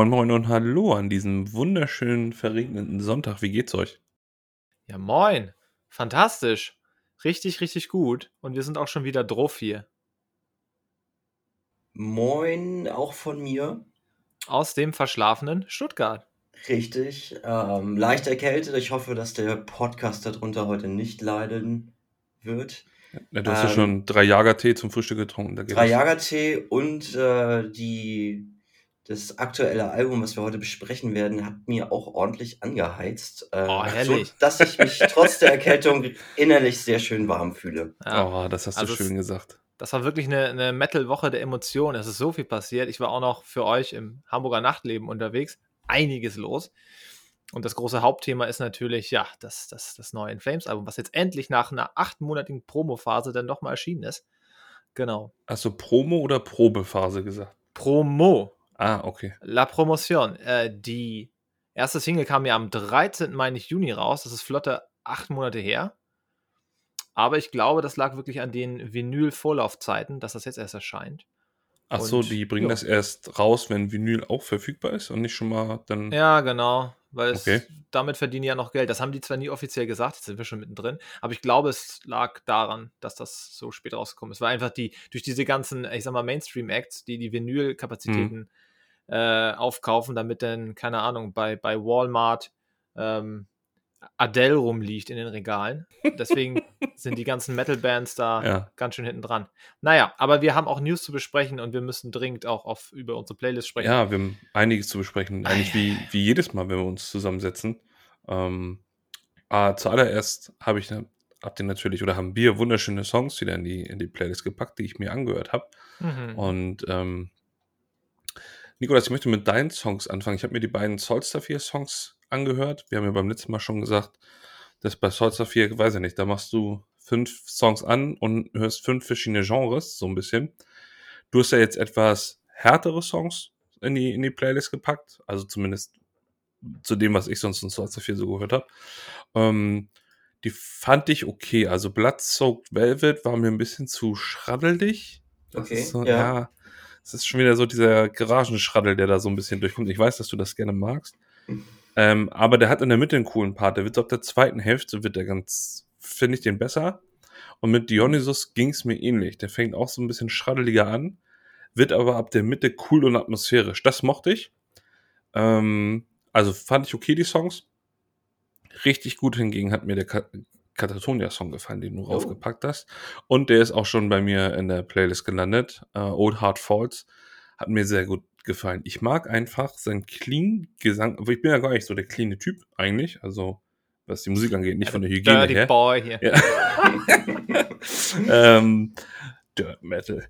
Moin Moin und Hallo an diesem wunderschönen verregneten Sonntag. Wie geht's euch? Ja, moin. Fantastisch. Richtig, richtig gut. Und wir sind auch schon wieder drauf hier. Moin, auch von mir. Aus dem verschlafenen Stuttgart. Richtig. Ähm, leicht erkältet. Ich hoffe, dass der Podcast darunter heute nicht leiden wird. Ja, du hast ja Ähm, schon drei Jagertee zum Frühstück getrunken. Da geht Drei. Jagertee und äh, die, das aktuelle Album, was wir heute besprechen werden, hat mir auch ordentlich angeheizt. Äh, Oh, herrlich. So, dass ich mich trotz der Erkältung innerlich sehr schön warm fühle. Ja, Oh, das hast du Also es- schön gesagt. Das war wirklich eine, eine Metal-Woche der Emotionen. Es ist so viel passiert. Ich war auch noch für euch im Hamburger Nachtleben unterwegs. Einiges los. Und das große Hauptthema ist natürlich, ja, das, das, das neue In Flames-Album, was jetzt endlich nach einer achtmonatigen Promophase dann nochmal erschienen ist. Genau. Hast du Promo oder Probephase gesagt? Promo. Ah, okay. La Promotion. Äh, die erste Single kam ja am 13. Mai, nicht Juni raus. Das ist flotte acht Monate her. Aber ich glaube, das lag wirklich an den Vinyl-Vorlaufzeiten, dass das jetzt erst erscheint. Ach so, die bringen ja. das erst raus, wenn Vinyl auch verfügbar ist und nicht schon mal dann. Ja, genau. Weil es, Okay. damit verdienen die ja noch Geld. Das haben die zwar nie offiziell gesagt, jetzt sind wir schon mittendrin, aber ich glaube, es lag daran, dass das so spät rausgekommen ist. Weil einfach die, durch diese ganzen, ich sag mal, Mainstream-Acts, die die Vinyl-Kapazitäten äh, aufkaufen, damit dann, keine Ahnung, bei, bei Walmart ähm, Adele rumliegt in den Regalen. Deswegen sind die ganzen Metal-Bands da Ja. ganz schön hinten dran. Naja, aber wir haben auch News zu besprechen und wir müssen dringend auch auf, über unsere Playlist sprechen. Ja, wir haben einiges zu besprechen. Eigentlich wie, wie jedes Mal, wenn wir uns zusammensetzen. Ähm, ah, zuallererst habe ich habt ihr natürlich oder haben wir wunderschöne Songs wieder in die, in die Playlist gepackt, die ich mir angehört habe. Mhm. Und ähm, Nikolas, ich möchte mit deinen Songs anfangen. Ich habe mir die beiden Solstar 4 Songs angehört. Wir haben ja beim letzten Mal schon gesagt, dass bei Solstar 4, weiß ich nicht, da machst du fünf Songs an und hörst fünf verschiedene Genres, so ein bisschen. Du hast ja jetzt etwas härtere Songs in die, in die Playlist gepackt, also zumindest zu dem, was ich sonst in Solstar 4 so gehört habe. Ähm, die fand ich okay. Also Blood Soaked Velvet war mir ein bisschen zu schraddelig. Das Okay, ist so, ja. ja. Es ist schon wieder so dieser Garagenschraddel, der da so ein bisschen durchkommt. Ich weiß, dass du das gerne magst. Ähm, aber der hat in der Mitte einen coolen Part. Der wird so ab der zweiten Hälfte wird der ganz, finde ich den besser. Und mit Dionysus ging es mir ähnlich. Der fängt auch so ein bisschen schraddeliger an, wird aber ab der Mitte cool und atmosphärisch. Das mochte ich. Ähm, also fand ich okay, die Songs. Richtig gut hingegen hat mir der Katatonia-Song gefallen, den du Oh. raufgepackt hast. Und der ist auch schon bei mir in der Playlist gelandet. Äh, Old Heart Falls hat mir sehr gut gefallen. Ich mag einfach seinen clean Gesang, aber ich bin ja gar nicht so der cleane Typ eigentlich, also was die Musik angeht, nicht von der Hygiene Dirty her. Boy hier. Ja. ähm, Dirt Metal.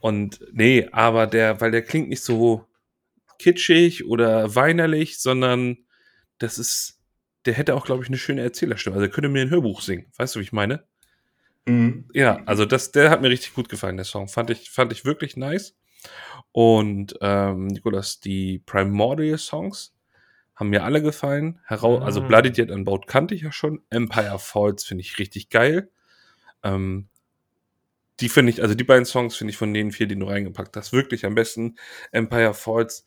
Und nee, aber der, weil der klingt nicht so kitschig oder weinerlich, sondern das ist, der hätte auch, glaube ich, eine schöne Erzählerstimme. Also er könnte mir ein Hörbuch singen. Weißt du, wie ich meine? Mhm. Ja, also das, der hat mir richtig gut gefallen, der Song. Fand ich, fand ich wirklich nice. Und ähm, Nikolas, die Primordial Songs haben mir alle gefallen. Herau Also Mm. Bloody Yet Unbound kannte ich ja schon. Empire Falls finde ich richtig geil. Ähm, die finde ich, also die beiden Songs finde ich von den vier, die du reingepackt hast, wirklich am besten. Empire Falls.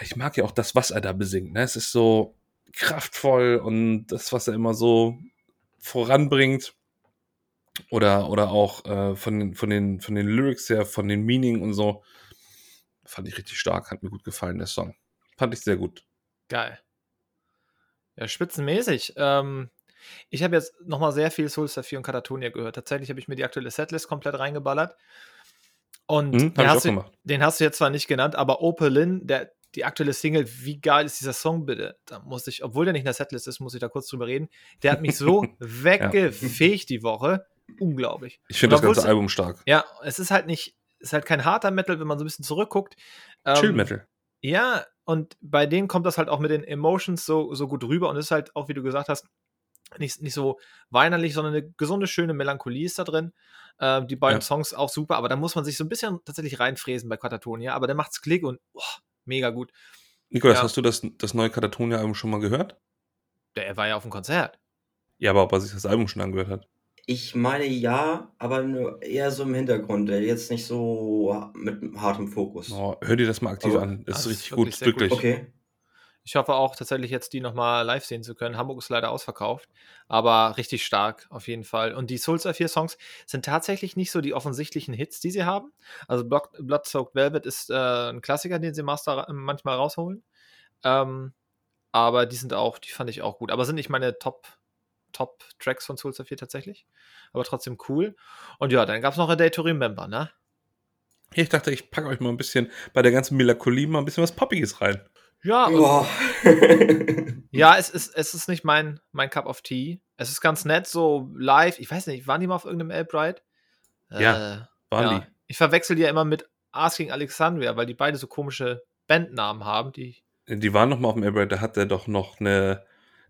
Ich mag ja auch das, was er da besingt. Ne? Es ist so kraftvoll und das, was er immer so voranbringt. Oder, oder auch äh, von, den, von, den, von den Lyrics her, von den Meaning und so. Fand ich richtig stark, hat mir gut gefallen, der Song. Fand ich sehr gut. Geil. Ja, spitzenmäßig. Ähm, ich habe jetzt nochmal sehr viel Soulstar 4 und Katatonia gehört. Tatsächlich habe ich mir die aktuelle Setlist komplett reingeballert. Und Hm, den, hast du, den hast du jetzt zwar nicht genannt, aber Opelin, der, die aktuelle Single, wie geil ist dieser Song bitte? Da muss ich, obwohl der nicht in der Setlist ist, muss ich da kurz drüber reden. Der hat mich so weggefegt die Woche. Unglaublich. Ich finde das ganze obwohl's- Album stark. Ja, es ist halt nicht, es ist halt kein harter Metal, wenn man so ein bisschen zurückguckt. Ähm, Chill Metal. Ja, und bei denen kommt das halt auch mit den Emotions so, so gut rüber und ist halt auch, wie du gesagt hast, nicht, nicht so weinerlich, sondern eine gesunde, schöne Melancholie ist da drin. Ähm, die beiden Ja. Songs auch super, aber da muss man sich so ein bisschen tatsächlich reinfräsen bei Katatonia, aber dann macht's Klick und boah, mega gut. Nikolas, ja. hast du das, das neue Katatonia-Album schon mal gehört? Der war ja auf dem Konzert. Ja, aber ob er sich das Album schon angehört hat. Ich meine ja, aber nur eher so im Hintergrund, jetzt nicht so mit hartem Fokus. Oh, hör dir das mal aktiv Aber- an. Das ist das richtig ist gut, wirklich wirklich. Okay. Ich hoffe auch tatsächlich jetzt die nochmal live sehen zu können. Hamburg ist leider ausverkauft, aber richtig stark auf jeden Fall. Und die Souls 4 Songs sind tatsächlich nicht so die offensichtlichen Hits, die sie haben. Also Blood, Soaked Velvet ist äh, ein Klassiker, den sie Master manchmal rausholen. Ähm, aber die sind auch, die fand ich auch gut. Aber sind nicht meine Top, Top Tracks von Souls 4 tatsächlich. Aber trotzdem cool. Und ja, dann gab es noch A Day to Remember, ne? Ich dachte, ich packe euch mal ein bisschen bei der ganzen Melancholie mal ein bisschen was Poppiges rein. Ja, und Boah. Ja, es ist, es ist nicht mein, mein Cup of Tea. Es ist ganz nett, so live. Ich weiß nicht, waren die mal auf irgendeinem Elbride? Ja, Äh, Waren ja. Ich verwechsel die ja immer mit Asking Alexandria, weil die beide so komische Bandnamen haben, die. die? Die waren noch mal auf dem Airbride, da hat der doch noch eine,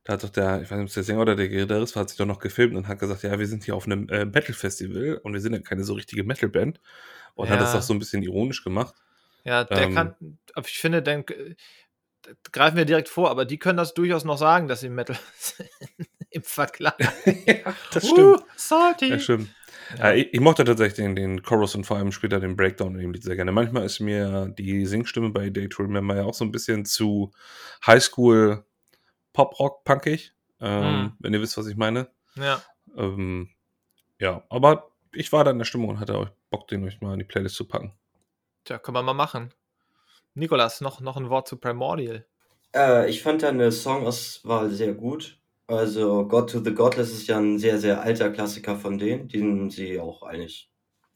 da hat doch der, ich weiß nicht, ob es der Sänger oder der Gitarrist war, hat sich doch noch gefilmt und hat gesagt, ja, wir sind hier auf einem äh, Metal-Festival und wir sind ja keine so richtige Metal-Band. Und hat das Ja. doch so ein bisschen ironisch gemacht. Ja, der Ähm. kann. aber Ich finde, dann greifen wir direkt vor, aber die können das durchaus noch sagen, dass sie Metal sind. Im Vergleich. ja, das Uh, salty. Ja, stimmt. Ja. Ich, ich mochte tatsächlich den, den Chorus und vor allem später den Breakdown in dem Lied sehr gerne. Manchmal ist mir die Singstimme bei Day to Remember ja auch so ein bisschen zu Highschool Pop-Rock punkig, ähm, Mhm. wenn ihr wisst, was ich meine. ja. Ähm, ja, aber ich war da in der Stimmung und hatte euch Bock, den euch mal in die Playlist zu packen. Tja, können wir mal machen. Nikolas, noch, noch ein Wort zu Primordial. Äh, ich fand deine Songauswahl sehr gut. Also God to the Godless ist ja ein sehr, sehr alter Klassiker von denen, den sie auch eigentlich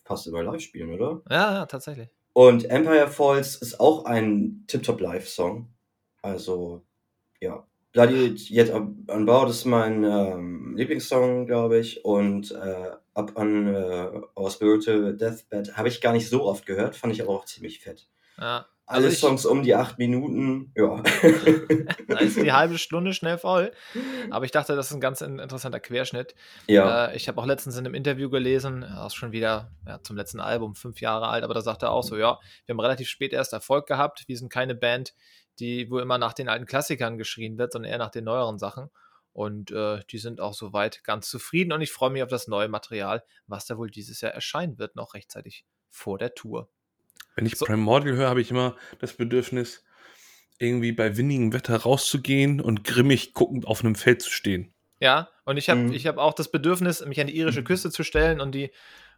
fast immer live spielen, oder? Ja, ja, tatsächlich. Und Empire Falls ist auch ein Tip-Top Live-Song. Also, ja. Bloody Yet Unbound ist mein ähm, Lieblingssong, glaube ich. Und äh, Up on äh, Our Spiritual Deathbed habe ich gar nicht so oft gehört, fand ich aber auch ziemlich fett. Ja. Alle Also Songs um die acht Minuten, ja. Da ist die halbe Stunde schnell voll. Aber ich dachte, das ist ein ganz in- interessanter Querschnitt. ja. Äh, ich habe auch letztens in einem Interview gelesen, das ist schon wieder ja, zum letzten Album, fünf Jahre alt, aber da sagte er auch so, ja, wir haben relativ spät erst Erfolg gehabt. Wir sind keine Band, die, wo immer nach den alten Klassikern geschrien wird, sondern eher nach den neueren Sachen. Und äh, die sind auch soweit ganz zufrieden und ich freue mich auf das neue Material, was da wohl dieses Jahr erscheinen wird, noch rechtzeitig vor der Tour. Wenn ich So. Primordial höre, habe ich immer das Bedürfnis, irgendwie bei winnigem Wetter rauszugehen und grimmig guckend auf einem Feld zu stehen. Ja, und ich habe Mhm. ich hab auch das Bedürfnis, mich an die irische Küste zu stellen und die,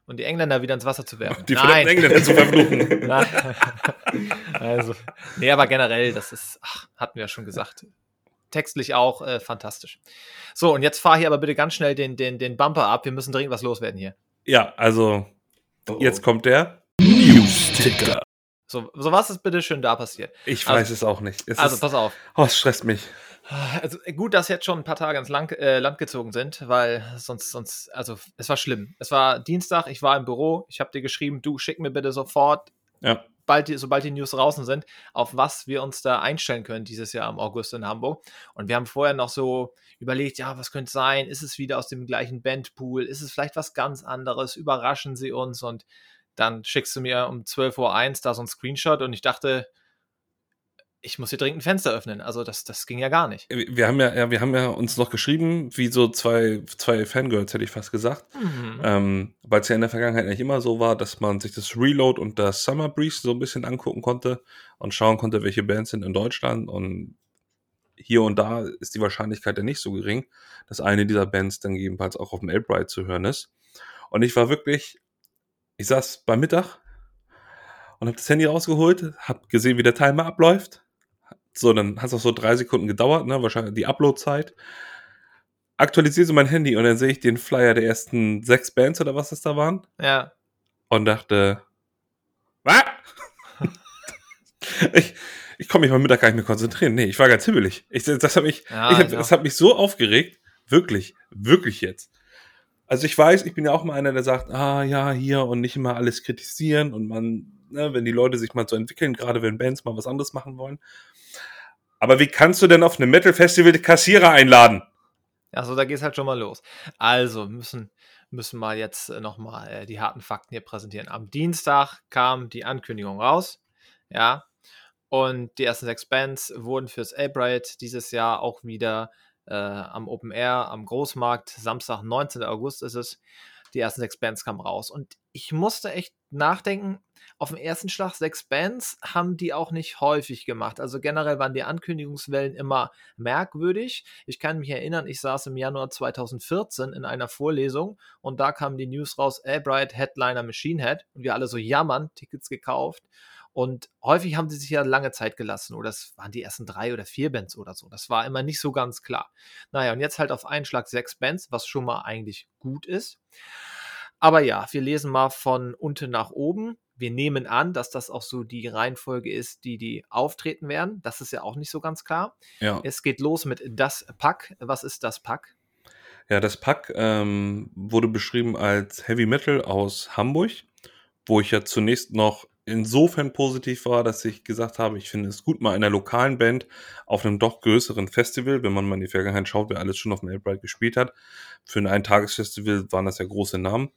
und die Engländer wieder ins Wasser zu werfen. Die verdammten Engländer zu verfluchen. Nein. also, nee, aber generell, das ist, ach, hatten wir ja schon gesagt. Textlich auch äh, fantastisch. So, und jetzt fahr hier aber bitte ganz schnell den, den, den Bumper ab. Wir müssen dringend was loswerden hier. Ja, also oh. jetzt kommt der News-Ticker. So, so was ist bitte schön da passiert? Ich Also- weiß es auch nicht. Es Also, ist, pass auf. oh, es stresst mich. Also gut, dass jetzt schon ein paar Tage ins Land, äh, Land gezogen sind, weil sonst, sonst, also es war schlimm. Es war Dienstag, ich war im Büro, ich habe dir geschrieben, du schick mir bitte sofort, Ja. bald die, sobald die News draußen sind, auf was wir uns da einstellen können dieses Jahr im August in Hamburg. Und wir haben vorher noch so überlegt, ja, was könnte es sein? Ist es wieder aus dem gleichen Bandpool? Ist es vielleicht was ganz anderes? Überraschen sie uns? Und dann schickst du mir um 12.01 Uhr da so ein Screenshot und ich dachte, ich muss hier dringend ein Fenster öffnen. Also das, das ging ja gar nicht. Wir haben ja, ja, wir haben ja uns noch geschrieben, wie so zwei, zwei Fangirls, hätte ich fast gesagt. Mhm. Ähm, Weil es ja in der Vergangenheit eigentlich immer so war, dass man sich das Reload und das Summer Breeze so ein bisschen angucken konnte und schauen konnte, welche Bands sind in Deutschland. Und hier und da ist die Wahrscheinlichkeit ja nicht so gering, dass eine dieser Bands dann gegebenenfalls auch auf dem Elbride zu hören ist. Und ich war wirklich, ich saß beim Mittag und habe das Handy rausgeholt, habe gesehen, wie der Timer abläuft. So, dann hat es auch so drei Sekunden gedauert, ne? Wahrscheinlich die Upload-Zeit. Aktualisiere so mein Handy und dann sehe ich den Flyer der ersten sechs Bands oder was es da waren Ja, und dachte, was? ich ich konnte mich mal Mittag gar nicht mehr konzentrieren. Nee, ich war ganz hibbelig. Ich, das, hat mich, Ja, ich hab, auch. das hat mich so aufgeregt. Wirklich, wirklich jetzt. Also ich weiß, ich bin ja auch mal einer, der sagt, ah ja, hier und nicht immer alles kritisieren und man, ne, wenn die Leute sich mal so entwickeln, gerade wenn Bands mal was anderes machen wollen. Aber wie kannst du denn auf einem Metal-Festival die Kassierer einladen? also da geht's halt schon mal los. Also müssen, müssen wir jetzt äh, nochmal äh, die harten Fakten hier präsentieren. Am Dienstag kam die Ankündigung raus. Ja. Und die ersten sechs Bands wurden fürs Albright dieses Jahr auch wieder äh, am Open Air, am Großmarkt. Samstag, 19. August ist es. Die ersten sechs Bands kamen raus. Und ich musste echt nachdenken. Auf den ersten Schlag sechs Bands haben die auch nicht häufig gemacht. Also generell waren die Ankündigungswellen immer merkwürdig. Ich kann mich erinnern, ich saß im Januar 2014 in einer Vorlesung und da kamen die News raus, Albright, Headliner, Machine Head und wir alle so jammern, Tickets gekauft. Und häufig haben sie sich ja lange Zeit gelassen, oder es waren die ersten drei oder vier Bands oder so. Das war immer nicht so ganz klar. Naja, und jetzt halt auf einen Schlag sechs Bands, was schon mal eigentlich gut ist. Aber ja, wir lesen mal von unten nach oben. Wir nehmen an, dass das auch so die Reihenfolge ist, die die auftreten werden. Das ist ja auch nicht so ganz klar. Ja. Es geht los mit das Pack. Was ist das Pack? Ja, das Pack ähm, wurde beschrieben als Heavy Metal aus Hamburg, wo ich ja zunächst noch insofern positiv war, dass ich gesagt habe, ich finde es gut, mal einer lokalen Band auf einem doch größeren Festival, wenn man mal in die Vergangenheit schaut, wer alles schon auf dem Albright gespielt hat. Für ein Eintagesfestival waren das ja große Namen.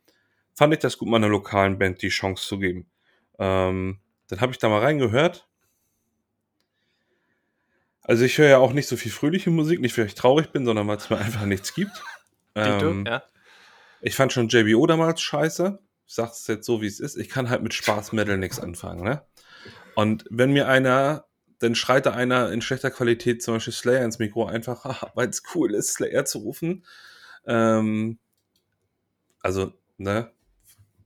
Fand ich das gut, mal einer lokalen Band die Chance zu geben. Ähm, dann habe ich da mal reingehört. Also ich höre ja auch nicht so viel fröhliche Musik, nicht weil ich traurig bin, sondern weil es mir einfach nichts gibt. Ähm, ja. ich fand schon JBO damals scheiße. Sag's jetzt so, wie es ist. Ich kann halt mit Spaß-Metal nichts anfangen, ne? Und wenn mir einer, dann schreit da einer in schlechter Qualität zum Beispiel Slayer ins Mikro einfach, weil es cool ist, Slayer zu rufen. Ähm, also, ne?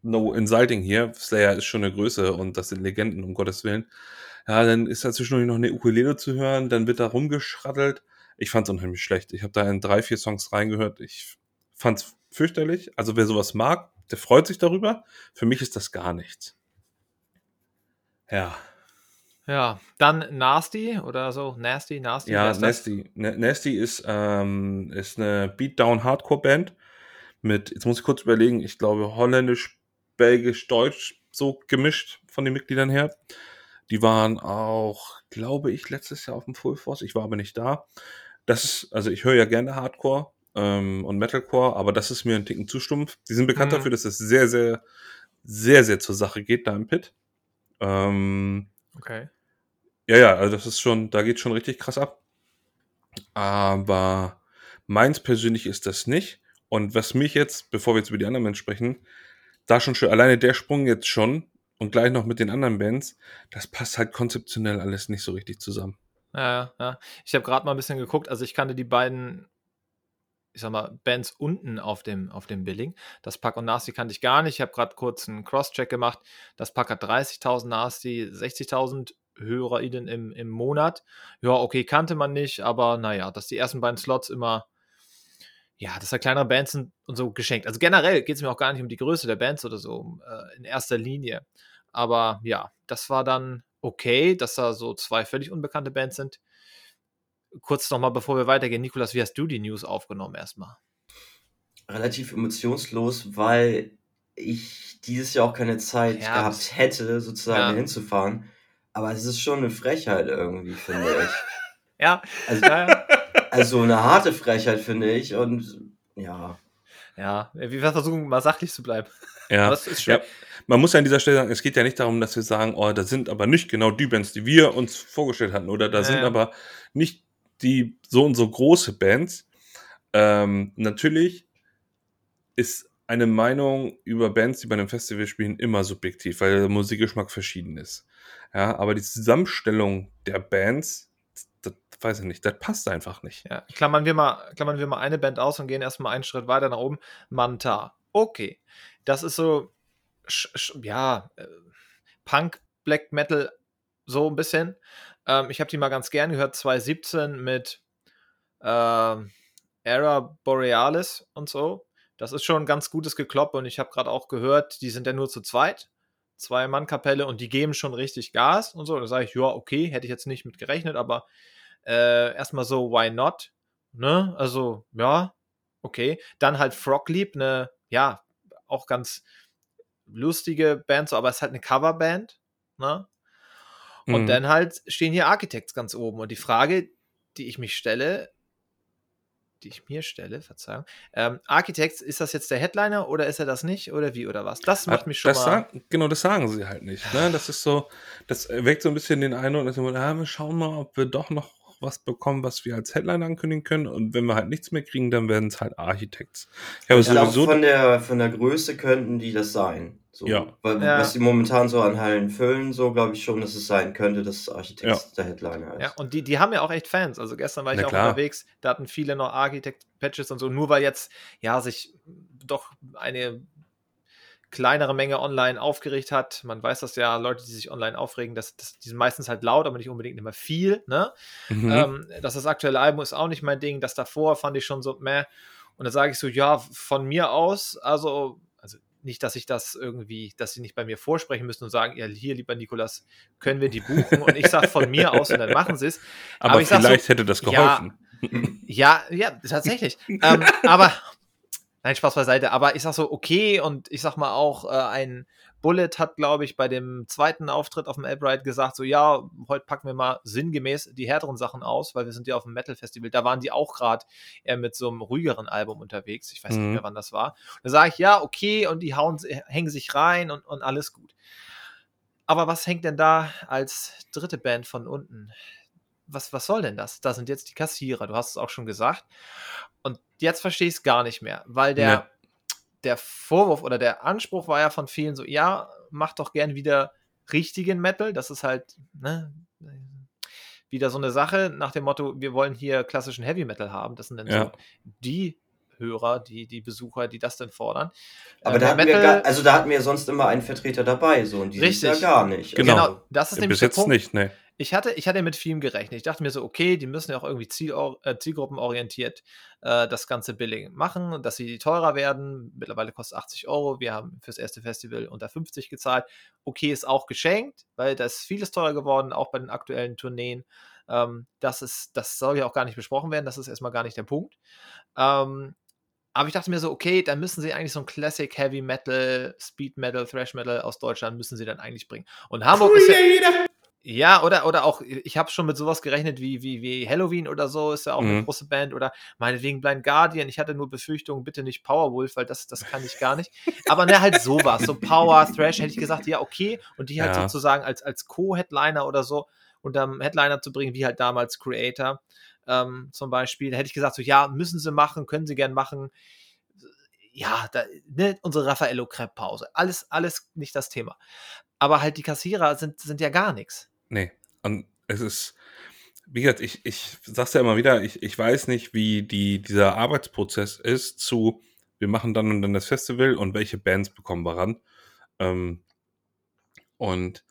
No insulting hier. Slayer ist schon eine Größe und das sind Legenden, um Gottes Willen. Ja, dann ist da zwischendurch noch eine Ukulele zu hören, dann wird da rumgeschrattelt. Ich fand's unheimlich schlecht. Ich habe da in drei, vier Songs reingehört. Ich fand's fürchterlich. Also wer sowas mag, der freut sich darüber. Für mich ist das gar nichts. Ja. Ja, dann Nasty oder so. Nasty, Nasty. Ja? Nasty. Na- Nasty ist, ähm, ist eine Beatdown-Hardcore-Band mit, jetzt muss ich kurz überlegen, ich glaube holländisch, belgisch, deutsch so gemischt von den Mitgliedern her. Die waren auch, glaube ich, letztes Jahr auf dem Full Force. Ich war aber nicht da. Das ist, also ich höre ja gerne Hardcore ähm, und Metalcore, aber das ist mir ein Ticken zu stumpf. Die sind bekannt Mhm. dafür, dass es sehr, sehr, sehr, sehr zur Sache geht da im Pit. Ähm, Okay. ja, ja, also das ist schon, da geht schon richtig krass ab. Aber meins persönlich ist das nicht. Und was mich jetzt, bevor wir jetzt über die anderen Bands sprechen, da schon schon, alleine der Sprung jetzt schon und gleich noch mit den anderen Bands, das passt halt konzeptionell alles nicht so richtig zusammen. Ja, ja. Ich habe gerade mal ein bisschen geguckt. Also ich kannte die beiden, ich sag mal, Bands unten auf dem, auf dem Billing. Das Pack und Nasty kannte ich gar nicht. Ich habe gerade kurz einen Cross-Check gemacht. Das Pack hat 30.000, Nasty 60.000 HörerInnen im, im Monat. Ja, okay, kannte man nicht, aber naja, dass die ersten beiden Slots immer, ja, dass da kleinere Bands sind und so geschenkt. Also generell geht es mir auch gar nicht um die Größe der Bands oder so, äh, in erster Linie. Aber ja, das war dann okay, dass da so zwei völlig unbekannte Bands sind. Kurz nochmal, bevor wir weitergehen, Nikolas, wie hast du die News aufgenommen erstmal? relativ emotionslos, weil ich dieses Jahr auch keine Zeit Ja, gehabt hätte, sozusagen Ja. hinzufahren. Aber es ist schon eine Frechheit irgendwie, finde ich. Ja, Also, ja, ja. also eine harte Frechheit, finde ich. Und ja, ja. Wir versuchen mal sachlich zu bleiben. Ja, ja. Man muss ja an dieser Stelle sagen, es geht ja nicht darum, dass wir sagen, oh, da sind aber nicht genau die Bands, die wir uns vorgestellt hatten, oder da Ja, sind ja. aber nicht die so und so große Bands. Ähm, natürlich ist eine Meinung über Bands, die bei einem Festival spielen, immer subjektiv, weil der Musikgeschmack verschieden ist. Ja, aber die Zusammenstellung der Bands, das, weiß ich nicht, das passt einfach nicht. Ja, klammern wir mal, klammern wir mal eine Band aus und gehen erstmal einen Schritt weiter nach oben. Manta. Okay. Das ist so, ja, äh, Punk, Black Metal, so ein bisschen. Ähm, ich habe die mal ganz gern gehört, 2017 mit ähm, Era Borealis und so. Das ist schon ein ganz gutes Gekloppe und ich habe gerade auch gehört, die sind ja nur zu zweit. Zwei Mann Kapelle und die geben schon richtig Gas und so. Da sage ich, ja, okay, hätte ich jetzt nicht mit gerechnet, aber äh, erstmal so, why not? Ne? Also, ja, okay. Dann halt Frogleap, eine, ja, auch ganz lustige Band, so, aber es ist halt eine Coverband, ne? Und Mhm. dann halt stehen hier Architects ganz oben. Und die Frage, die ich mich stelle, die ich mir stelle, Verzeihung, ähm, Architects, ist das jetzt der Headliner oder ist er das nicht? Oder wie oder was? Das macht mich schon das mal. Sagen, genau, das sagen sie halt nicht. Ne? Das ist so, das weckt so ein bisschen den Eindruck, dass wir, ja, wir schauen mal, ob wir doch noch was bekommen, was wir als Headline ankündigen können. Und wenn wir halt nichts mehr kriegen, dann werden es halt Architects. Ich glaube, sowieso von der, von der Größe könnten die das sein. So, Ja. Weil, Ja. Was die momentan so an Hallen füllen, so glaube ich schon, dass es sein könnte, dass Architects der Headliner ist. Ja, und die, die haben ja auch echt Fans. Also gestern war ich Na auch klar. unterwegs, da hatten viele noch Architect-Patches und so, nur weil jetzt ja sich doch eine kleinere Menge online aufgeregt hat. Man weiß das ja, Leute, die sich online aufregen, das, das, die sind meistens halt laut, aber nicht unbedingt immer viel. Ne? Mhm. Ähm, dass das aktuelle Album ist auch nicht mein Ding. Das davor fand ich schon so, meh. Und dann sage ich so, ja, von mir aus, also, also nicht, dass ich das irgendwie, dass sie nicht bei mir vorsprechen müssen und sagen, ja, hier, lieber Nikolas, können wir die buchen? Und ich sage von mir aus und dann machen sie es. aber aber ich sag so, vielleicht hätte das ja, geholfen. Ja, ja, tatsächlich. ähm, aber, nein, Spaß beiseite. Aber ich sag so, okay, und ich sag mal auch, äh, ein Bullet hat, glaube ich, bei dem zweiten Auftritt auf dem Albright gesagt, so, ja, heute packen wir mal sinngemäß die härteren Sachen aus, weil wir sind ja auf dem Metal-Festival. Da waren die auch gerade eher mit so einem ruhigeren Album unterwegs. Ich weiß Mhm. nicht mehr, wann das war. Da sage ich, ja, okay, und die hauen, hängen sich rein und, und alles gut. Aber was hängt denn da als dritte Band von unten? Was, was soll denn das? Da sind jetzt die Kassierer, du hast es auch schon gesagt. Und jetzt verstehe ich es gar nicht mehr, weil der, Ja. der Vorwurf oder der Anspruch war ja von vielen so, ja, mach doch gern wieder richtigen Metal. Das ist halt, ne, wieder so eine Sache nach dem Motto, wir wollen hier klassischen Heavy Metal haben. Das sind dann Ja. so die Hörer, die, die Besucher, die das denn fordern. Aber Äh, da hatten, wir gar, also da hatten wir sonst immer einen Vertreter dabei, so und die sind Richtig. ja gar nicht. Genau. Genau, das ist nämlich Bis der jetzt Punkt. nicht, ne. Ich hatte, ich hatte mit vielem gerechnet. Ich dachte mir so, okay, die müssen ja auch irgendwie Ziel, äh, zielgruppenorientiert äh, das ganze Billing machen, dass sie teurer werden. Mittlerweile kostet 80 Euro. Wir haben fürs erste Festival unter 50 gezahlt. Okay, ist auch geschenkt, weil da ist vieles teurer geworden, auch bei den aktuellen Tourneen. Ähm, das, ist, das soll ja auch gar nicht besprochen werden. Das ist erstmal gar nicht der Punkt. Ähm, aber ich dachte mir so, okay, dann müssen sie eigentlich so ein Classic Heavy Metal, Speed Metal, Thrash Metal aus Deutschland müssen sie dann eigentlich bringen. Und Hamburg ist ja, ja, oder, oder auch, ich habe schon mit sowas gerechnet wie, wie, wie Halloween oder so, ist ja auch eine Mhm. große Band. Oder meinetwegen Blind Guardian. Ich hatte nur Befürchtungen, bitte nicht Powerwolf, weil das, das kann ich gar nicht. Aber ne, halt sowas. So Power, Thrash, hätte ich gesagt, ja, okay. Und die halt Ja. sozusagen als, als Co-Headliner oder so unterm Headliner zu bringen, wie halt damals Creator ähm, zum Beispiel. Da hätte ich gesagt, so, ja, müssen sie machen, können sie gern machen. Ja, da, ne, unsere Raffaello Crepe Pause. Alles, alles nicht das Thema. Aber halt die Kassierer sind, sind ja gar nichts. Nee. Und es ist, wie gesagt, ich, ich sag's ja immer wieder, ich, ich weiß nicht, wie die, dieser Arbeitsprozess ist zu, wir machen dann und dann das Festival und welche Bands bekommen wir ran. Ähm, und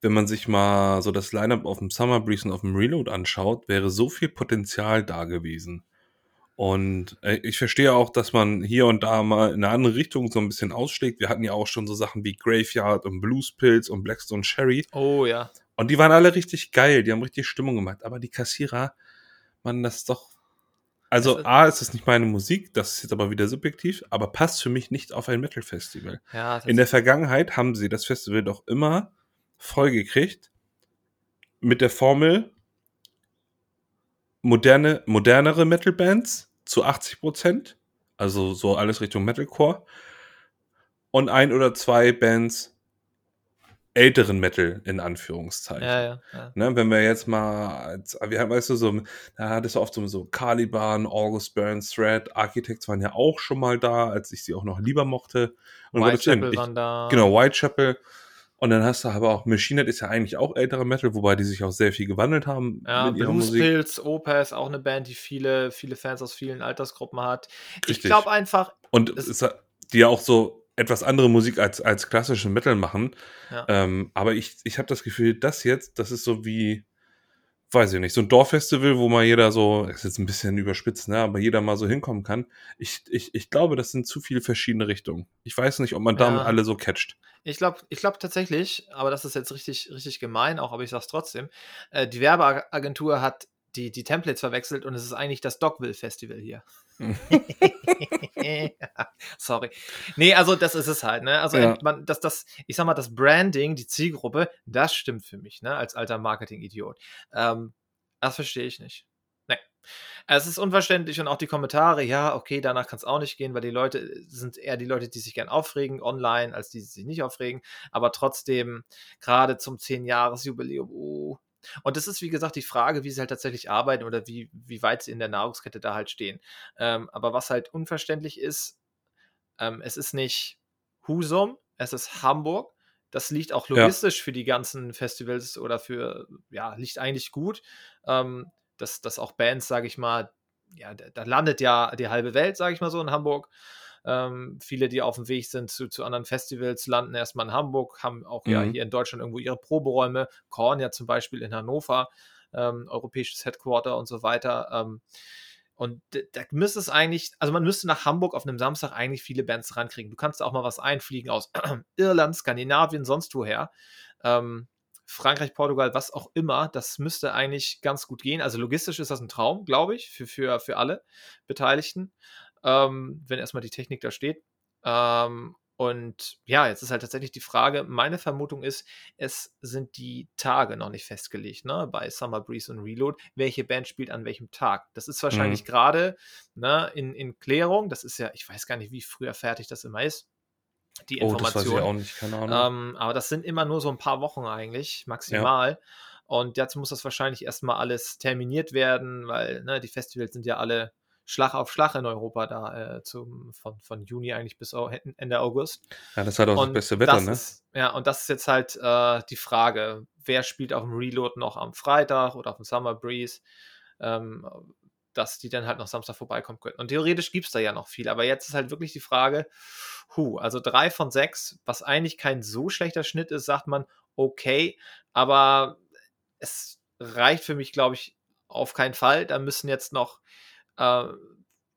wenn man sich mal so das Lineup auf dem Summer Breeze und auf dem Reload anschaut, wäre so viel Potenzial da gewesen. Und äh, ich verstehe auch, dass man hier und da mal in eine andere Richtung so ein bisschen ausschlägt. Wir hatten ja auch schon so Sachen wie Graveyard und Blues Pills und Blackstone Cherry. Oh ja. Und die waren alle richtig geil, die haben richtig Stimmung gemacht. Aber die Kassierer, man, das ist doch. Also, Es ist- A, ist es nicht meine Musik, das ist jetzt aber wieder subjektiv, aber passt für mich nicht auf ein Metal-Festival. Ja, In der Vergangenheit haben sie das Festival doch immer vollgekriegt mit der Formel moderne, modernere Metal-Bands zu 80 Prozent, also so alles Richtung Metalcore, und ein oder zwei Bands älteren Metal in Anführungszeichen. ja, ja, ja. Ne, wenn wir jetzt mal, wir haben, weißt du, so, da hattest du oft so, so Caliban, August Burns, Thread, Architects waren ja auch schon mal da, als ich sie auch noch lieber mochte. Und Whitechapel ich- waren da. Genau, Whitechapel. Und dann hast du aber auch Machine Head ist ja eigentlich auch älterer Metal, wobei die sich auch sehr viel gewandelt haben Ja, mit ihrer Blues Musik. Pills, Opus, auch eine Band, die viele, viele Fans aus vielen Altersgruppen hat. Ich Richtig. glaube einfach, Und Es- es, die ja auch so etwas andere Musik als, als klassische Metal machen. Ja. Ähm, aber ich, ich habe das Gefühl, das jetzt, das ist so wie, weiß ich nicht, so ein Dorffestival, wo mal jeder so, ist jetzt ein bisschen überspitzt, ne, aber jeder mal so hinkommen kann. Ich, ich, ich glaube, das sind zu viele verschiedene Richtungen. Ich weiß nicht, ob man damit Ja. alle so catcht. ich glaube ich glaub tatsächlich, aber das ist jetzt richtig, richtig gemein, auch aber ich sag's trotzdem, äh, die Werbeagentur hat die, die Templates verwechselt und es ist eigentlich das Dogville Festival hier. Sorry. Nee, also das ist es halt, ne? Also Ja. man, das, das, ich sag mal, das Branding, die Zielgruppe, das stimmt für mich, ne? Als alter Marketing-Idiot. Ähm, das verstehe ich nicht. Nee. Es ist unverständlich und auch die Kommentare, ja, okay, danach kann es auch nicht gehen, weil die Leute sind eher die Leute, die sich gern aufregen online, als die, die sich nicht aufregen. Aber trotzdem, gerade zum 10-Jahres-Jubiläum, oh, Und das ist, wie gesagt, die Frage, wie sie halt tatsächlich arbeiten oder wie, wie weit sie in der Nahrungskette da halt stehen. Ähm, aber was halt unverständlich ist, ähm, es ist nicht Husum, es ist Hamburg. Das liegt auch logistisch ja. für die ganzen Festivals oder für, ja, liegt eigentlich gut. Ähm, dass, dass auch Bands, sage ich mal, ja, da landet ja die halbe Welt, sage ich mal so, in Hamburg. Ähm, viele, die auf dem Weg sind zu, zu anderen Festivals, landen erstmal in Hamburg, haben auch mhm. ja hier in Deutschland irgendwo ihre Proberäume. Korn ja zum Beispiel in Hannover, ähm, europäisches Headquarter und so weiter. Ähm, und da müsste es eigentlich, also man müsste nach Hamburg auf einem Samstag eigentlich viele Bands rankriegen. Du kannst auch mal was einfliegen aus Irland, Skandinavien, sonst woher. Ähm, Frankreich, Portugal, was auch immer, das müsste eigentlich ganz gut gehen. Also logistisch ist das ein Traum, glaube ich, für, für, für alle Beteiligten, ähm, wenn erstmal die Technik da steht. Ähm, und ja, jetzt ist halt tatsächlich die Frage, meine Vermutung ist, es sind die Tage noch nicht festgelegt, ne, bei Summer Breeze und Reload, welche Band spielt an welchem Tag. Das ist wahrscheinlich mhm. gerade ne, in, in Klärung, das ist ja, ich weiß gar nicht, wie früher fertig das immer ist die Information. Oh, das weiß ich auch nicht, keine Ahnung. Ähm, aber das sind immer nur so ein paar Wochen eigentlich, maximal. Ja. Und dazu muss das wahrscheinlich erstmal alles terminiert werden, weil ne, die Festivals sind ja alle Schlag auf Schlag in Europa da, äh, zum, von, von Juni eigentlich bis Ende August. Ja, das ist halt auch und das beste Wetter, das ne? Ist, ja, und das ist jetzt halt äh, die Frage, wer spielt auf dem Reload noch am Freitag oder auf dem Summer Breeze? Ähm, dass die dann halt noch Samstag vorbeikommen können. Und theoretisch gibt es da ja noch viel, aber jetzt ist halt wirklich die Frage, hu, also drei von sechs, was eigentlich kein so schlechter Schnitt ist, sagt man, okay, aber es reicht für mich, glaube ich, auf keinen Fall. Da müssen jetzt noch äh,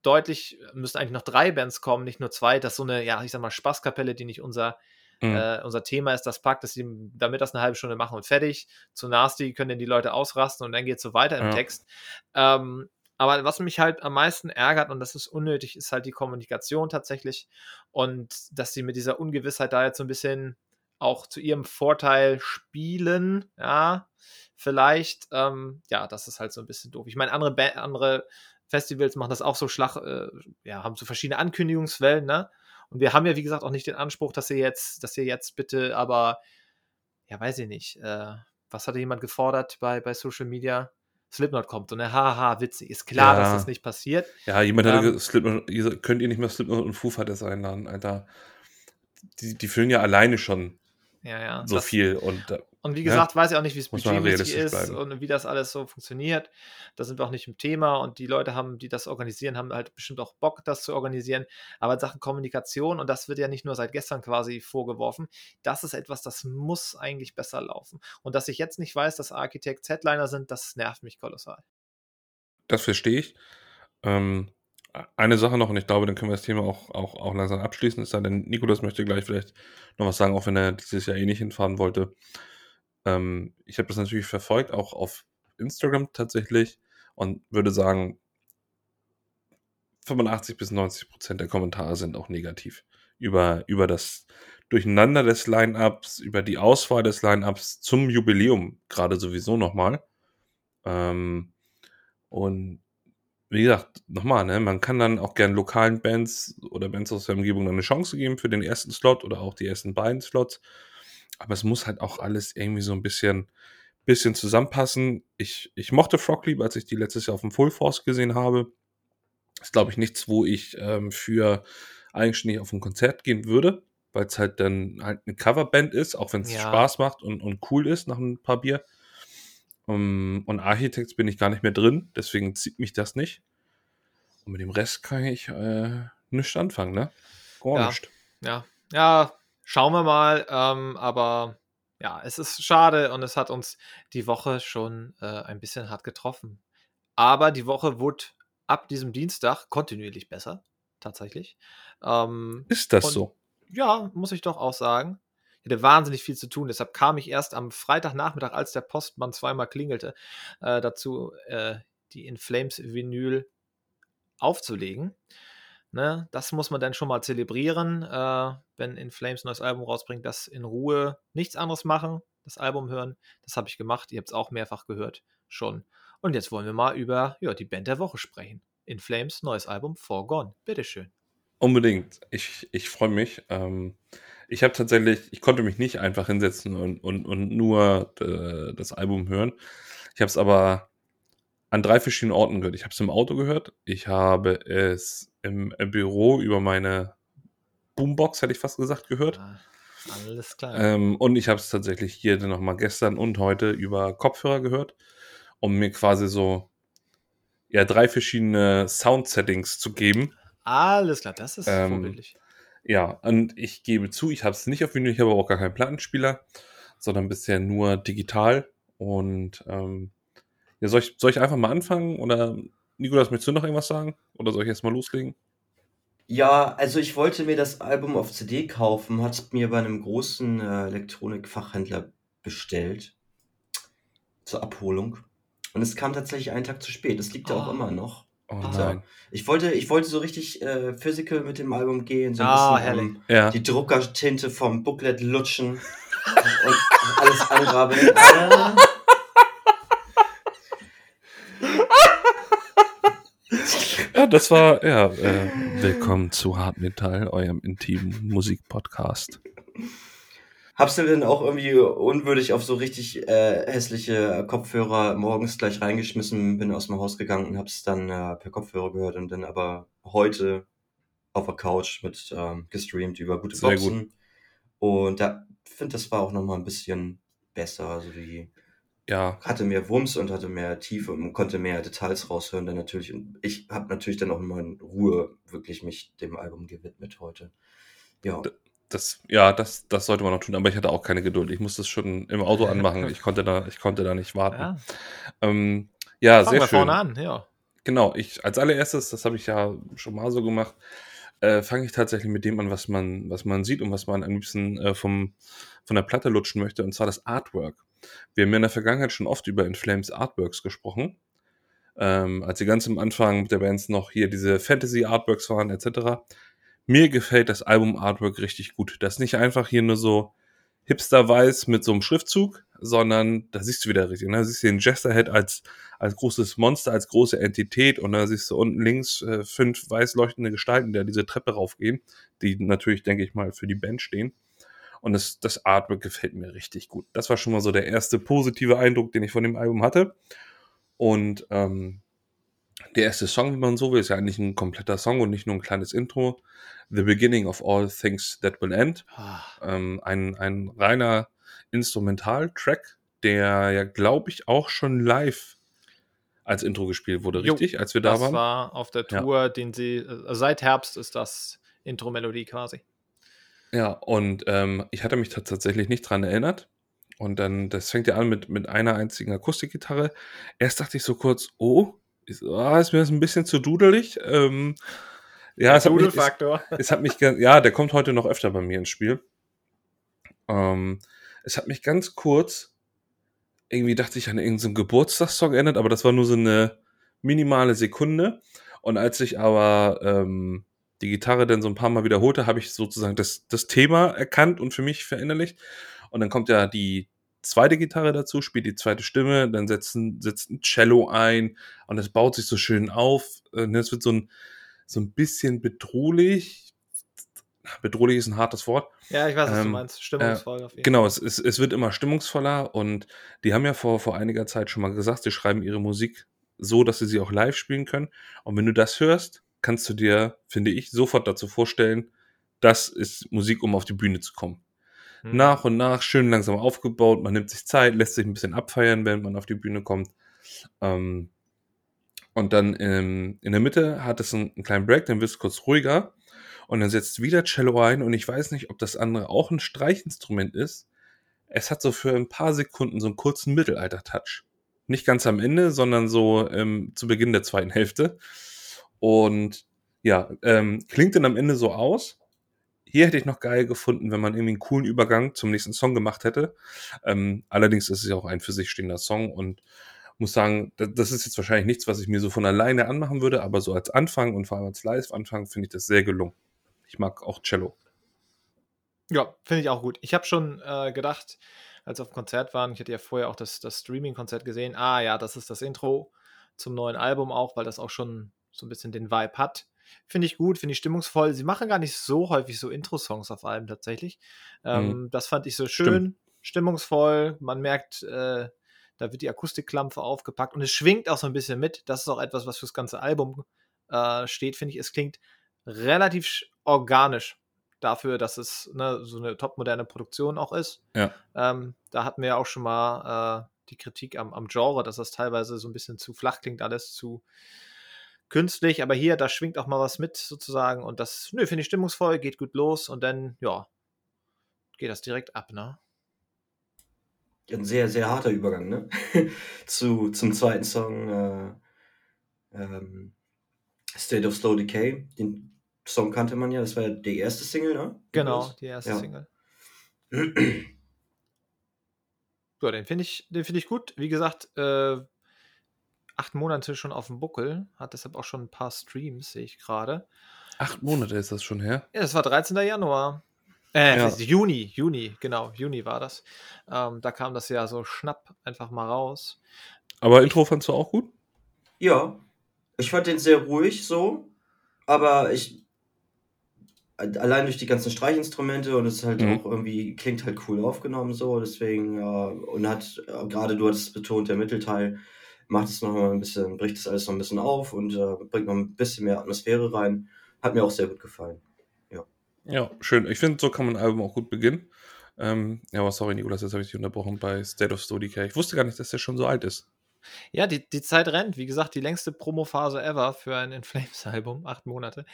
deutlich, müssen eigentlich noch drei Bands kommen, nicht nur zwei. Das ist so eine, ja, ich sag mal, Spaßkapelle, die nicht unser Mhm. Äh, unser Thema ist das Pakt, dass sie damit das eine halbe Stunde machen und fertig. Zu Nasty können dann die Leute ausrasten und dann geht es so weiter im ja. Text. Ähm, aber was mich halt am meisten ärgert, und das ist unnötig, ist halt die Kommunikation tatsächlich. Und dass sie mit dieser Ungewissheit da jetzt so ein bisschen auch zu ihrem Vorteil spielen, ja, vielleicht, ähm, ja, das ist halt so ein bisschen doof. Ich meine, andere, andere Festivals machen das auch so schlag, äh, ja, haben so verschiedene Ankündigungswellen, ne? Und wir haben ja, wie gesagt, auch nicht den Anspruch, dass ihr jetzt, dass ihr jetzt bitte aber, ja, weiß ich nicht, äh, was hatte jemand gefordert bei, bei Social Media? Slipknot kommt und haha, witzig. Ist klar, ja. dass das nicht passiert. Ja, jemand hat ähm, Slipknot, könnt ihr nicht mehr Slipknot und Foo Fighters einladen, Alter. Die, die füllen ja alleine schon ja, ja. so das, viel und und wie gesagt, ja, weiß ich auch nicht, wie es budgetmäßig ist bleiben. und wie das alles so funktioniert. Da sind wir auch nicht im Thema und die Leute haben, die das organisieren, haben halt bestimmt auch Bock, das zu organisieren. Aber in Sachen Kommunikation, und das wird ja nicht nur seit gestern quasi vorgeworfen, das ist etwas, das muss eigentlich besser laufen. Und dass ich jetzt nicht weiß, dass Architects Headliner sind, das nervt mich kolossal. Das verstehe ich. Ähm, eine Sache noch, und ich glaube, dann können wir das Thema auch, auch, auch langsam abschließen, sei denn, Nikolas möchte gleich vielleicht noch was sagen, auch wenn er dieses Jahr eh nicht hinfahren wollte. Ähm, ich habe das natürlich verfolgt, auch auf Instagram tatsächlich und würde sagen, 85 bis 90 Prozent der Kommentare sind auch negativ über, über das Durcheinander des Line-Ups, über die Auswahl des Line-Ups zum Jubiläum gerade sowieso nochmal. Ähm, und wie gesagt, nochmal, ne, man kann dann auch gern lokalen Bands oder Bands aus der Umgebung eine Chance geben für den ersten Slot oder auch die ersten beiden Slots aber es muss halt auch alles irgendwie so ein bisschen, bisschen zusammenpassen. Ich, ich mochte Frogleap, als ich die letztes Jahr auf dem Full Force gesehen habe. Ist, glaube ich, nichts, wo ich ähm, für eigenständig auf ein Konzert gehen würde, weil es halt dann halt eine Coverband ist, auch wenn es ja. Spaß macht und, und cool ist nach ein paar Bier. Um, und Architects bin ich gar nicht mehr drin, deswegen zieht mich das nicht. Und mit dem Rest kann ich äh, nichts anfangen, ne? Gar ja. nicht. Ja, ja, Schauen wir mal. Ähm, aber ja, es ist schade und es hat uns die Woche schon äh, ein bisschen hart getroffen. Aber die Woche wurde ab diesem Dienstag kontinuierlich besser, tatsächlich. Ähm, ist das so? Ja, muss ich doch auch sagen. Ich hatte wahnsinnig viel zu tun. Deshalb kam ich erst am Freitagnachmittag, als der Postmann zweimal klingelte, äh, dazu, äh, die In Flames Vinyl aufzulegen. Ne, das muss man dann schon mal zelebrieren, äh, wenn In Flames neues Album rausbringt, das in Ruhe nichts anderes machen, das Album hören. Das habe ich gemacht. Ihr habt es auch mehrfach gehört schon. Und jetzt wollen wir mal über ja, die Band der Woche sprechen. In Flames neues Album Forgone. Bitteschön. Unbedingt. Ich, ich freue mich. Ähm, ich habe tatsächlich, ich konnte mich nicht einfach hinsetzen und, und, und nur äh, das Album hören. Ich habe es aber an drei verschiedenen Orten gehört. Ich habe es im Auto gehört, ich habe es im, Büro über meine Boombox, hätte ich fast gesagt, gehört. Ah, alles klar. Ähm, und ich habe es tatsächlich hier dann nochmal gestern und heute über Kopfhörer gehört, um mir quasi so ja, drei verschiedene Sound-Settings zu geben. Alles klar, das ist Ähm, vorbildlich. Ja, und ich gebe zu, ich habe es nicht auf Vinyl, ich habe auch gar keinen Plattenspieler, sondern bisher nur digital. Und ähm, ja, soll ich, soll ich einfach mal anfangen? Oder Nikolas, möchtest du noch irgendwas sagen? Oder soll ich erst mal loslegen? Ja, also ich wollte mir das Album auf CD kaufen, hat es mir bei einem großen äh, Elektronikfachhändler bestellt zur Abholung. Und es kam tatsächlich einen Tag zu spät. Es liegt ja auch Oh. immer noch. Oh Ah. nein. Ich wollte, ich wollte so richtig äh, physical mit dem Album gehen, so ein Ah, bisschen herrlich. ähm, Ja. die Druckertinte vom Booklet lutschen und alles angrabbeln. Ah. Ja, das war, ja, äh, willkommen zu Hartmetall, eurem intimen Musikpodcast. Hab's du denn auch irgendwie unwürdig auf so richtig äh, hässliche Kopfhörer morgens gleich reingeschmissen, bin aus dem Haus gegangen und hab's dann äh, per Kopfhörer gehört und dann aber heute auf der Couch mit ähm, gestreamt über gute Sehr Boxen. Und da finde das war auch nochmal ein bisschen besser. Also die Ja, hatte mehr Wumms und hatte mehr Tiefe und konnte mehr Details raushören dann natürlich. Und ich habe natürlich dann auch mal in Ruhe wirklich mich dem Album gewidmet heute. Ja. das, ja, das, das sollte man noch tun, aber ich hatte auch keine Geduld. Ich musste es schon im Auto anmachen. Ich konnte da, ich konnte da nicht warten. Ja, Ähm, ja, fangen sehr wir schön. vorne an, ja. Genau, ich als allererstes, das habe ich ja schon mal so gemacht, äh, fange ich tatsächlich mit dem an, was man, was man sieht und was man am liebsten äh, vom, von der Platte lutschen möchte, und zwar das Artwork. Wir haben ja in der Vergangenheit schon oft über In Flames Artworks gesprochen. Ähm, als sie ganz am Anfang mit der Bands noch hier diese Fantasy-Artworks waren, etc. Mir gefällt das Album-Artwork richtig gut. Das ist nicht einfach hier nur so hipster-weiß mit so einem Schriftzug, sondern da siehst du wieder richtig. Ne? Da siehst du den Jesterhead als, als großes Monster, als große Entität und da siehst du unten links äh, fünf weiß leuchtende Gestalten, die diese Treppe raufgehen, die natürlich, denke ich mal, für die Band stehen. Und das, das Artwork gefällt mir richtig gut. Das war schon mal so der erste positive Eindruck, den ich von dem Album hatte. Und ähm, der erste Song, wenn man so will, ist ja eigentlich ein kompletter Song und nicht nur ein kleines Intro. The Beginning of All Things That Will End Ah, ähm, ein, ein reiner Instrumental-Track, der ja, glaube ich, auch schon live als Intro gespielt wurde, Jo, richtig? Als wir da Das waren? war auf der Ja. Tour, den sie, äh, seit Herbst ist das Intro-Melodie quasi. Ja, und ähm, ich hatte mich tatsächlich nicht dran erinnert. Und dann, das fängt ja an mit, mit einer einzigen Akustikgitarre. Erst dachte ich so kurz, oh, ist, ah, ist mir das ein bisschen zu dudelig. Ähm, ja, es hat, mich, es, Dudelfaktor. es hat mich, ja, der kommt heute noch öfter bei mir ins Spiel. Ähm, es hat mich ganz kurz, irgendwie dachte ich an irgendeinen Geburtstagssong erinnert, aber das war nur so eine minimale Sekunde. Und als ich aber ähm, die Gitarre dann so ein paar Mal wiederholte, habe ich sozusagen das, das Thema erkannt und für mich verinnerlicht. Und dann kommt ja die zweite Gitarre dazu, spielt die zweite Stimme, dann setzt ein, setzt ein Cello ein und es baut sich so schön auf. Und es wird so ein, so ein bisschen bedrohlich. Bedrohlich ist ein hartes Wort. Ja, ich weiß, was du Ähm, meinst. Stimmungsvoll auf jeden Genau, es, es, es wird immer stimmungsvoller und die haben ja vor, vor einiger Zeit schon mal gesagt, sie schreiben ihre Musik so, dass sie sie auch live spielen können. Und wenn du das hörst, kannst du dir, finde ich, sofort dazu vorstellen, das ist Musik, um auf die Bühne zu kommen. Hm. Nach und nach, schön langsam aufgebaut, man nimmt sich Zeit, lässt sich ein bisschen abfeiern, wenn man auf die Bühne kommt. Ähm, und dann ähm, in der Mitte hat es einen, einen kleinen Break, dann wird es kurz ruhiger. Und dann setzt wieder Cello ein und ich weiß nicht, ob das andere auch ein Streichinstrument ist. Es hat so für ein paar Sekunden so einen kurzen Mittelalter-Touch. Nicht ganz am Ende, sondern so ähm, zu Beginn der zweiten Hälfte. Und ja, ähm, klingt dann am Ende so aus. Hier hätte ich noch geil gefunden, wenn man irgendwie einen coolen Übergang zum nächsten Song gemacht hätte. Ähm, allerdings ist es ja auch ein für sich stehender Song und muss sagen, da- das ist jetzt wahrscheinlich nichts, was ich mir so von alleine anmachen würde, aber so als Anfang und vor allem als Live-Anfang finde ich das sehr gelungen. Ich mag auch Cello. Ja, finde ich auch gut. Ich habe schon äh, gedacht, als wir auf dem Konzert waren, ich hatte ja vorher auch das, das Streaming-Konzert gesehen, ah ja, das ist das Intro zum neuen Album auch, weil das auch schon so ein bisschen den Vibe hat. Finde ich gut, finde ich stimmungsvoll. Sie machen gar nicht so häufig so Intro-Songs auf allem tatsächlich. Ähm, Mhm. Das fand ich so schön, Stimmt. stimmungsvoll. Man merkt, äh, da wird die Akustikklampe aufgepackt und es schwingt auch so ein bisschen mit. Das ist auch etwas, was fürs ganze Album äh, steht, finde ich. Es klingt relativ sch- organisch dafür, dass es ne, so eine topmoderne Produktion auch ist. Ja. Ähm, da hatten wir ja auch schon mal äh, die Kritik am, am Genre, dass das teilweise so ein bisschen zu flach klingt, alles zu künstlich. Aber hier, da schwingt auch mal was mit sozusagen. Und das, nö, finde ich stimmungsvoll, geht gut los und dann, ja, geht das direkt ab, ne? Ein sehr, sehr harter Übergang, ne? Zu, zum zweiten Song, äh, ähm, State of Slow Decay. Den Song kannte man ja, das war ja die erste Single, ne? Genau, die erste Ja. Single. Ja, den finde ich, den finde ich gut. Wie gesagt, äh, acht Monate schon auf dem Buckel, hat deshalb auch schon ein paar Streams, sehe ich gerade. Acht Monate ist das schon her. Ja, das war 13. Januar. Äh, Ja. Juni, Juni, genau, Juni war das. Ähm, da kam das ja so schnapp einfach mal raus. Aber Intro fandst du auch gut? Ja, ich fand den sehr ruhig so, aber ich allein durch die ganzen Streichinstrumente und es ist halt Mhm. auch irgendwie klingt halt cool aufgenommen so, deswegen äh, und hat äh, gerade du hattest es betont, der Mittelteil macht es noch mal ein bisschen, bricht es alles noch ein bisschen auf und äh, bringt noch ein bisschen mehr Atmosphäre rein. Hat mir auch sehr gut gefallen. Ja, schön. Ich finde, so kann man ein Album auch gut beginnen. Ähm, ja, aber sorry, Nikolas, jetzt habe ich dich unterbrochen bei State of Slow Decay. Ich wusste gar nicht, dass der schon so alt ist. Ja, die, die Zeit rennt. Wie gesagt, die längste Promophase ever für ein In Flames-Album. Acht Monate.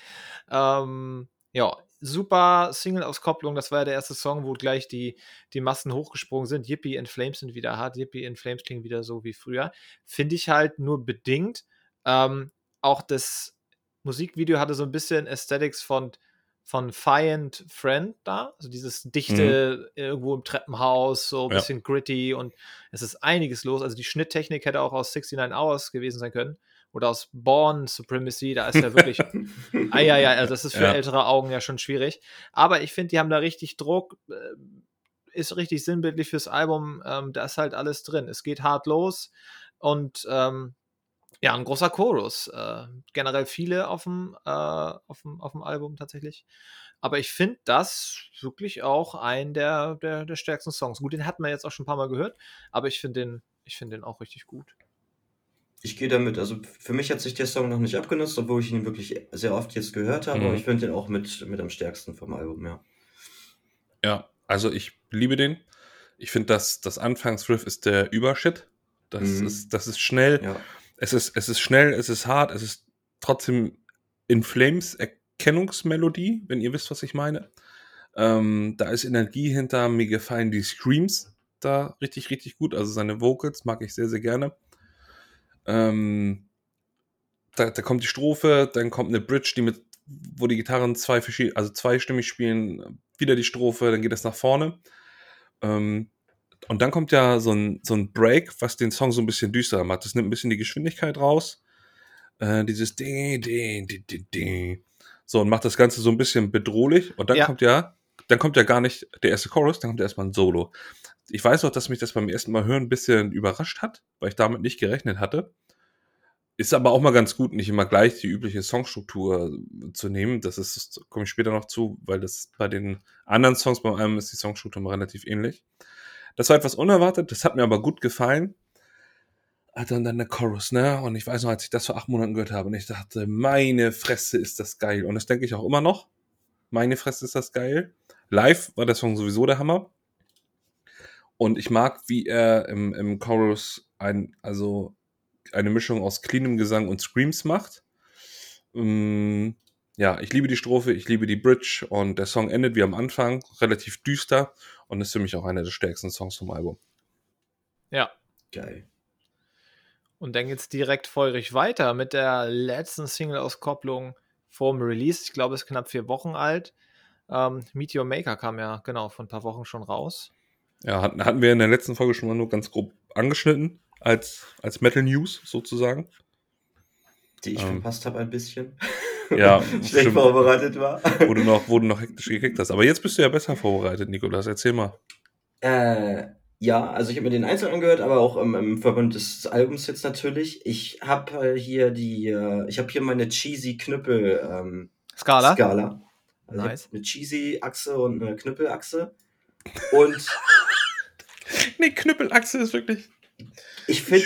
Ähm, ja, super Single-Auskopplung. Das war ja der erste Song, wo gleich die, die Massen hochgesprungen sind. Yippie in Flames sind wieder hart. Yippie in Flames klingen wieder so wie früher. Finde ich halt nur bedingt. Ähm, auch das Musikvideo hatte so ein bisschen Aesthetics von von Fiend Friend da, also dieses dichte irgendwo im Treppenhaus, so ein Ja. bisschen gritty und es ist einiges los. Also die Schnitttechnik hätte auch aus 69 Hours gewesen sein können oder aus Born Supremacy, da ist ja wirklich, ah ja, ja, also das ist für Ja. ältere Augen ja schon schwierig. Aber ich finde, die haben da richtig Druck, äh, ist richtig sinnbildlich fürs Album, ähm, da ist halt alles drin. Es geht hart los und ähm, ja, ein großer Chorus. Äh, generell viele auf dem, äh, auf dem, auf dem Album tatsächlich. Aber ich finde das wirklich auch ein der, der, der stärksten Songs. Gut, den hat man jetzt auch schon ein paar Mal gehört, aber ich finde den, ich finde den auch richtig gut. Ich gehe damit. Also für mich hat sich der Song noch nicht abgenutzt, obwohl ich ihn wirklich sehr oft jetzt gehört habe, Mhm. aber ich finde den auch mit, mit am stärksten vom Album, ja. Ja, also ich liebe den. Ich finde, dass das Anfangsriff ist der Übershit. Das, Mhm. ist, das ist schnell. Ja. Es ist, es ist schnell, es ist hart, es ist trotzdem in Flames Erkennungsmelodie, wenn ihr wisst, was ich meine. Ähm, da ist Energie hinter, mir gefallen die Screams da richtig, richtig gut. Also seine Vocals mag ich sehr, sehr gerne. Ähm, da, da kommt die Strophe, dann kommt eine Bridge, die mit, wo die Gitarren zwei verschiedene, also zweistimmig spielen, wieder die Strophe, dann geht es nach vorne. Ähm, und dann kommt ja so ein, so ein Break, was den Song so ein bisschen düsterer macht. Das nimmt ein bisschen die Geschwindigkeit raus. Äh, dieses Ding, Ding, Ding, Ding, Ding. So, und macht das Ganze so ein bisschen bedrohlich. Und dann Ja. kommt ja, dann kommt ja gar nicht der erste Chorus, dann kommt ja erstmal ein Solo. Ich weiß noch, dass mich das beim ersten Mal hören ein bisschen überrascht hat, weil ich damit nicht gerechnet hatte. Ist aber auch mal ganz gut, nicht immer gleich die übliche Songstruktur zu nehmen. Das ist, komme ich später noch zu, weil das bei den anderen Songs beim Album ist die Songstruktur mal relativ ähnlich. Das war etwas unerwartet, das hat mir aber gut gefallen. Alter, und dann der Chorus, ne? Und ich weiß noch, als ich das vor acht Monaten gehört habe, und ich dachte, meine Fresse ist das geil. Und das denke ich auch immer noch. Meine Fresse ist das geil. Live war der Song sowieso der Hammer. Und ich mag, wie er im, im Chorus ein, also eine Mischung aus cleanem Gesang und Screams macht. Ähm, ja, ich liebe die Strophe, ich liebe die Bridge und der Song endet wie am Anfang, relativ düster und ist für mich auch einer der stärksten Songs vom Album. Ja. Geil. Und dann geht's direkt feurig weiter mit der letzten Single-Auskopplung vorm Release. Ich glaube, es ist knapp vier Wochen alt. Ähm, Meteor Maker kam ja, genau, vor ein paar Wochen schon raus. Ja, hatten, hatten wir in der letzten Folge schon mal nur ganz grob angeschnitten, als, als Metal News sozusagen. Die ich Ähm. verpasst habe ein bisschen. Ja, Schlecht stimmt. vorbereitet war. Wo du noch, wo du noch hektisch gekickt hast. Aber jetzt bist du ja besser vorbereitet, Nikolas. Erzähl mal. Äh, Ja, also ich habe mir den einzeln angehört, aber auch im, im Verbund des Albums jetzt natürlich. Ich habe äh, hier die, äh, ich habe hier meine cheesy Knüppel ähm, Skala. Skala. Also Nice. eine cheesy Achse und eine Knüppelachse. Und Nee, Knüppelachse ist wirklich. ich finde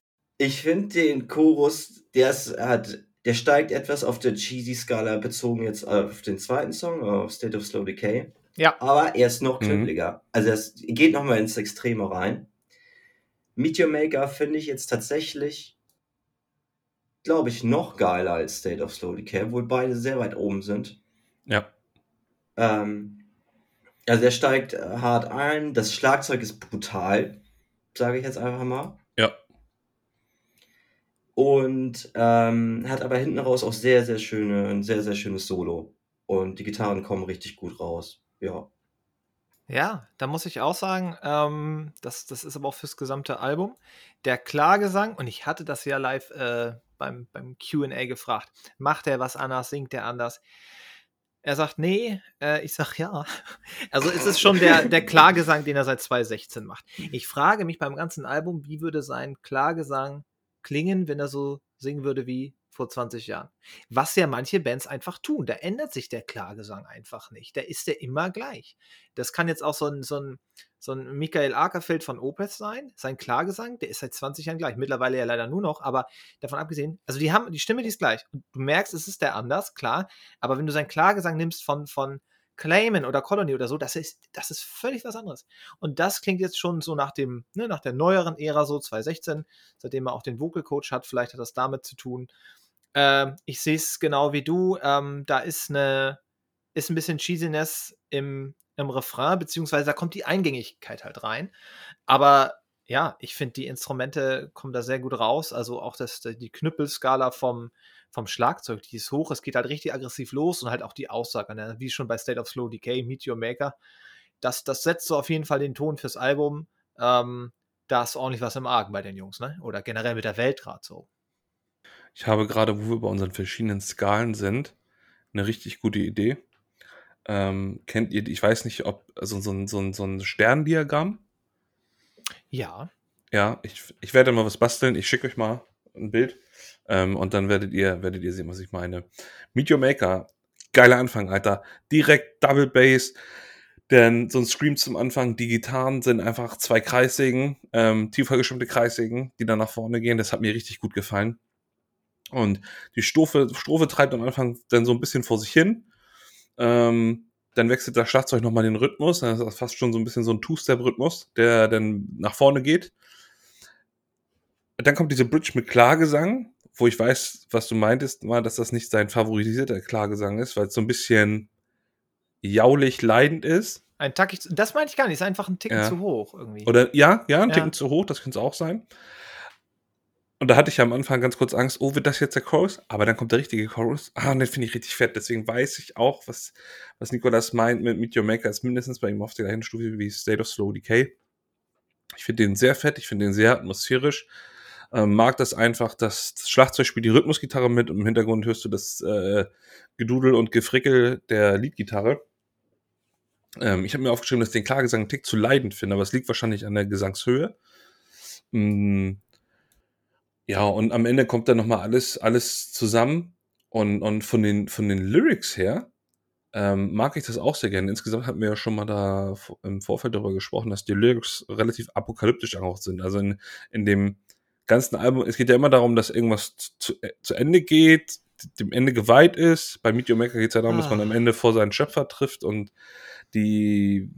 Ich finde den Chorus, der ist, hat, der steigt etwas auf der cheesy Skala bezogen jetzt auf den zweiten Song, auf State of Slow Decay. Ja. Aber er ist noch Mhm. knüppeliger. Also es geht nochmal ins Extreme rein. Meteor Maker finde ich jetzt tatsächlich, glaube ich, noch geiler als State of Slow Decay, obwohl beide sehr weit oben sind. Ja. Ähm, also er steigt hart ein. Das Schlagzeug ist brutal, sage ich jetzt einfach mal. Und ähm, hat aber hinten raus auch sehr, sehr schöne, ein sehr, sehr schönes Solo. Und die Gitarren kommen richtig gut raus. Ja. Ja, da muss ich auch sagen, ähm, das, das ist aber auch fürs gesamte Album. Der Klagesang, und ich hatte das ja live äh, beim, beim QA gefragt, macht er was anders, singt er anders? Er sagt, nee, äh, ich sag ja. Also es ist schon der, der Klagesang, den er seit 2016 macht. Ich frage mich beim ganzen Album, wie würde sein Klagesang klingen, wenn er so singen würde wie vor 20 Jahren. Was ja manche Bands einfach tun. Da ändert sich der Klagesang einfach nicht. Da ist der immer gleich. Das kann jetzt auch so ein, so ein, so ein Michael Akerfeld von Opeth sein. Sein Klagesang, der ist seit 20 Jahren gleich. Mittlerweile ja leider nur noch, aber davon abgesehen, also die haben, die Stimme, die ist gleich. Du merkst, es ist der anders, klar. Aber wenn du seinen Klagesang nimmst von, von Clayman oder Colony oder so, das ist, das ist völlig was anderes. Und das klingt jetzt schon so nach dem, ne, nach der neueren Ära, so 2016, seitdem er auch den Vocal Coach hat. Vielleicht hat das damit zu tun. Ähm, ich sehe es genau wie du. Ähm, da ist eine, ist ein bisschen Cheesiness im, im Refrain, beziehungsweise da kommt die Eingängigkeit halt rein. Aber ja, ich finde, die Instrumente kommen da sehr gut raus. Also auch das, die Knüppelskala vom, vom Schlagzeug, die ist hoch. Es geht halt richtig aggressiv los und halt auch die Aussage, ne? wie schon bei State of Slow Decay, Meteor Maker. Das, das setzt so auf jeden Fall den Ton fürs Album. Ähm, da ist ordentlich was im Argen bei den Jungs, ne? Oder generell mit der Welt gerade so. Ich habe gerade, wo wir bei unseren verschiedenen Skalen sind, eine richtig gute Idee. Ähm, kennt ihr, ich weiß nicht, ob, also so ein, so ein, so ein Sterndiagramm. Ja. Ja, ich, ich werde mal was basteln. Ich schicke euch mal ein Bild. Ähm, und dann werdet ihr, werdet ihr sehen, was ich meine. Meteor Maker, geiler Anfang, Alter. Direkt Double Bass. Denn so ein Scream zum Anfang, die Gitarren sind einfach zwei Kreissägen, ähm, tiefer gestimmte Kreissägen, die dann nach vorne gehen. Das hat mir richtig gut gefallen. Und die Strophe, Strophe treibt am Anfang dann so ein bisschen vor sich hin. Ähm, dann wechselt das Schlagzeug nochmal den Rhythmus. Dann ist das fast schon so ein bisschen so ein Two-Step-Rhythmus, der dann nach vorne geht. Dann kommt diese Bridge mit Klagesang, wo ich weiß, was du meintest, mal, dass das nicht sein favorisierter Klagesang ist, weil es so ein bisschen jaulig leidend ist. Ein Tack, das meine ich gar nicht, ist einfach ein Ticken Ja. zu hoch irgendwie. Oder ja, ja, ein Ja. Ticken zu hoch, das könnte es auch sein. Und da hatte ich am Anfang ganz kurz Angst, oh, wird das jetzt der Chorus? Aber dann kommt der richtige Chorus. Ah, und den finde ich richtig fett. Deswegen weiß ich auch, was, was Nikolas meint mit Meet Your Maker ist mindestens bei ihm auf der gleichen Stufe wie State of Slow Decay. Ich finde den sehr fett, ich finde den sehr atmosphärisch. Ähm, mag das einfach, dass das Schlagzeug spielt die Rhythmusgitarre mit und im Hintergrund hörst du das äh, Gedudel und Gefrickel der Leadgitarre. Ähm, ich habe mir aufgeschrieben, dass ich den Klagesang einen Tick zu leidend finde, aber es liegt wahrscheinlich an der Gesangshöhe. Mm, ja, und am Ende kommt dann nochmal alles, alles zusammen. Und, und von, den, von den Lyrics her ähm, mag ich das auch sehr gerne. Insgesamt hatten wir ja schon mal da im Vorfeld darüber gesprochen, dass die Lyrics relativ apokalyptisch angehaucht sind. Also in, in dem ganzen Album, es geht ja immer darum, dass irgendwas zu, zu Ende geht, dem Ende geweiht ist. Bei Meet Your Maker geht es ja darum, dass man Ah. am Ende vor seinen Schöpfer trifft und die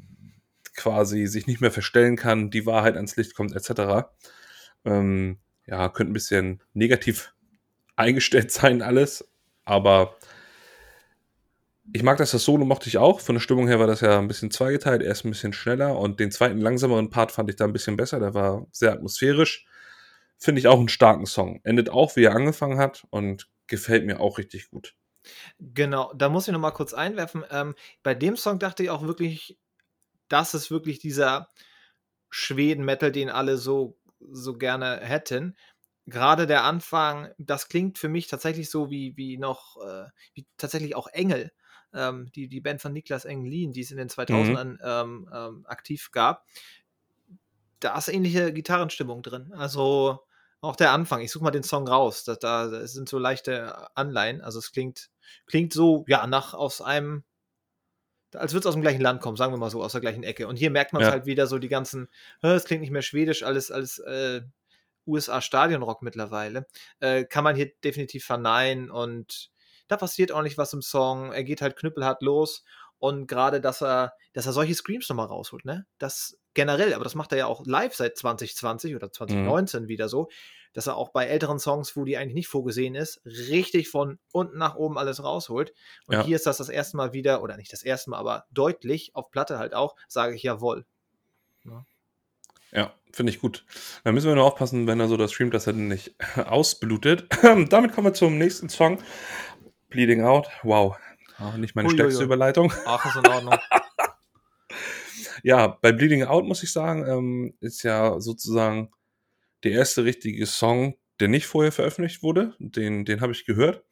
quasi sich nicht mehr verstellen kann, die Wahrheit ans Licht kommt, etc. Ähm, ja, könnte ein bisschen negativ eingestellt sein alles, aber ich mag das, das Solo mochte ich auch. Von der Stimmung her war das ja ein bisschen zweigeteilt. Erst ein bisschen schneller und den zweiten langsameren Part fand ich da ein bisschen besser. Der war sehr atmosphärisch. Finde ich auch einen starken Song. Endet auch, wie er angefangen hat und gefällt mir auch richtig gut. Genau, da muss ich noch mal kurz einwerfen. Ähm, bei dem Song dachte ich auch wirklich, das ist wirklich dieser Schweden-Metal, den alle so, so gerne hätten. Gerade der Anfang, das klingt für mich tatsächlich so wie, wie noch, äh, wie tatsächlich auch Engel ähm, die, die Band von Niklas Englin, die es in den 2000ern mhm. ähm, ähm, aktiv gab, da ist ähnliche Gitarrenstimmung drin. Also auch der Anfang, ich suche mal den Song raus, da, da sind so leichte Anleihen, also es klingt, klingt so, ja, nach aus einem, als würde es aus dem gleichen Land kommen, sagen wir mal so, aus der gleichen Ecke. Und hier merkt man es ja. halt wieder so, die ganzen, es klingt nicht mehr schwedisch, alles, alles äh, USA-Stadionrock mittlerweile. Äh, kann man hier definitiv verneinen und da passiert auch nicht was im Song, er geht halt knüppelhart los und gerade, dass er, dass er solche Screams nochmal rausholt, ne? Das generell, aber das macht er ja auch live seit 2020 oder 2019 mhm. wieder so, dass er auch bei älteren Songs, wo die eigentlich nicht vorgesehen ist, richtig von unten nach oben alles rausholt. Und ja. hier ist das das erste Mal wieder, oder nicht das erste Mal, aber deutlich auf Platte halt auch, sage ich jawohl. Ja. Ja, finde ich gut. Da müssen wir nur aufpassen, wenn er so das streamt, dass er nicht ausblutet. Damit kommen wir zum nächsten Song. Bleeding Out. Wow. Auch nicht meine Uiuiui. stärkste Überleitung. Ach, ist in Ordnung. ja, bei Bleeding Out muss ich sagen, ähm, ist ja sozusagen der erste richtige Song, der nicht vorher veröffentlicht wurde. Den, den habe ich gehört.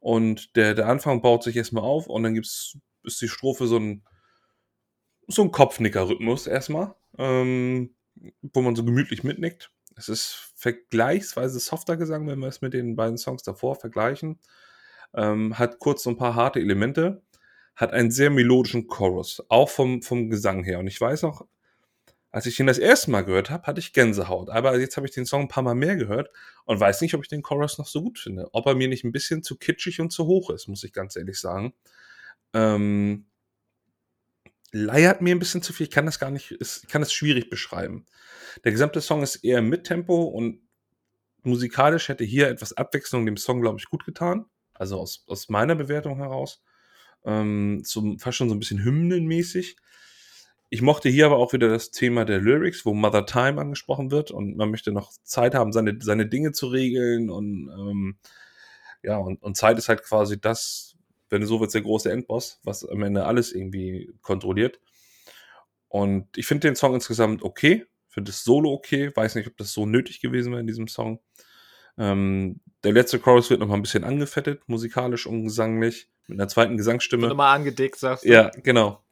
Und der, der Anfang baut sich erstmal auf und dann gibt's, ist die Strophe so ein, so ein Kopfnicker-Rhythmus erstmal, ähm, wo man so gemütlich mitnickt. Es ist vergleichsweise softer Gesang, wenn wir es mit den beiden Songs davor vergleichen ähm, hat kurz so ein paar harte Elemente, hat einen sehr melodischen Chorus, auch vom, vom Gesang her. Und ich weiß noch, als ich ihn das erste Mal gehört habe, hatte ich Gänsehaut. Aber jetzt habe ich den Song ein paar Mal mehr gehört und weiß nicht, ob ich den Chorus noch so gut finde. Ob er mir nicht ein bisschen zu kitschig und zu hoch ist, muss ich ganz ehrlich sagen. Ähm, leiert mir ein bisschen zu viel. Ich kann das gar nicht, ich kann es schwierig beschreiben. Der gesamte Song ist eher mit Tempo und musikalisch hätte hier etwas Abwechslung dem Song, glaube ich, gut getan also aus, aus meiner Bewertung heraus, ähm, so, fast schon so ein bisschen hymnenmäßig. Ich mochte hier aber auch wieder das Thema der Lyrics, wo Mother Time angesprochen wird und man möchte noch Zeit haben, seine, seine Dinge zu regeln und ähm, ja, und, und Zeit ist halt quasi das, wenn du so willst, der große Endboss, was am Ende alles irgendwie kontrolliert. Und ich finde den Song insgesamt okay, finde das Solo okay, weiß nicht, ob das so nötig gewesen wäre in diesem Song. Ähm, der letzte Chorus wird nochmal ein bisschen angefettet, musikalisch und gesanglich, mit einer zweiten Gesangsstimme. Nochmal angedickt, sagst du? Ja, genau.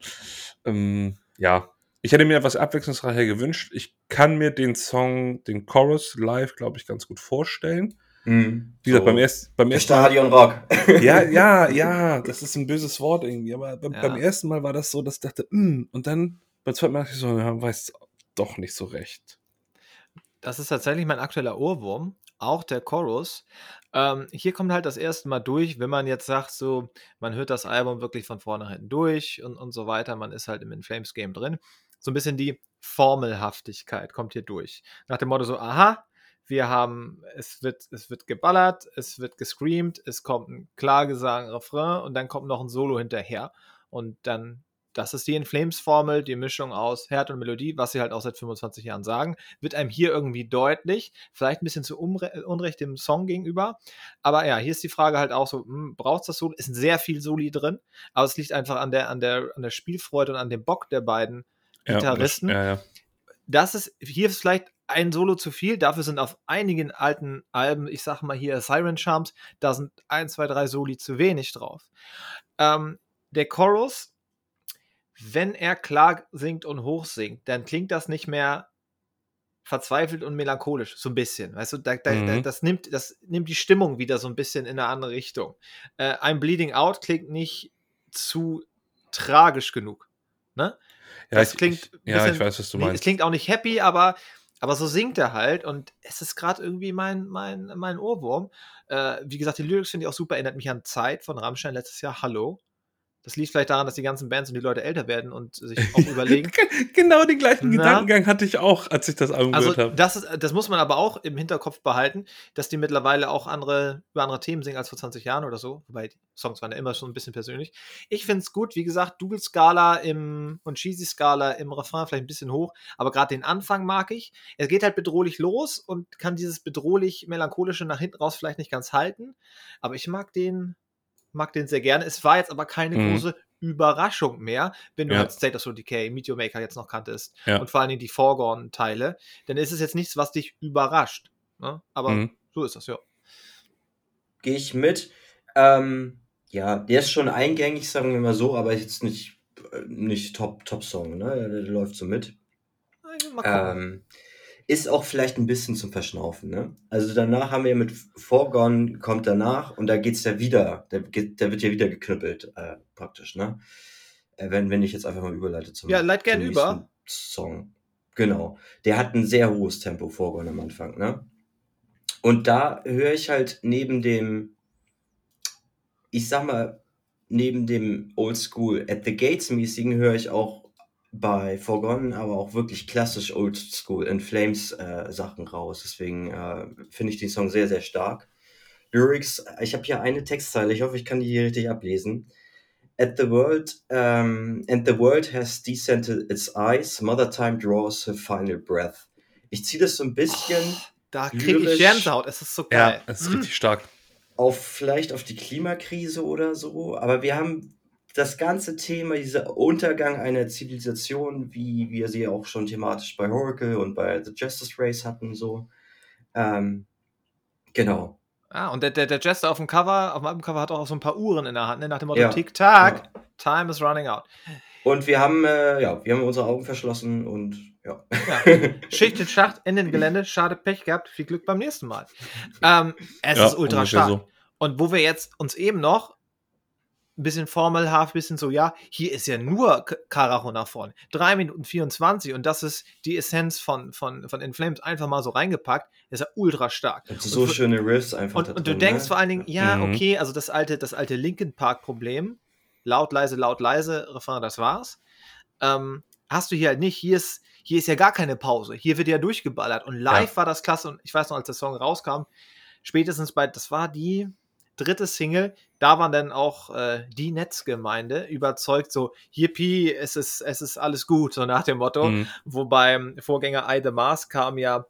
Ähm, ja, ich hätte mir etwas abwechslungsreicher gewünscht. Ich kann mir den Song, den Chorus live, glaube ich, ganz gut vorstellen. Mhm. Wie gesagt, so beim, erst, beim ersten Stadion Rock. Ja, ja, ja, das ist ein böses Wort irgendwie. Aber beim, ja. beim ersten Mal war das so, dass ich dachte, mm, und dann beim zweiten Mal dachte ich so, ja, weiß doch nicht so recht. Das ist tatsächlich mein aktueller Ohrwurm auch der Chorus. Ähm, hier kommt halt das erste Mal durch, wenn man jetzt sagt, so, man hört das Album wirklich von vorne hinten durch und, und so weiter, man ist halt im In Flames Game drin. So ein bisschen die Formelhaftigkeit kommt hier durch. Nach dem Motto so, aha, wir haben, es wird, es wird geballert, es wird gescreamt, es kommt ein Klagesang, Refrain und dann kommt noch ein Solo hinterher. Und dann das ist die In Flames Formel, die Mischung aus Herd und Melodie, was sie halt auch seit 25 Jahren sagen, wird einem hier irgendwie deutlich, vielleicht ein bisschen zu Unrecht dem Song gegenüber, aber ja, hier ist die Frage halt auch so, hm, braucht das Solo? Es sind sehr viel Soli drin, aber es liegt einfach an der, an der, an der Spielfreude und an dem Bock der beiden ja, Gitarristen. Das, ja, ja. das ist, hier ist vielleicht ein Solo zu viel, dafür sind auf einigen alten Alben, ich sag mal hier Siren Charms, da sind ein, zwei, drei Soli zu wenig drauf. Ähm, der Chorus wenn er klar singt und hoch singt, dann klingt das nicht mehr verzweifelt und melancholisch, so ein bisschen. Weißt du, da, da, mhm. das, nimmt, das nimmt die Stimmung wieder so ein bisschen in eine andere Richtung. Äh, ein Bleeding Out klingt nicht zu tragisch genug. Ne? Ja, das ich, klingt. Ich, ja, bisschen, ich weiß, was du meinst. Es klingt auch nicht happy, aber, aber so singt er halt und es ist gerade irgendwie mein, mein, mein Ohrwurm. Äh, wie gesagt, die Lyrics finde ich auch super, erinnert mich an Zeit von Rammstein letztes Jahr. Hallo Das liegt vielleicht daran, dass die ganzen Bands und die Leute älter werden und sich auch überlegen. genau den gleichen Na? Gedankengang hatte ich auch, als ich das Album Also gehört habe. das, ist, das muss man aber auch im Hinterkopf behalten, dass die mittlerweile auch andere, über andere Themen singen als vor 20 Jahren oder so. Wobei die Songs waren ja immer schon ein bisschen persönlich. Ich finde es gut, wie gesagt, Double-Skala im und Cheesy-Skala im Refrain vielleicht ein bisschen hoch, aber gerade den Anfang mag ich. Es geht halt bedrohlich los und kann dieses bedrohlich-melancholische nach hinten raus vielleicht nicht ganz halten. Aber ich mag den, mag den sehr gerne. Es war jetzt aber keine Mhm. große Überraschung mehr, wenn du Ja. halt State of Soul Decay, Meteor Maker jetzt noch kanntest Ja. und vor allen Dingen die Foregone-Teile, dann ist es jetzt nichts, was dich überrascht. Ne? Aber Mhm. so ist das, ja. Gehe ich mit. Ähm, ja, der ist schon eingängig, sagen wir mal so, aber jetzt nicht, äh, nicht Top, Top-Song, ne? Der, der läuft so mit. Mal gucken. Ähm, ist auch vielleicht ein bisschen zum Verschnaufen, ne? Also danach haben wir mit Foregone, kommt danach und da geht's ja wieder, da, da wird ja wieder geknüppelt, äh, praktisch, ne? Äh, wenn, wenn ich jetzt einfach mal überleite zum, Ja, leit gern über. Song. Genau. Der hat ein sehr hohes Tempo, Foregone am Anfang, ne? Und da höre ich halt neben dem, ich sag mal, neben dem Oldschool at the Gates mäßigen höre ich auch bei Forgotten, aber auch wirklich klassisch Oldschool in Flames äh, Sachen raus. Deswegen äh, finde ich den Song sehr, sehr stark. Lyrics, ich habe hier eine Textzeile, ich hoffe, ich kann die hier richtig ablesen. At the world, um, and the world has descended its eyes, Mother Time draws her final breath. Ich ziehe das so ein bisschen Da kriege ich Gänsehaut. Es ist so Ja, geil. es ist Hm. richtig stark. auf vielleicht auf die Klimakrise oder so, aber wir haben das ganze Thema, dieser Untergang einer Zivilisation, wie wir sie auch schon thematisch bei Oracle und bei The Justice Race hatten, so. Ähm, genau. Ah, und der, der, der Jester auf dem Cover, auf dem Albumcover hat auch so ein paar Uhren in der Hand, ne? nach dem Motto Ja. Tick-Tack, time is running out. Und wir haben, äh, ja, wir haben unsere Augen verschlossen und ja. Ja. Schicht in Schacht, in den Gelände, schade Pech gehabt, viel Glück beim nächsten Mal. Ähm, es Ja, ist ultra stark. so. Und wo wir jetzt uns eben noch ein bisschen formelhaft, ein bisschen so, ja, hier ist ja nur Karacho nach vorne. 3 Minuten 24 und das ist die Essenz von, von, von In Flames einfach mal so reingepackt. ist ja ultra stark. Und so Und- schöne Riffs einfach. Und, da und du drin, denkst ne? vor allen Dingen, ja, Mhm. okay, also das alte, das alte Linkin Park Problem, laut, leise, laut, leise, Refrain, das war's. Ähm, hast du hier halt nicht, hier ist, hier ist ja gar keine Pause, hier wird ja durchgeballert und live war das klasse und ich weiß noch, als der Song rauskam, spätestens bei, das war die dritte Single, da waren dann auch äh, die Netzgemeinde überzeugt, so, yippie, es ist, es ist alles gut, so nach dem Motto. Mhm. Wobei im Vorgänger I The Mask kam ja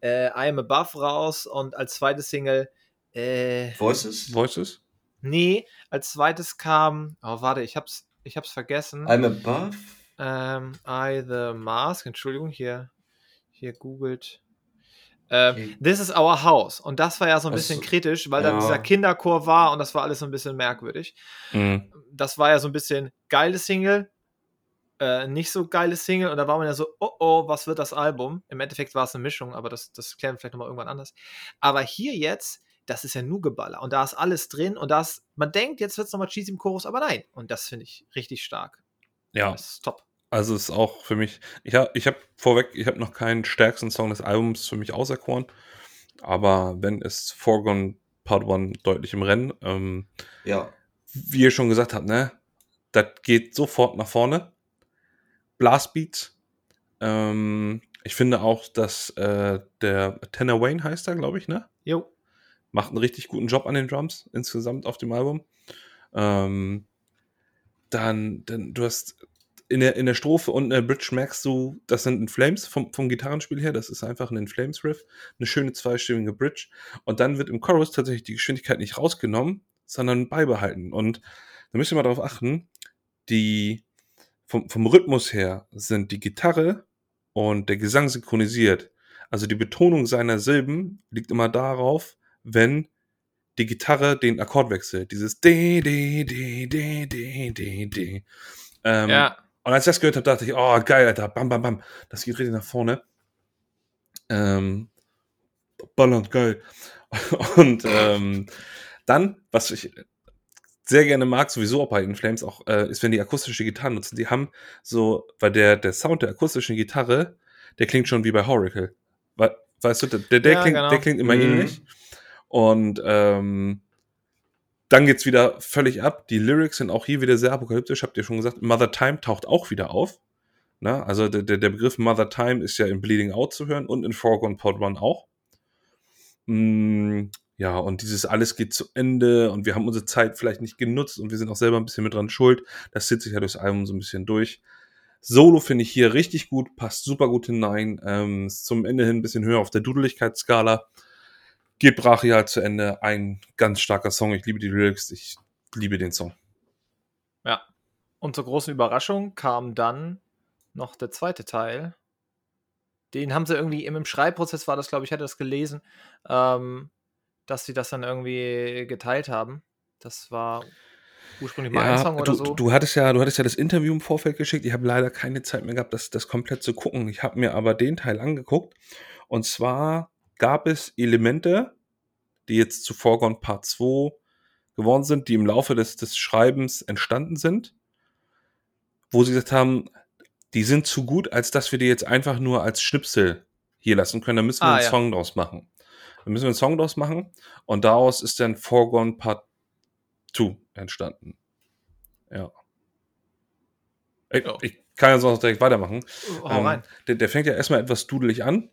äh, I Am Above raus und als zweite Single, äh, Voices? Voices? nee, als zweites kam, oh warte, ich hab's, ich hab's vergessen. I'm above? Ähm, I The Mask, Entschuldigung, hier, hier googelt. Ähm, Okay. This is our house. Und das war ja so ein Ach bisschen kritisch, weil da ja. dieser Kinderchor war und das war alles so ein bisschen merkwürdig. Mhm. Das war ja so ein bisschen geile Single, äh, nicht so geile Single und da war man ja so, oh oh, was wird das Album? Im Endeffekt war es eine Mischung, aber das, das klären wir vielleicht nochmal irgendwann anders. Aber hier jetzt, das ist ja nur Geballer und da ist alles drin und da ist, man denkt, jetzt wird es nochmal cheesy im Chorus, aber nein. Und das finde ich richtig stark. Ja, Das ist top. Also ist auch für mich. Ich habe ich hab vorweg, ich habe noch keinen stärksten Song des Albums für mich auserkoren. Aber wenn es Foregone Part 1 deutlich im Rennen. Ähm, Ja. wie ihr schon gesagt habt, ne? Das geht sofort nach vorne. Blastbeats. Ähm, ich finde auch, dass äh, der Tanner Wayne heißt er, glaube ich, ne? Jo. Macht einen richtig guten Job an den Drums insgesamt auf dem Album. Ähm, dann, dann, du hast in der, in der Strophe und in der Bridge merkst du, das sind In Flames vom, vom Gitarrenspiel her, das ist einfach ein In Flames Riff, eine schöne zweistimmige Bridge. Und dann wird im Chorus tatsächlich die Geschwindigkeit nicht rausgenommen, sondern beibehalten. Und da müsst ihr mal darauf achten, die vom, vom Rhythmus her sind die Gitarre und der Gesang synchronisiert. Also die Betonung seiner Silben liegt immer darauf, wenn die Gitarre den Akkord wechselt. Dieses D, D, D, D, D, D, D. Ähm, ja. Und als ich das gehört habe, dachte ich, oh, geil, Alter, bam, bam, bam. Das geht richtig nach vorne. Ähm, ballernd, geil. Und ähm, dann, was ich sehr gerne mag, sowieso auch bei In Flames auch, äh, ist, wenn die akustische Gitarre nutzen. Die haben so, weil der, der Sound der akustischen Gitarre, der klingt schon wie bei Horacle. We weißt du, der, der, Ja, klingt, genau. der klingt immer Mhm. ähnlich. Und ähm, dann geht's wieder völlig ab. Die Lyrics sind auch hier wieder sehr apokalyptisch, habt ihr schon gesagt. Mother Time taucht auch wieder auf. Na, also der, der Begriff Mother Time ist ja in Bleeding Out zu hören und in Foregone Pod One auch. Mm, ja, und dieses alles geht zu Ende und wir haben unsere Zeit vielleicht nicht genutzt und wir sind auch selber ein bisschen mit dran schuld. Das sitzt sich ja durchs Album so ein bisschen durch. Solo finde ich hier richtig gut, passt super gut hinein. Ähm, zum Ende hin ein bisschen höher auf der Dudeligkeitsskala. Geht brachial zu Ende. Ein ganz starker Song. Ich liebe die Lyrics. Ich liebe den Song. Ja. Und zur großen Überraschung kam dann noch der zweite Teil. Den haben sie irgendwie im Schreibprozess war das, glaube ich, hatte das gelesen, ähm, dass sie das dann irgendwie geteilt haben. Das war ursprünglich mal Ja, ein Song oder du, so. du hattest ja, du hattest ja das Interview im Vorfeld geschickt. Ich habe leider keine Zeit mehr gehabt, das, das komplett zu gucken. Ich habe mir aber den Teil angeguckt. Und zwar gab es Elemente, die jetzt zu Foregone Part 2 geworden sind, die im Laufe des, des Schreibens entstanden sind, wo sie gesagt haben, die sind zu gut, als dass wir die jetzt einfach nur als Schnipsel hier lassen können. Da müssen wir Ah, einen ja. Song draus machen. Da müssen wir einen Song draus machen. Und daraus ist dann Foregone Part 2 entstanden. Ja. Ich, Ja. ich kann jetzt auch direkt weitermachen. Hau Ähm. Der, der fängt ja erstmal etwas dudelig an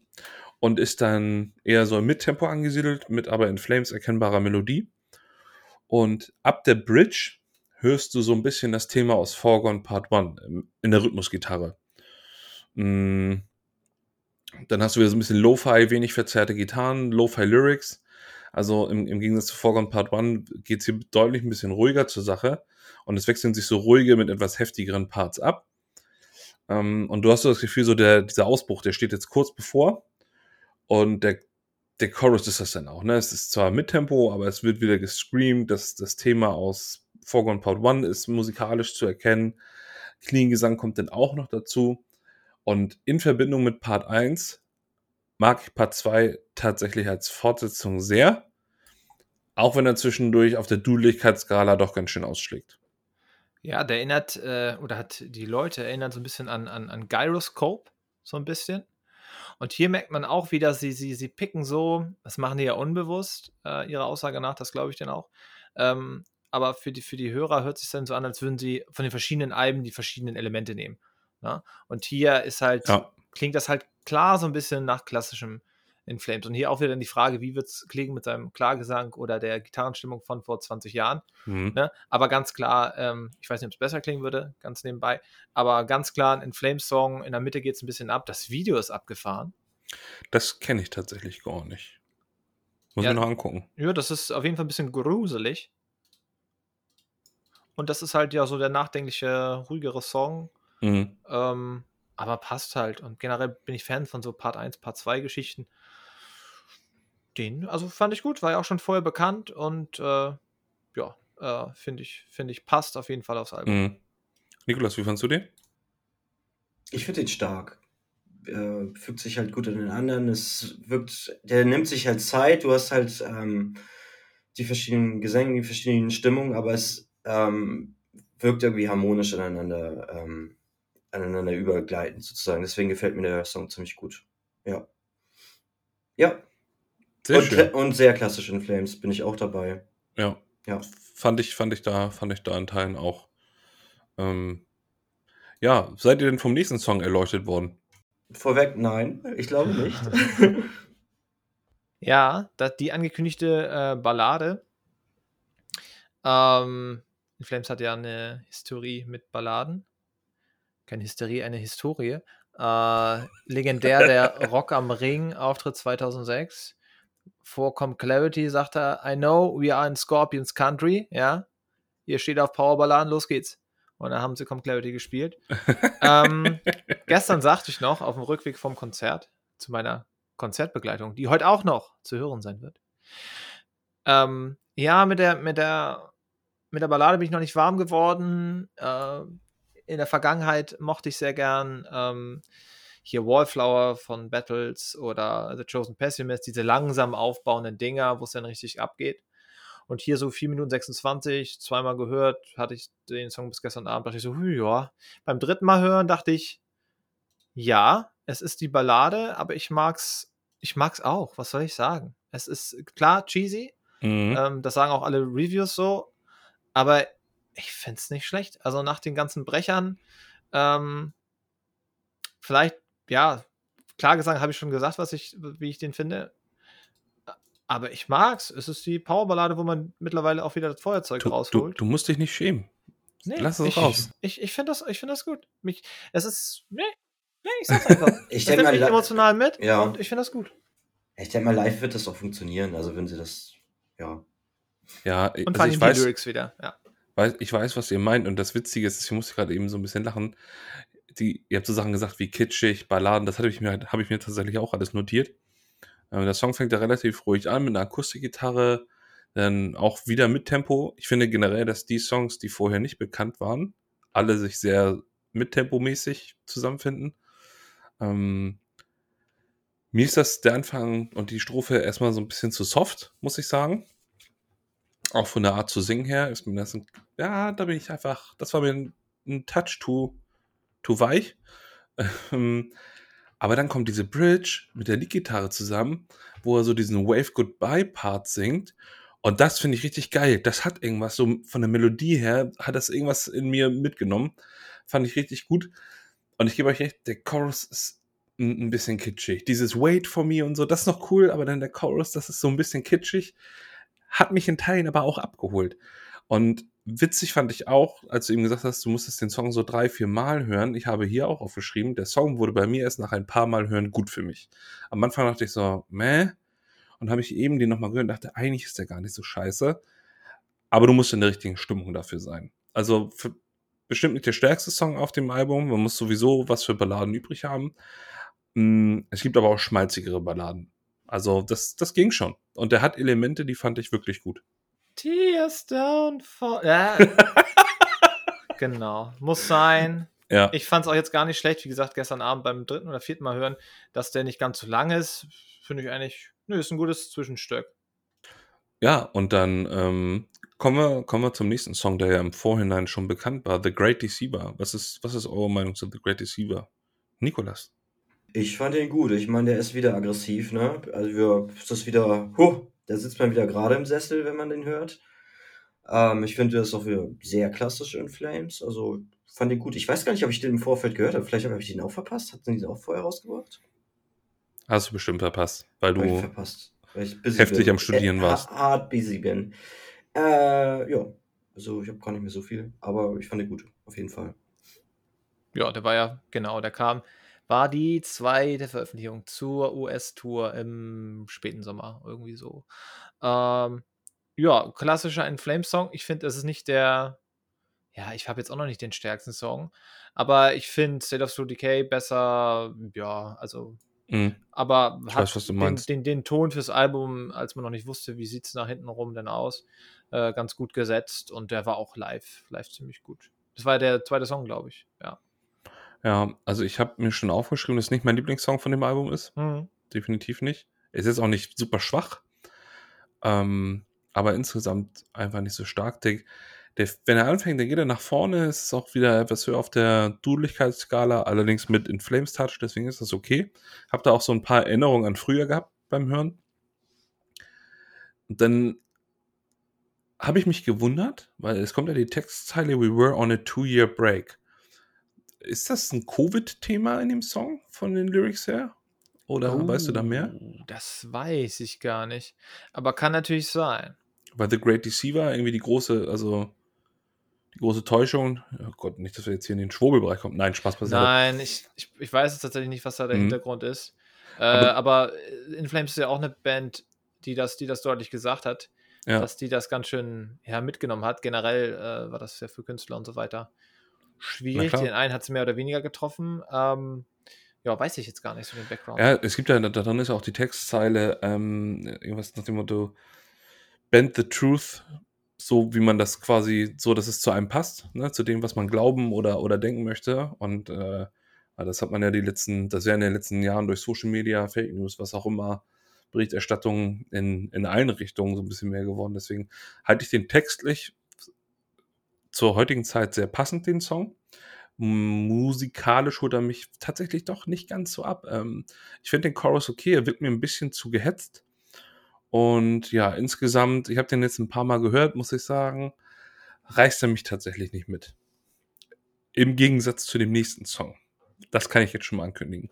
und ist dann eher so im Mittempo angesiedelt, mit aber in Flames erkennbarer Melodie. Und ab der Bridge hörst du so ein bisschen das Thema aus Foregone Part 1 im- in der Rhythmusgitarre. Mm, Dann hast du wieder so ein bisschen Lo-Fi, wenig verzerrte Gitarren, Lo-Fi Lyrics. Also im, im Gegensatz zu Foregone Part 1 geht es hier deutlich ein bisschen ruhiger zur Sache. Und es wechseln sich so ruhige mit etwas heftigeren Parts ab. Ähm, und du hast so das Gefühl, so der, dieser Ausbruch, der steht jetzt kurz bevor. Und der, der Chorus ist das dann auch. Ne? Es ist zwar mit Tempo, aber es wird wieder gescreamt. Das, das Thema aus Foregone Part 1 ist musikalisch zu erkennen. Clean Gesang kommt dann auch noch dazu. Und in Verbindung mit Part 1 mag ich Part 2 tatsächlich als Fortsetzung sehr. Auch wenn er zwischendurch auf der Dudeligkeitsskala doch ganz schön ausschlägt. Ja, der erinnert, äh, oder hat die Leute erinnert so ein bisschen an, an, an Gyroscope, so ein bisschen. Und hier merkt man auch wieder, sie, sie, sie picken so, das machen die ja unbewusst, äh, ihrer Aussage nach, das glaube ich denn auch. Ähm, aber für die, für die Hörer hört es sich dann so an, als würden sie von den verschiedenen Alben die verschiedenen Elemente nehmen. Ne? Und hier ist halt, Ja. klingt das halt klar so ein bisschen nach klassischem In Flames. Und hier auch wieder dann die Frage, wie wird es klingen mit seinem Klargesang oder der Gitarrenstimmung von vor 20 Jahren. Mhm. Ne? Aber ganz klar, ähm, ich weiß nicht, ob es besser klingen würde, ganz nebenbei, aber ganz klar ein Flames-Song, in der Mitte geht es ein bisschen ab, das Video ist abgefahren. Das kenne ich tatsächlich gar nicht. Muss Ja. ich noch angucken. Ja, das ist auf jeden Fall ein bisschen gruselig. Und das ist halt ja so der nachdenkliche, ruhigere Song, Mhm. ähm, aber passt halt. Und generell bin ich Fan von so Part 1, Part 2 Geschichten. Den, also fand ich gut, war ja auch schon vorher bekannt und äh, ja, äh, finde ich, finde ich, passt auf jeden Fall aufs Album. Mhm. Nikolas, wie fandst du den? Ich finde den stark. Äh, fügt sich halt gut in den anderen. Es wirkt, der nimmt sich halt Zeit. Du hast halt ähm, die verschiedenen Gesänge, die verschiedenen Stimmungen, aber es ähm, wirkt irgendwie harmonisch aneinander, ähm, aneinander übergleitend sozusagen. Deswegen gefällt mir der Song ziemlich gut. Ja. Ja. Sehr und, schön. und sehr klassisch in Flames bin ich auch dabei. Ja. Ja. Fand ich, fand ich da, fand ich da in Teilen auch. Ähm, ja, seid ihr denn vom nächsten Song erleuchtet worden? Vorweg, nein, ich glaube nicht. Ja, die angekündigte äh, Ballade. Ähm, In Flames hat ja eine Historie mit Balladen. Keine Hysterie, eine Historie. Äh, legendär der Rock am Ring, Auftritt 2006. Vor Clarity sagt er, I know we are in Scorpions Country. Ja, ihr steht auf Powerballaden, los geht's. Und dann haben sie Clarity gespielt. ähm, gestern sagte ich noch auf dem Rückweg vom Konzert zu meiner Konzertbegleitung, die heute auch noch zu hören sein wird. Ähm, ja, mit der, mit der, mit der Ballade bin ich noch nicht warm geworden. Äh, in der Vergangenheit mochte ich sehr gern ähm, hier Wallflower von Battles oder The Chosen Pessimist, diese langsam aufbauenden Dinger, wo es dann richtig abgeht. Und hier so 4 Minuten 26, zweimal gehört, hatte ich den Song bis gestern Abend, dachte ich so, hui, ja. Beim dritten Mal hören dachte ich, ja, es ist die Ballade, aber ich mag's, ich mag's auch. Was soll ich sagen? Es ist klar cheesy, Mhm. Ähm, das sagen auch alle Reviews so. Aber ich finde es nicht schlecht. Also nach den ganzen Brechern, ähm, vielleicht, ja, klar gesagt, habe ich schon gesagt, was ich, wie ich den finde. Aber ich mag's. Es ist die Powerballade, wo man mittlerweile auch wieder das Feuerzeug Du, du, rausholt. du musst dich nicht schämen. Nee, Lass es ich, raus. Ich, ich finde das, ich find das gut. Mich, es ist. Nee, nee, ich sag's einfach. Ich das denke mal, emotional mit Ja. und ich finde das gut. ich denk mal, live wird das auch funktionieren. Also wenn sie das, ja. Ja, Und also vor allem ich die weiß, Lyrics wieder. Ja. weiß, ich weiß, was ihr meint. Und das Witzige ist, ich musste gerade eben so ein bisschen lachen. Die, ihr habt so Sachen gesagt wie kitschig, Balladen, das habe ich, mir, hab ich mir tatsächlich auch alles notiert. Ähm, der Song fängt ja relativ ruhig an mit einer Akustikgitarre, dann auch wieder mit Tempo. Ich finde generell, dass die Songs, die vorher nicht bekannt waren, alle sich sehr mittempomäßig zusammenfinden. Ähm, mir ist das der Anfang und die Strophe erstmal so ein bisschen zu soft, muss ich sagen. Auch von der Art zu singen her ist mir das ein, ja, da bin ich einfach, das war mir ein, ein Touch to, to weich. Ähm, aber dann kommt diese Bridge mit der Lead-Gitarre zusammen, wo er so diesen Wave Goodbye Part singt. Und das finde ich richtig geil. Das hat irgendwas, so von der Melodie her, hat das irgendwas in mir mitgenommen. Fand ich richtig gut. Und ich gebe euch recht, der Chorus ist ein bisschen kitschig. Dieses Wait for me und so, das ist noch cool, aber dann der Chorus, das ist so ein bisschen kitschig. Hat mich in Teilen aber auch abgeholt. Und witzig fand ich auch, als du ihm gesagt hast, du musstest den Song so drei, vier Mal hören. Ich habe hier auch aufgeschrieben, der Song wurde bei mir erst nach ein paar Mal hören gut für mich. Am Anfang dachte ich so, meh. Und habe ich eben den nochmal gehört und dachte, eigentlich ist der gar nicht so scheiße. Aber du musst in der richtigen Stimmung dafür sein. Also bestimmt nicht der stärkste Song auf dem Album. Man muss sowieso was für Balladen übrig haben. Mm, Es gibt aber auch schmalzigere Balladen. Also das, das ging schon. Und der hat Elemente, die fand ich wirklich gut. Tears don't fall. Ja. genau. Muss sein. Ja, Ich fand es auch jetzt gar nicht schlecht, wie gesagt, gestern Abend beim dritten oder vierten Mal hören, dass der nicht ganz so lang ist. Finde ich eigentlich, nö, ist ein gutes Zwischenstück. ja und dann ähm, kommen, wir, kommen wir zum nächsten Song, der ja im Vorhinein schon bekannt war. The Great Deceiver. Was ist, was ist eure Meinung zu The Great Deceiver? Nikolas. Ich fand den gut. Ich meine, der ist wieder aggressiv, ne? Also wir, ist das wieder, huh, da sitzt man wieder gerade im Sessel, wenn man den hört. Ähm, ich finde das auch wieder sehr klassisch in Flames. Also fand den gut. Ich weiß gar nicht, ob ich den im Vorfeld gehört habe. Vielleicht habe ich den auch verpasst. Hat den auch vorher rausgebracht? Hast du bestimmt verpasst, weil Hab ich du verpasst. Weil ich busy heftig bin. am Studieren Äh, warst. Hart busy bin. Äh, ja. Also ich habe gar nicht mehr so viel, aber ich fand den gut. Auf jeden Fall. Ja, der war ja, genau, der kam, war die zweite Veröffentlichung zur US-Tour im späten Sommer, irgendwie so. Ähm, ja, klassischer In Flames Song. Ich finde, es ist nicht der, ja, ich habe jetzt auch noch nicht den stärksten Song, aber ich finde State of Slow Decay besser, ja, also, Mhm. aber Ich hat weiß, was du den, den, den Ton fürs Album, als man noch nicht wusste, wie sieht es nach hinten rum denn aus, äh, ganz gut gesetzt und der war auch live, live ziemlich gut. Das war der zweite Song, glaube ich, ja. Ja, also ich habe mir schon aufgeschrieben, dass es nicht mein Lieblingssong von dem Album ist. Mhm. Definitiv nicht. Es ist auch nicht super schwach. Ähm, aber insgesamt einfach nicht so stark. Der, der, wenn er anfängt, dann geht er nach vorne. Es ist auch wieder etwas höher auf der Dudeligkeitsskala, allerdings mit In Flames Touch, deswegen ist das okay. Hab da auch so ein paar Erinnerungen an früher gehabt beim Hören. Und dann habe ich mich gewundert, weil es kommt ja die Textzeile We were on a two-year break. Ist das ein Covid-Thema in dem Song von den Lyrics her? Oder weißt du da mehr? Oh, Das weiß ich gar nicht. Aber kann natürlich sein. Weil The Great Deceiver irgendwie die große, also die große Täuschung. Oh Gott, nicht, dass wir jetzt hier in den Schwurbelbereich kommen. Nein, Spaß beiseite. Nein, ich, ich, ich weiß jetzt tatsächlich nicht, was da der Mhm. Hintergrund ist. Äh, Aber- aber In Flames ist ja auch eine Band, die das, die das deutlich gesagt hat, Ja. dass die das ganz schön ja, mitgenommen hat. Generell äh, war das ja für Künstler und so weiter schwierig. Den einen hat sie mehr oder weniger getroffen. Ähm, ja, weiß ich jetzt gar nicht so den Background. Ja, es gibt ja, da drin ist auch die Textzeile, ähm, irgendwas nach dem Motto, bend the truth, so wie man das quasi, so dass es zu einem passt, ne, zu dem, was man glauben oder, oder denken möchte. Und äh, das hat man ja die letzten, das wäre in den letzten Jahren durch Social Media, Fake News, was auch immer, Berichterstattung in, in allen Richtungen so ein bisschen mehr geworden. Deswegen halte ich den textlich zur heutigen Zeit sehr passend, den Song. Musikalisch holt er mich tatsächlich doch nicht ganz so ab. Ähm, ich finde den Chorus okay, er wird mir ein bisschen zu gehetzt. Und ja, insgesamt, ich habe den jetzt ein paar Mal gehört, muss ich sagen, reißt er mich tatsächlich nicht mit. Im Gegensatz zu dem nächsten Song. Das kann ich jetzt schon mal ankündigen.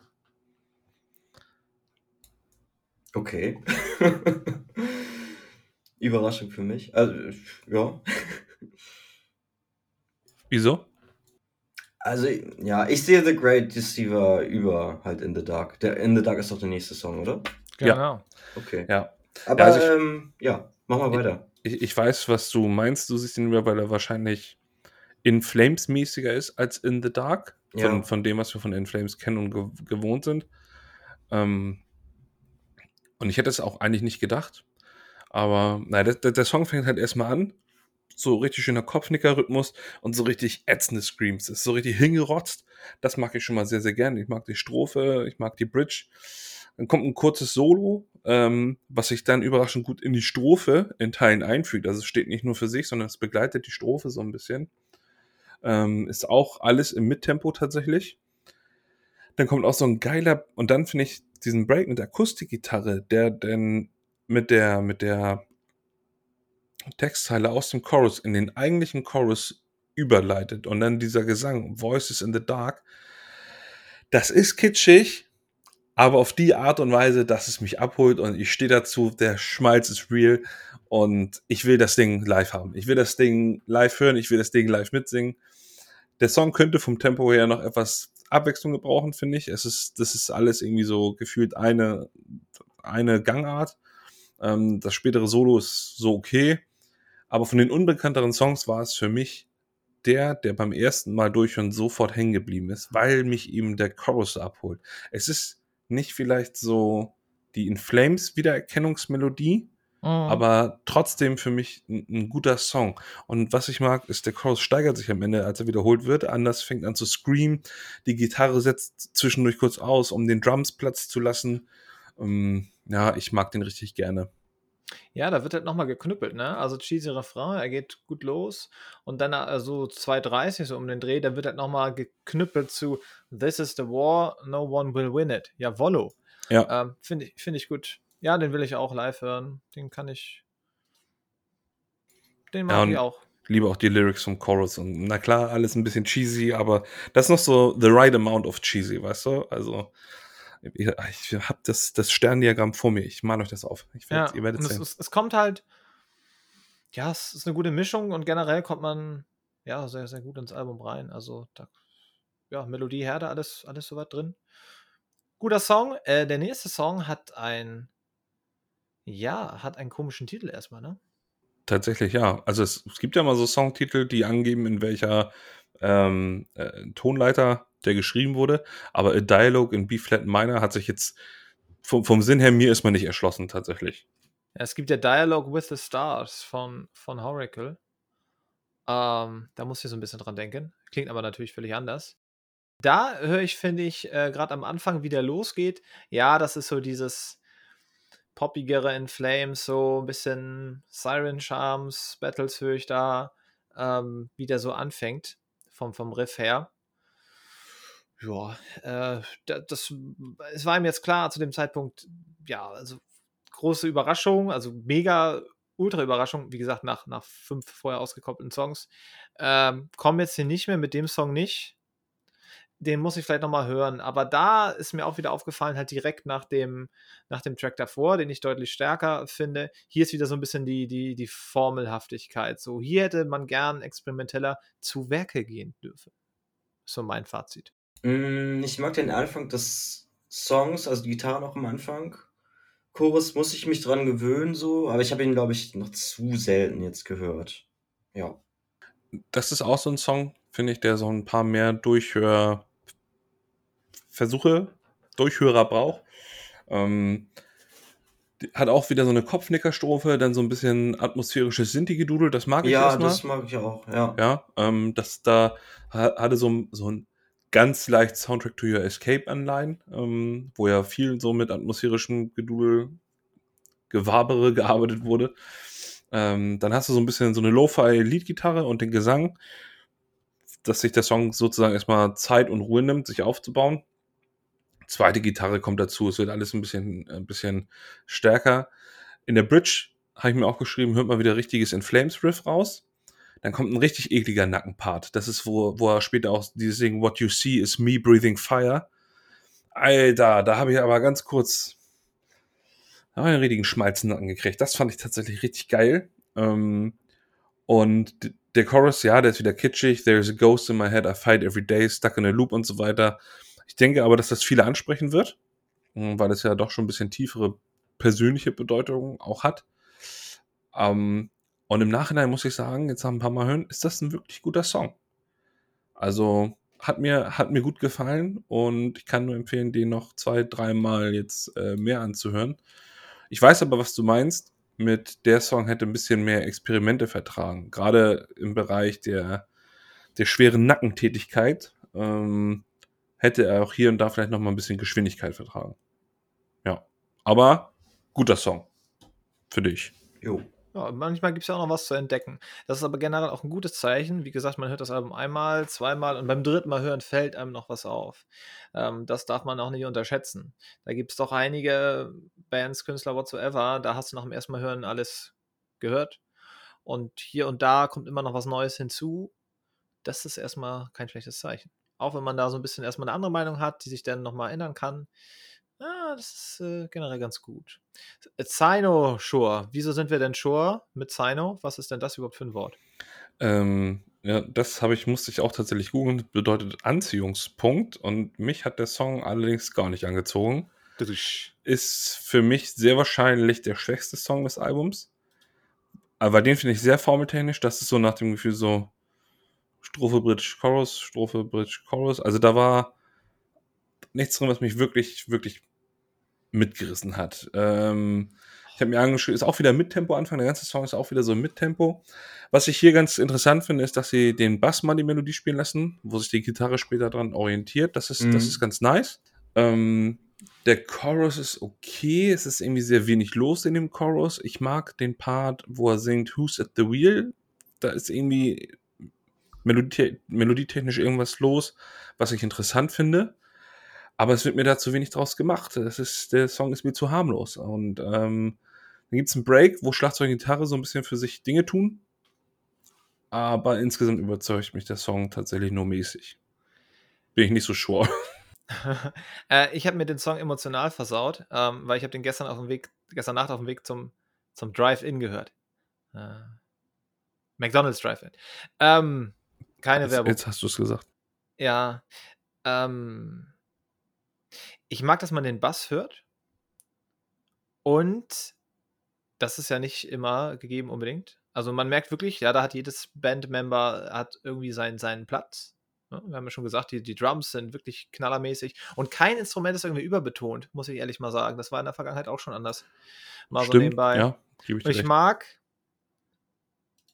Okay. Überraschung für mich. Also, ja. Wieso? Also, ja, ich sehe The Great Deceiver über halt In the Dark. Der In the Dark ist doch der nächste Song, oder? Genau. Okay. Ja. Aber Ja, also ich- ähm, ja, mach mal weiter. Ich, ich weiß, was du meinst. Du siehst ihn über, weil er wahrscheinlich in Flames mäßiger ist als in The Dark. Von, Ja. von dem, was wir von In Flames kennen und ge gewohnt sind. Ähm, und ich hätte es auch eigentlich nicht gedacht. Aber naja, der, der, der Song fängt halt erstmal an. So richtig schöner Kopfnicker-Rhythmus und so richtig ätzende Screams. Ist so richtig hingerotzt. Das mag ich schon mal sehr, sehr gerne. Ich mag die Strophe, ich mag die Bridge. Dann kommt ein kurzes Solo, ähm, was sich dann überraschend gut in die Strophe in Teilen einfügt. Also es steht nicht nur für sich, sondern es begleitet die Strophe so ein bisschen. Ähm, ist auch alles im Mittempo tatsächlich. Dann kommt auch so ein geiler, und dann finde ich diesen Break mit der Akustikgitarre, der denn mit der, mit der Textzeile aus dem Chorus in den eigentlichen Chorus überleitet und dann dieser Gesang, Voices in the Dark, das ist kitschig, aber auf die Art und Weise, dass es mich abholt und ich stehe dazu, der Schmalz ist real und ich will das Ding live haben. Ich will das Ding live hören, ich will das Ding live mitsingen. Der Song könnte vom Tempo her noch etwas Abwechslung gebrauchen, finde ich. Es ist, das ist alles irgendwie so gefühlt eine, eine Gangart. Ähm, das spätere Solo ist so okay. Aber von den unbekannteren Songs war es für mich der, der beim ersten Mal durchhören sofort hängen geblieben ist, weil mich eben der Chorus abholt. Es ist nicht vielleicht so die In Flames Wiedererkennungsmelodie, Mhm. aber trotzdem für mich ein, ein guter Song. Und was ich mag, ist, der Chorus steigert sich am Ende, als er wiederholt wird. Anders fängt an zu screamen. Die Gitarre setzt zwischendurch kurz aus, um den Drums Platz zu lassen. Ähm, ja, ich mag den richtig gerne. Ja, da wird halt nochmal geknüppelt, ne? Also cheesy Refrain, er geht gut los und dann äh, so 2,30 so um den Dreh, da wird halt nochmal geknüppelt zu This is the war, no one will win it. Ja, Wollo. Ja. Ähm, Finde ich, find ich gut. Ja, den will ich auch live hören. Den kann ich. Den Ja, mag und- ich auch. liebe auch die Lyrics vom Chorus und na klar, alles ein bisschen cheesy, aber das ist noch so the right amount of cheesy, weißt du? Also ich, ich habe das, das Sterndiagramm vor mir. Ich mal euch das auf. Ich werd, Ja, ihr werdet sehen. es, es kommt halt, ja, es ist eine gute Mischung und generell kommt man ja sehr, sehr gut ins Album rein. Also, da, ja, Melodie, Herde, alles, alles soweit drin. Guter Song. Äh, der nächste Song hat ein, ja, hat einen komischen Titel erstmal, ne? Tatsächlich, ja. Also es, es gibt ja mal so Songtitel, die angeben, in welcher ähm, äh, Tonleiter der geschrieben wurde. Aber A Dialogue in B-Flat Minor hat sich jetzt vom, vom Sinn her mir erstmal nicht erschlossen, tatsächlich. Ja, es gibt ja Dialogue with the Stars von, von Horacle. Ähm, da muss ich so ein bisschen dran denken. Klingt aber natürlich völlig anders. Da höre ich, finde ich, äh, gerade am Anfang, wie der losgeht. Ja, das ist so dieses poppigere in Flames, so ein bisschen Siren Charms, Battles höre ich da, ähm, wie der so anfängt, vom, vom Riff her. Ja, äh, da- das, es war ihm jetzt klar zu dem Zeitpunkt, ja, also große Überraschung, also mega ultra Überraschung, wie gesagt, nach, nach fünf vorher ausgekoppelten Songs. Ähm, kommen jetzt hier nicht mehr mit dem Song nicht. Den muss ich vielleicht nochmal hören. Aber da ist mir auch wieder aufgefallen, halt direkt nach dem, nach dem Track davor, den ich deutlich stärker finde. Hier ist wieder so ein bisschen die, die, die Formelhaftigkeit. So, hier hätte man gern experimenteller zu Werke gehen dürfen. So mein Fazit. Mm, Ich mag den Anfang des Songs, also die Gitarre noch am Anfang. Chorus muss ich mich dran gewöhnen, so, aber ich habe ihn, glaube ich, noch zu selten jetzt gehört. Ja. Das ist auch so ein Song, finde ich, der so ein paar mehr Durchhör Versuche, Durchhörer braucht. Ähm, hat auch wieder so eine Kopfnickerstrophe, dann so ein bisschen atmosphärisches Sinti-Gedudel, das mag ich Ja, erstmal. das mag ich auch, ja. Ja, ähm, das da ha- hatte so, so ein ganz leicht Soundtrack to Your Escape Anleihen, ähm, wo ja viel so mit atmosphärischem Gedudel, Gewabere gearbeitet wurde. Ähm, dann hast du so ein bisschen so eine Lo-Fi-Lead-Gitarre und den Gesang, dass sich der Song sozusagen erstmal Zeit und Ruhe nimmt, sich aufzubauen. Zweite Gitarre kommt dazu, es wird alles ein bisschen, ein bisschen stärker. In der Bridge habe ich mir auch geschrieben, hört mal wieder richtiges In Flames Riff raus. Dann kommt ein richtig ekliger Nackenpart. Das ist, wo, wo er später auch dieses Ding What You See is Me Breathing Fire. Alter, da habe ich aber ganz kurz einen richtigen Schmalznacken gekriegt. Das fand ich tatsächlich richtig geil. Ähm, und der Chorus, ja, der ist wieder kitschig. There's a ghost in my head, I fight every day, stuck in a loop und so weiter. Ich denke aber, dass das viele ansprechen wird, hm, weil es ja doch schon ein bisschen tiefere persönliche Bedeutung auch hat. Ähm, und im Nachhinein muss ich sagen, jetzt haben ein paar Mal hören, ist das ein wirklich guter Song. Also hat mir, hat mir gut gefallen und ich kann nur empfehlen, den noch zwei, dreimal jetzt äh, mehr anzuhören. Ich weiß aber, was du meinst. Mit der Song hätte ein bisschen mehr Experimente vertragen. Gerade im Bereich der, der schweren Nackentätigkeit ähm, hätte er auch hier und da vielleicht noch mal ein bisschen Geschwindigkeit vertragen. Ja. Aber guter Song. Für dich. Jo. Ja, manchmal gibt es ja auch noch was zu entdecken. Das ist aber generell auch ein gutes Zeichen. Wie gesagt, man hört das Album einmal, zweimal und beim dritten Mal hören fällt einem noch was auf. Ähm, das darf man auch nicht unterschätzen. Da gibt es doch einige Bands, Künstler, whatsoever, da hast du nach dem ersten Mal hören alles gehört. Und hier und da kommt immer noch was Neues hinzu. Das ist erstmal kein schlechtes Zeichen. Auch wenn man da so ein bisschen erstmal eine andere Meinung hat, die sich dann nochmal ändern kann. Das ist äh, generell ganz gut. Zino Shore. Wieso sind wir denn Shore mit Zino? Was ist denn das überhaupt für ein Wort? Ähm, ja, das habe ich, musste ich auch tatsächlich googeln. Bedeutet Anziehungspunkt. Und mich hat der Song allerdings gar nicht angezogen. Ist für mich sehr wahrscheinlich der schwächste Song des Albums. Aber den finde ich sehr formeltechnisch. Das ist so nach dem Gefühl so Strophe, Bridge, Chorus, Strophe, Bridge, Chorus. Also da war nichts drin, was mich wirklich, wirklich mitgerissen hat. Ähm, ich habe mir angeschrieben, ist auch wieder Mittempo Anfang, der ganze Song ist auch wieder so Mittempo. Was ich hier ganz interessant finde, ist, dass sie den Bass mal die Melodie spielen lassen, wo sich die Gitarre später dran orientiert. Das ist, mhm. das ist ganz nice. Ähm, der Chorus ist okay, es ist irgendwie sehr wenig los in dem Chorus. Ich mag den Part, wo er singt Who's at the Wheel. Da ist irgendwie melodie melodietechnisch irgendwas los, was ich interessant finde. Aber es wird mir da zu wenig draus gemacht. Das ist, der Song ist mir zu harmlos. Und ähm, dann gibt es einen Break, wo Schlagzeug und Gitarre so ein bisschen für sich Dinge tun. Aber insgesamt überzeugt mich der Song tatsächlich nur mäßig. Bin ich nicht so sure. äh, ich habe mir den Song emotional versaut, ähm, weil ich habe den gestern auf dem Weg, gestern Nacht auf dem Weg zum, zum Drive-In gehört. Äh, McDonald's Drive-In. Ähm, keine jetzt, Werbung. Jetzt hast du es gesagt. Ja. Ähm, ich mag, dass man den Bass hört. Und das ist ja nicht immer gegeben unbedingt. Also man merkt wirklich, ja, da hat jedes Bandmember hat irgendwie seinen, seinen Platz. Ja, wir haben ja schon gesagt, die, die Drums sind wirklich knallermäßig. Und kein Instrument ist irgendwie überbetont, muss ich ehrlich mal sagen. Das war in der Vergangenheit auch schon anders. Mal Stimmt, so nebenbei. Ja, ich, ich mag,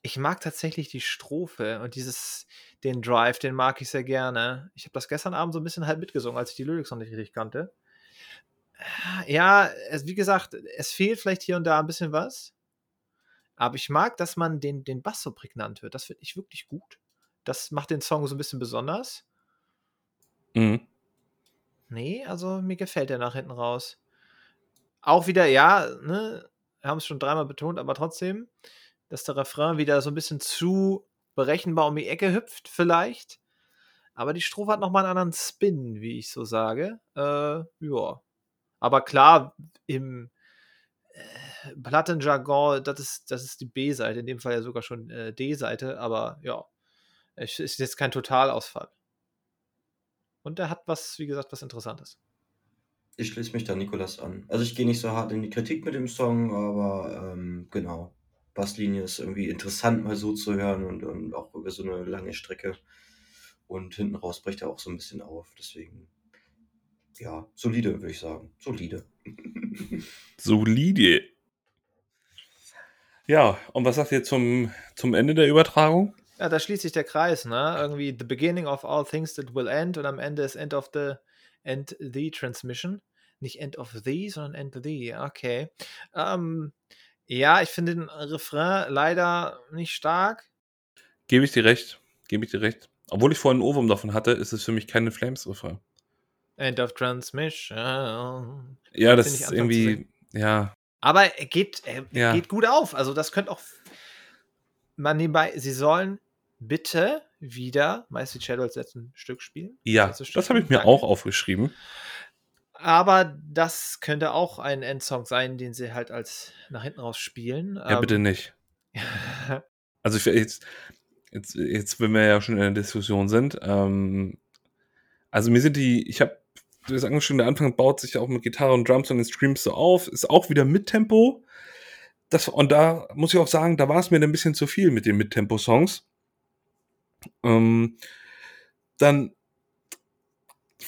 ich mag tatsächlich die Strophe und dieses, den Drive, den mag ich sehr gerne. Ich habe das gestern Abend so ein bisschen halt mitgesungen, als ich die Lyrics noch nicht richtig kannte. Ja, es, wie gesagt, es fehlt vielleicht hier und da ein bisschen was. Aber ich mag, dass man den, den Bass so prägnant hört. Das finde ich wirklich gut. Das macht den Song so ein bisschen besonders. Mhm. Nee, also mir gefällt der nach hinten raus. Auch wieder, ja, ne, wir haben es schon dreimal betont, aber trotzdem, dass der Refrain wieder so ein bisschen zu berechenbar um die Ecke hüpft, vielleicht. Aber die Strophe hat nochmal einen anderen Spin, wie ich so sage. Äh, ja. Aber klar, im äh, Plattenjargon, das ist, das ist die B-Seite, in dem Fall ja sogar schon äh, D-Seite, aber ja, es ist jetzt kein Totalausfall. Und er hat was, wie gesagt, was Interessantes. Ich schließe mich da Nikolas an. Also ich gehe nicht so hart in die Kritik mit dem Song, aber ähm, genau. Basslinie ist irgendwie interessant mal so zu hören und, und auch über so eine lange Strecke. Und hinten raus bricht er auch so ein bisschen auf. Deswegen, ja, solide, würde ich sagen. Solide. solide. Ja, und was sagt ihr zum, zum Ende der Übertragung? Ja, da schließt sich der Kreis, ne? Irgendwie the beginning of all things that will end und am Ende ist end of the end the transmission. Nicht end of the, sondern end the. Okay. Ähm, ja, ich finde den Refrain leider nicht stark. Gebe ich dir recht. Gebe ich dir recht. Obwohl ich vorhin einen Ohrwurm davon hatte, ist es für mich keine Flames-Refrain. End of Transmission. Ja, das ist irgendwie, ja. Aber er geht, er Ja. geht gut auf. Also das könnte auch man nebenbei, sie sollen bitte wieder Mighty Shadow als letzten Stück spielen. Ja, Stück das habe ich mir Danke. auch aufgeschrieben. Aber das könnte auch ein Endsong sein, den sie halt als nach hinten raus spielen. Ja, bitte nicht. Ähm, Also ich, jetzt, jetzt, jetzt, wenn wir ja schon in der Diskussion sind, ähm, also mir sind die, ich habe, du hast angesprochen, der Anfang baut sich auch mit Gitarre und Drums und den Streams so auf, ist auch wieder Mittempo. Das, und da muss ich auch sagen, da war es mir ein bisschen zu viel mit den Mittempo-Songs. Ähm, dann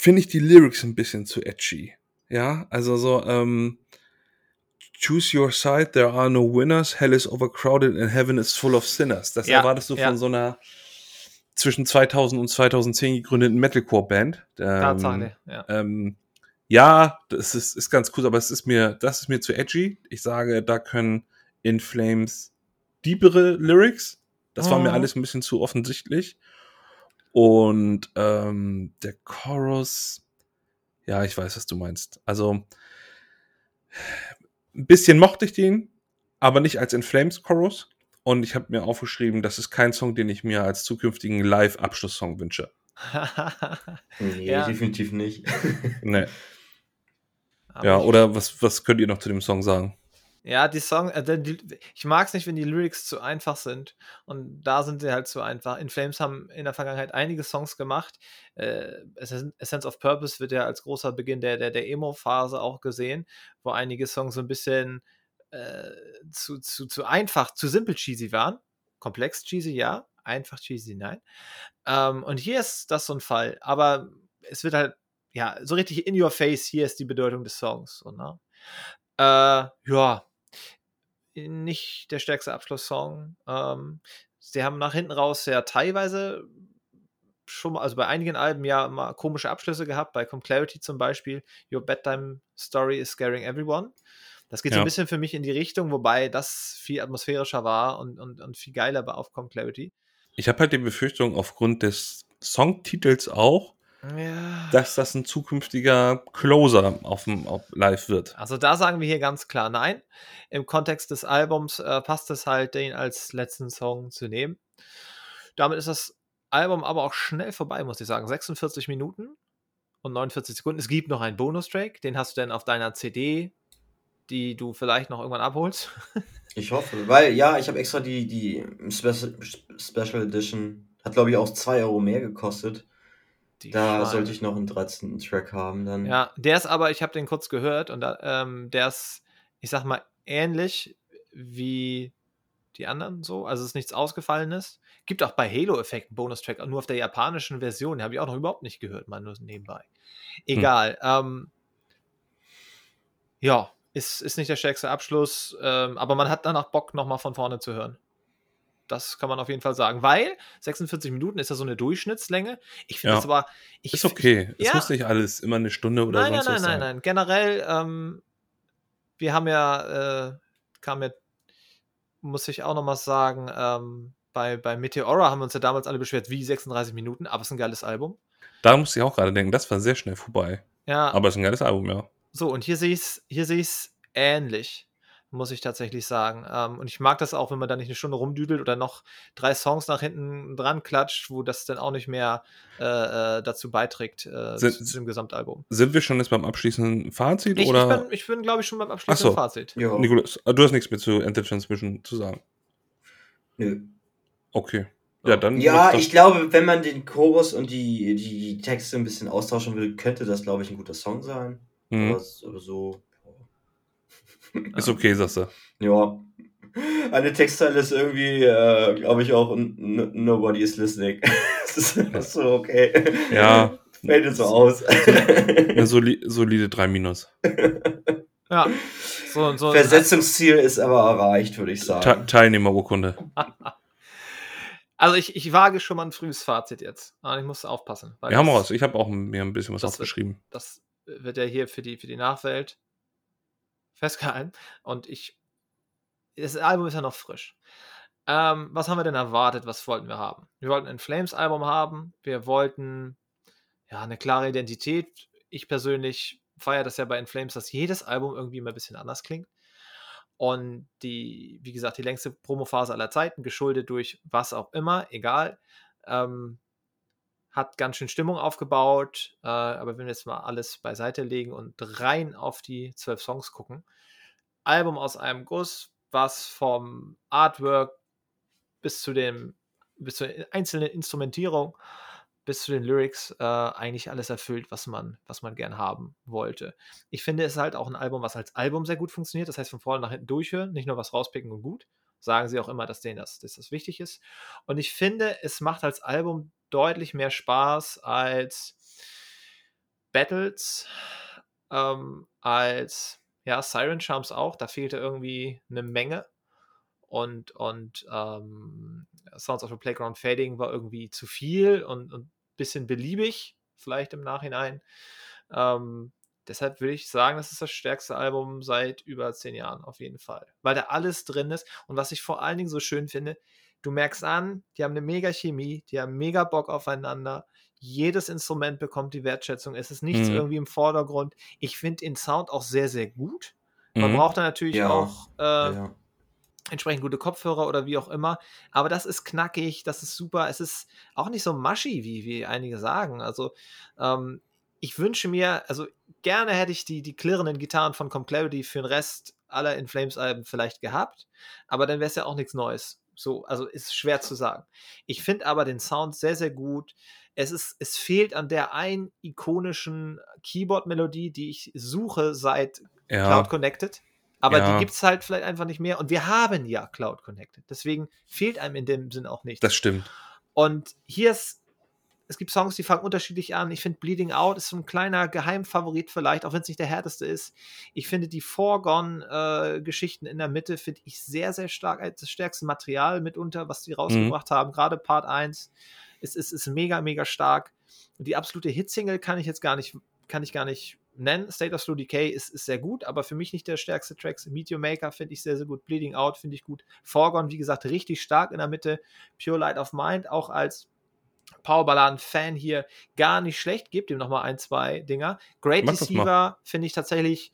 finde ich die Lyrics ein bisschen zu edgy. Ja, also so, ähm, Choose your side, there are no winners, hell is overcrowded and heaven is full of sinners. Das Ja, erwartest du ja. von so einer zwischen 2000 und 2010 gegründeten Metalcore-Band. Ähm, Tatsache, ja. ähm, ja, das ist, ist ganz cool, aber es ist mir, das ist mir zu edgy. Ich sage, da können In Flames diepere Lyrics. Das war mir Mhm. alles ein bisschen zu offensichtlich. Und ähm, der Chorus, ja, ich weiß, was du meinst. Also ein bisschen mochte ich den, aber nicht als In Flames Chorus. Und ich habe mir aufgeschrieben, das ist kein Song, den ich mir als zukünftigen Live-Abschlusssong wünsche. Nee, Ja. definitiv nicht. Nee. Aber Ja, oder was, was könnt ihr noch zu dem Song sagen? Ja, die Song, äh, die, ich mag es nicht, wenn die Lyrics zu einfach sind. Und da sind sie halt zu einfach. In Flames haben in der Vergangenheit einige Songs gemacht. Äh, Essen- Essence of Purpose wird ja als großer Beginn der, der, der Emo-Phase auch gesehen, wo einige Songs so ein bisschen äh, zu, zu, zu einfach, zu simpel cheesy waren. Komplex cheesy, ja. Einfach cheesy, nein. Ähm, und hier ist das so ein Fall. Aber es wird halt, ja, so richtig in your face, hier ist die Bedeutung des Songs. So, ne? Äh, ja, nicht der stärkste Abschlusssong. Ähm, sie haben nach hinten raus ja teilweise schon mal, also bei einigen Alben ja mal komische Abschlüsse gehabt, bei Com Clarity zum Beispiel, Your Bedtime Story is Scaring Everyone. Das geht so Ja. ein bisschen für mich in die Richtung, wobei das viel atmosphärischer war und, und, und viel geiler war auf Com Clarity. Ich habe halt die Befürchtung, aufgrund des Songtitels auch, Ja. dass das ein zukünftiger Closer auf dem auf Live wird. Also da sagen wir hier ganz klar nein. Im Kontext des Albums äh, passt es halt, den als letzten Song zu nehmen. Damit ist das Album aber auch schnell vorbei, muss ich sagen. 46 Minuten und 49 Sekunden. Es gibt noch einen Bonustrack, den hast du dann auf deiner CD, die du vielleicht noch irgendwann abholst. Ich hoffe, weil ja, ich habe extra die, die Special, Special Edition, hat glaube ich auch 2 Euro mehr gekostet. Die Da Schweine. sollte ich noch einen 13. Track haben dann. Ja, der ist aber, ich habe den kurz gehört und da, ähm, der ist, ich sag mal, ähnlich wie die anderen so. Also es ist nichts Ausgefallenes. Gibt auch bei Halo Effekt einen Bonustrack, nur auf der japanischen Version. Den habe ich auch noch überhaupt nicht gehört, mal nur nebenbei. Egal. Ähm, ja, ist, ist nicht der stärkste Abschluss, ähm, aber man hat danach Bock, nochmal von vorne zu hören. Das kann man auf jeden Fall sagen, weil 46 Minuten ist ja so eine Durchschnittslänge. Ich finde Ja. das aber. Ich, Ist okay. Es Ja. muss nicht alles immer eine Stunde oder nein, sonst nein, was nein, sein. nein, nein. Generell, ähm, wir haben ja, äh, kam ja, muss ich auch noch mal sagen, ähm, bei, bei Meteora haben wir uns ja damals alle beschwert, wie 36 Minuten, aber es ist ein geiles Album. Da musste ich auch gerade denken, das war sehr schnell vorbei. Ja, Aber es ist ein geiles Album, ja. so, und hier sehe ich es hier sehe ich's ähnlich, muss ich tatsächlich sagen. Ähm, und ich mag das auch, wenn man da nicht eine Stunde rumdüdelt oder noch drei Songs nach hinten dran klatscht, wo das dann auch nicht mehr äh, äh, dazu beiträgt äh, Sind- zu, zu dem Gesamtalbum. Sind wir schon jetzt beim abschließenden Fazit? Ich, ich oder? bin, ich bin glaube ich, schon beim abschließenden so. Fazit. Ja. Nikolas, ah, du hast nichts mehr zu Enter Transmission zu sagen. Nö. Okay. Ja, dann. Ja, ich glaube, wenn man den Chorus und die, die Texte ein bisschen austauschen will, könnte das, glaube ich, ein guter Song sein. Mhm. Aber so. Ist okay, sagst du. Ja. Eine Textteile ist irgendwie, äh, glaube ich, auch Nobody is listening. das ist so okay. Ja. Fällt jetzt so aus. Eine soli solide 3 Minus. Ja. So, so, Versetzungsziel ist aber erreicht, würde ich Te sagen. Teilnehmerurkunde. Also ich, ich wage schon mal ein frühes Fazit jetzt. Ich muss aufpassen. weil Wir haben was. Ich habe auch mir ein bisschen was das wird- aufgeschrieben. Das wird ja hier für die, für die Nachwelt festgehalten. Und ich. Das Album ist ja noch frisch. Ähm, was haben wir denn erwartet? Was wollten wir haben? Wir wollten ein Flames-Album haben. Wir wollten ja eine klare Identität. Ich persönlich feiere das ja bei In Flames, dass jedes Album irgendwie immer ein bisschen anders klingt. Und die, wie gesagt, die längste Promophase aller Zeiten, geschuldet durch was auch immer, egal. Ähm, hat ganz schön Stimmung aufgebaut. Äh, aber wenn wir jetzt mal alles beiseite legen und rein auf die zwölf Songs gucken, Album aus einem Guss, was vom Artwork bis zu dem, bis zur einzelnen Instrumentierung bis zu den Lyrics äh, eigentlich alles erfüllt, was man, was man gern haben wollte. Ich finde, es ist halt auch ein Album, was als Album sehr gut funktioniert. Das heißt, von vorne nach hinten durchhören, nicht nur was rauspicken und gut. Sagen sie auch immer, dass denen das, dass das wichtig ist. Und ich finde, es macht als Album deutlich mehr Spaß als Battles, ähm, als ja, Siren Charms auch. Da fehlte irgendwie eine Menge. Und, und ähm, Sounds of the Playground Fading war irgendwie zu viel und ein bisschen beliebig, vielleicht im Nachhinein. Ähm, deshalb würde ich sagen, das ist das stärkste Album seit über zehn Jahren auf jeden Fall. Weil da alles drin ist. Und was ich vor allen Dingen so schön finde, du merkst an, die haben eine mega Chemie, die haben mega Bock aufeinander. Jedes Instrument bekommt die Wertschätzung. Es ist nichts mhm. irgendwie im Vordergrund. Ich finde den Sound auch sehr, sehr gut. Man mhm. braucht da natürlich ja. auch äh, ja entsprechend gute Kopfhörer oder wie auch immer. Aber das ist knackig, das ist super. Es ist auch nicht so mushy, wie, wie einige sagen. Also, ähm, ich wünsche mir, also gerne hätte ich die, die klirrenden Gitarren von Com Clarity für den Rest aller In Flames Alben vielleicht gehabt, aber dann wäre es ja auch nichts Neues. So, also ist schwer zu sagen. Ich finde aber den Sound sehr, sehr gut. Es, ist, es fehlt an der einen ikonischen Keyboard-Melodie, die ich suche seit ja. Cloud Connected. Aber ja. die gibt es halt vielleicht einfach nicht mehr. Und wir haben ja Cloud Connected. Deswegen fehlt einem in dem Sinn auch nichts. Das stimmt. Und hier ist, es gibt Songs, die fangen unterschiedlich an. Ich finde Bleeding Out ist so ein kleiner Geheimfavorit vielleicht, auch wenn es nicht der härteste ist. Ich finde die Foregone-Geschichten äh, in der Mitte finde ich sehr, sehr stark als das stärkste Material mitunter, was die rausgebracht mhm. haben. Gerade Part 1 ist, ist, ist mega, mega stark. Die absolute Hitsingle kann ich jetzt gar nicht, kann ich gar nicht nennen. State of Slow Decay ist, ist sehr gut, aber für mich nicht der stärkste Track. Meteor Maker finde ich sehr, sehr gut. Bleeding Out finde ich gut. Forgone, wie gesagt, richtig stark in der Mitte. Pure Light of Mind auch als Powerballaden-Fan hier gar nicht schlecht. Gebt ihm nochmal ein, zwei Dinger. Great Deceiver finde ich tatsächlich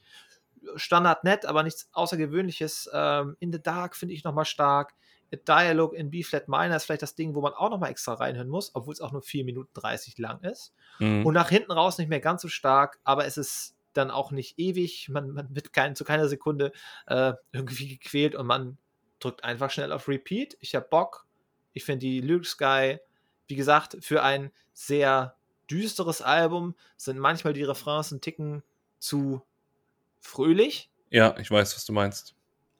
Standard nett, aber nichts Außergewöhnliches. Ähm, in the Dark finde ich nochmal stark. A Dialogue in B-Flat Minor ist vielleicht das Ding, wo man auch nochmal extra reinhören muss, obwohl es auch nur 4 Minuten 30 lang ist. Mhm. Und nach hinten raus nicht mehr ganz so stark, aber es ist dann auch nicht ewig. Man, man wird kein, zu keiner Sekunde äh, irgendwie gequält und man drückt einfach schnell auf Repeat. Ich habe Bock. Ich finde die Lyrics geil. Wie gesagt, für ein sehr düsteres Album sind manchmal die Refrains ein Ticken zu fröhlich. Ja, ich weiß, was du meinst.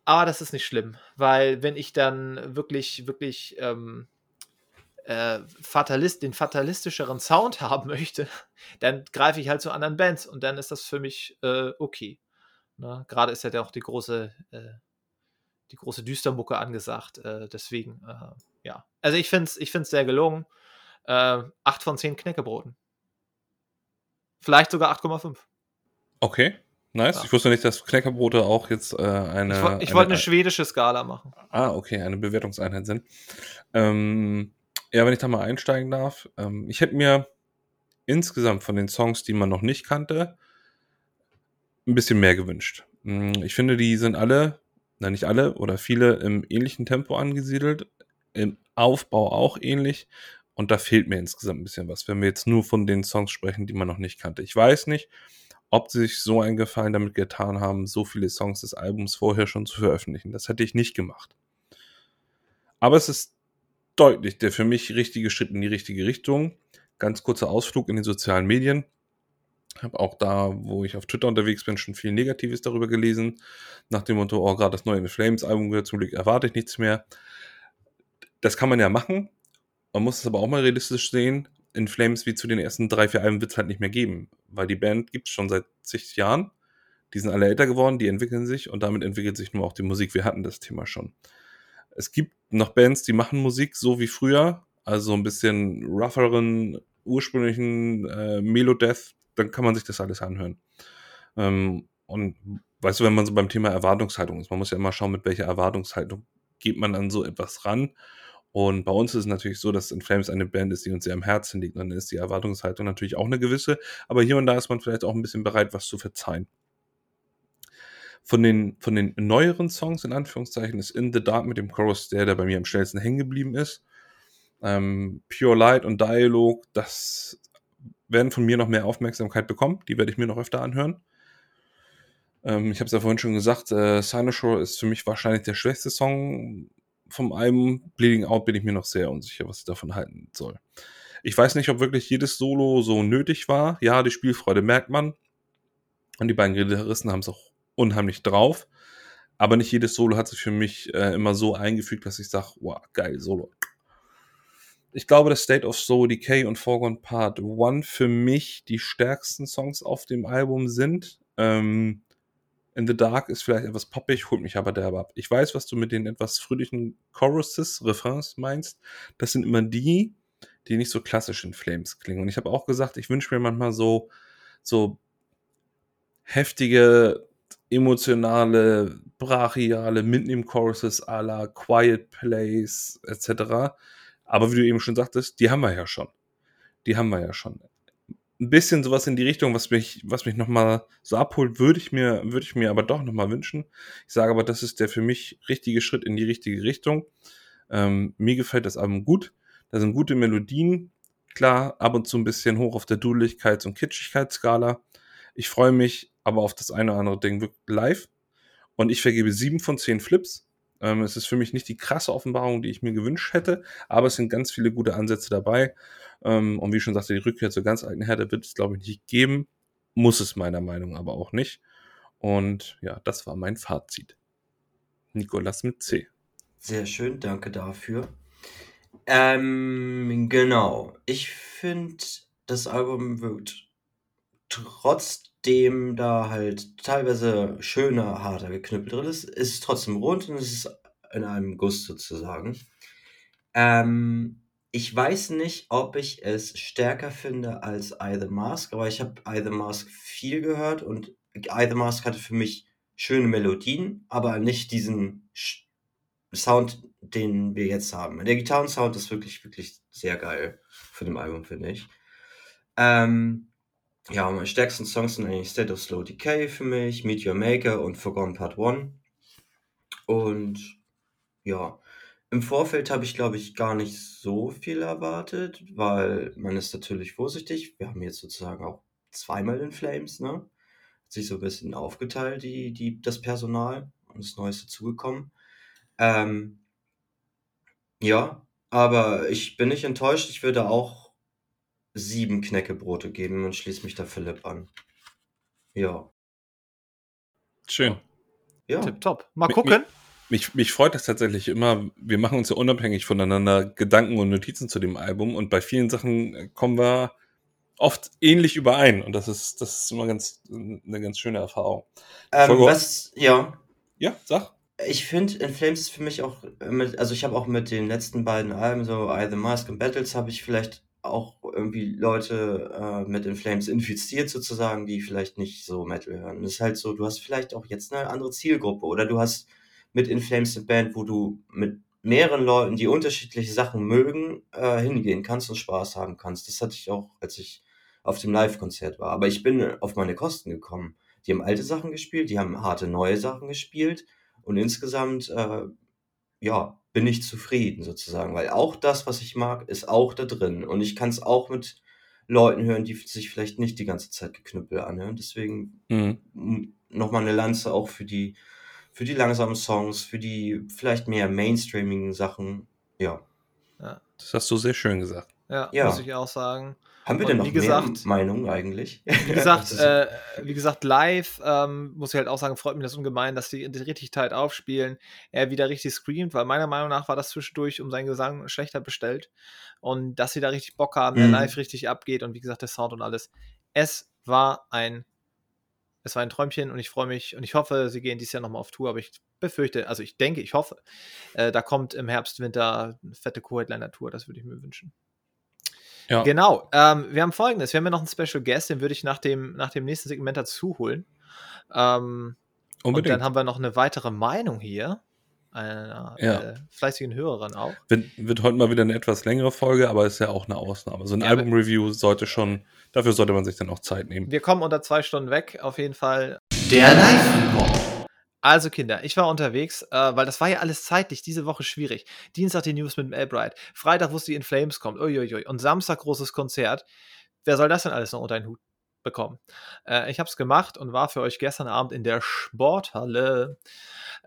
Aber das ist nicht schlimm, weil wenn ich dann wirklich, wirklich ähm, äh, Fatalist, den fatalistischeren Sound haben möchte, dann greife ich halt zu anderen Bands und dann ist das für mich äh, okay. Ne? Gerade ist ja auch die große, äh, die große Düstermucke angesagt. Äh, deswegen, äh, ja. Also ich finde es ich find's sehr gelungen. Äh, 8 von 10 Knäckebroten. Vielleicht sogar 8,5. Okay. Nice. Ja. Ich wusste nicht, dass Knäckerbrote auch jetzt äh, eine. Ich, wo, ich wollte eine schwedische Skala machen. Ah, okay, eine Bewertungseinheit sind. Ähm, ja, wenn ich da mal einsteigen darf. Ähm, ich hätte mir insgesamt von den Songs, die man noch nicht kannte, ein bisschen mehr gewünscht. Hm, ich finde, die sind alle, na nicht alle, oder viele im ähnlichen Tempo angesiedelt. Im Aufbau auch ähnlich. Und da fehlt mir insgesamt ein bisschen was, wenn wir jetzt nur von den Songs sprechen, die man noch nicht kannte. Ich weiß nicht, ob sie sich so einen Gefallen damit getan haben, so viele Songs des Albums vorher schon zu veröffentlichen. Das hätte ich nicht gemacht. Aber es ist deutlich der für mich richtige Schritt in die richtige Richtung. Ganz kurzer Ausflug in den sozialen Medien. Ich habe auch da, wo ich auf Twitter unterwegs bin, schon viel Negatives darüber gelesen. Nach dem Motto, oh, gerade das neue Flames Album wird zum Glück erwarte ich nichts mehr. Das kann man ja machen. Man muss es aber auch mal realistisch sehen. In Flames wie zu den ersten drei, vier Alben wird es halt nicht mehr geben weil die Band gibt es schon seit zig Jahren. Die sind alle älter geworden, die entwickeln sich und damit entwickelt sich nur auch die Musik. Wir hatten das Thema schon. Es gibt noch Bands, die machen Musik so wie früher, also ein bisschen rougheren, ursprünglichen äh, Melodeath, dann kann man sich das alles anhören. Ähm, und weißt du, wenn man so beim Thema Erwartungshaltung ist, man muss ja immer schauen, mit welcher Erwartungshaltung geht man an so etwas ran und bei uns ist es natürlich so, dass In Flames eine Band ist, die uns sehr am Herzen liegt. Und dann ist die Erwartungshaltung natürlich auch eine gewisse. Aber hier und da ist man vielleicht auch ein bisschen bereit, was zu verzeihen. Von den, von den neueren Songs, in Anführungszeichen, ist In the Dark mit dem Chorus der, der bei mir am schnellsten hängen geblieben ist. Ähm, Pure Light und Dialog, das werden von mir noch mehr Aufmerksamkeit bekommen. Die werde ich mir noch öfter anhören. Ähm, ich habe es ja vorhin schon gesagt, äh, Cynosure ist für mich wahrscheinlich der schwächste Song vom Album. Bleeding Out bin ich mir noch sehr unsicher, was ich davon halten soll. Ich weiß nicht, ob wirklich jedes Solo so nötig war. Ja, die Spielfreude merkt man. Und die beiden Gitarristen haben es auch unheimlich drauf. Aber nicht jedes Solo hat sich für mich äh, immer so eingefügt, dass ich sage, wow, geil, Solo. Ich glaube, dass State of Soul, Decay und Foregone Part One für mich die stärksten Songs auf dem Album sind. Ähm, in the Dark ist vielleicht etwas poppig, holt mich aber derbe ab. Ich weiß, was du mit den etwas fröhlichen Choruses, Refrains meinst. Das sind immer die, die nicht so klassisch in Flames klingen. Und ich habe auch gesagt, ich wünsche mir manchmal so, so heftige, emotionale, brachiale, Mitnehmen-Choruses à la Quiet Place etc. Aber wie du eben schon sagtest, die haben wir ja schon. Die haben wir ja schon. Ein bisschen sowas in die Richtung, was mich, was mich nochmal so abholt, würde ich mir, würde ich mir aber doch nochmal wünschen. Ich sage aber, das ist der für mich richtige Schritt in die richtige Richtung. Ähm, mir gefällt das Album gut. Da sind gute Melodien. Klar, ab und zu ein bisschen hoch auf der Dudeligkeits- und Kitschigkeitsskala. Ich freue mich aber auf das eine oder andere Ding live. Und ich vergebe sieben von zehn Flips. Ähm, es ist für mich nicht die krasse Offenbarung, die ich mir gewünscht hätte, aber es sind ganz viele gute Ansätze dabei. Ähm, und wie schon sagte, die Rückkehr zur ganz alten Herde wird es, glaube ich, nicht geben. Muss es meiner Meinung aber auch nicht. Und ja, das war mein Fazit. Nikolas mit C. Sehr schön, danke dafür. Ähm, genau. Ich finde, das Album wird trotzdem da halt teilweise schöner, harter geknüppelt drin ist, ist es trotzdem rund und es ist in einem Guss sozusagen. Ähm, ich weiß nicht, ob ich es stärker finde als I The Mask, aber ich habe I The Mask viel gehört und I The Mask hatte für mich schöne Melodien, aber nicht diesen Sound, den wir jetzt haben. Der Gitarrensound ist wirklich, wirklich sehr geil für dem Album, finde ich. Ähm, ja, meine stärksten Songs sind eigentlich State of Slow Decay für mich, Meet Your Maker und Forgotten Part 1. Und ja, im Vorfeld habe ich, glaube ich, gar nicht so viel erwartet, weil man ist natürlich vorsichtig. Wir haben jetzt sozusagen auch zweimal in Flames, ne? Hat sich so ein bisschen aufgeteilt, die, die, das Personal und das Neueste zugekommen. Ähm, ja, aber ich bin nicht enttäuscht. Ich würde auch sieben Knäckebrote geben und schließe mich da Philipp an. Ja. Schön. Ja. Tipptopp. Mal gucken. Mich, mich freut das tatsächlich immer. Wir machen uns ja unabhängig voneinander Gedanken und Notizen zu dem Album und bei vielen Sachen äh, kommen wir oft ähnlich überein und das ist, das ist immer ganz, eine ganz schöne Erfahrung. Ähm, was, ja. Ja, sag. Ich finde, In Flames ist für mich auch, mit, also ich habe auch mit den letzten beiden Alben, so I The Mask und Battles, habe ich vielleicht auch irgendwie Leute äh, mit In Flames infiziert sozusagen, die vielleicht nicht so Metal hören. Es ist halt so, du hast vielleicht auch jetzt eine andere Zielgruppe oder du hast mit In Flames eine Band, wo du mit mehreren Leuten, die unterschiedliche Sachen mögen, äh, hingehen kannst und Spaß haben kannst. Das hatte ich auch, als ich auf dem Live-Konzert war. Aber ich bin auf meine Kosten gekommen. Die haben alte Sachen gespielt, die haben harte neue Sachen gespielt und insgesamt, äh, ja, bin ich zufrieden sozusagen, weil auch das, was ich mag, ist auch da drin. Und ich kann es auch mit Leuten hören, die sich vielleicht nicht die ganze Zeit geknüppel anhören. Deswegen mhm. nochmal eine Lanze auch für die, für die langsamen Songs, für die vielleicht mehr mainstreamigen Sachen. Ja. ja. Das hast du sehr schön gesagt. Ja, ja. muss ich auch sagen. Haben wir denn noch wie gesagt, mehr Meinung eigentlich? Wie gesagt, äh, wie gesagt live ähm, muss ich halt auch sagen, freut mich das ungemein, dass die, die richtig tight aufspielen. Er wieder richtig screamt, weil meiner Meinung nach war das zwischendurch um seinen Gesang schlechter bestellt. Und dass sie da richtig Bock haben, der mhm. live richtig abgeht und wie gesagt, der Sound und alles. Es war ein es war ein Träumchen und ich freue mich und ich hoffe, sie gehen dieses Jahr nochmal auf Tour, aber ich befürchte, also ich denke, ich hoffe, äh, da kommt im Herbst, Winter eine fette Co-Headliner-Tour, das würde ich mir wünschen. Ja. Genau. Ähm, wir haben folgendes: Wir haben ja noch einen Special Guest, den würde ich nach dem, nach dem nächsten Segment dazu holen. Ähm, Unbedingt. Und dann haben wir noch eine weitere Meinung hier. Einer ja. äh, fleißigen Hörerin auch. Wird, wird, heute mal wieder eine etwas längere Folge, aber ist ja auch eine Ausnahme. So ein ja, Album-Review sollte schon, dafür sollte man sich dann auch Zeit nehmen. Wir kommen unter zwei Stunden weg, auf jeden Fall. Der Live-Report. Also Kinder, ich war unterwegs, äh, weil das war ja alles zeitlich diese Woche schwierig. Dienstag die News mit dem Albright, Freitag wusste ich In Flames kommt, uiuiui, und Samstag großes Konzert. Wer soll das denn alles noch unter den Hut bekommen? Äh, ich habe es gemacht und war für euch gestern Abend in der Sporthalle.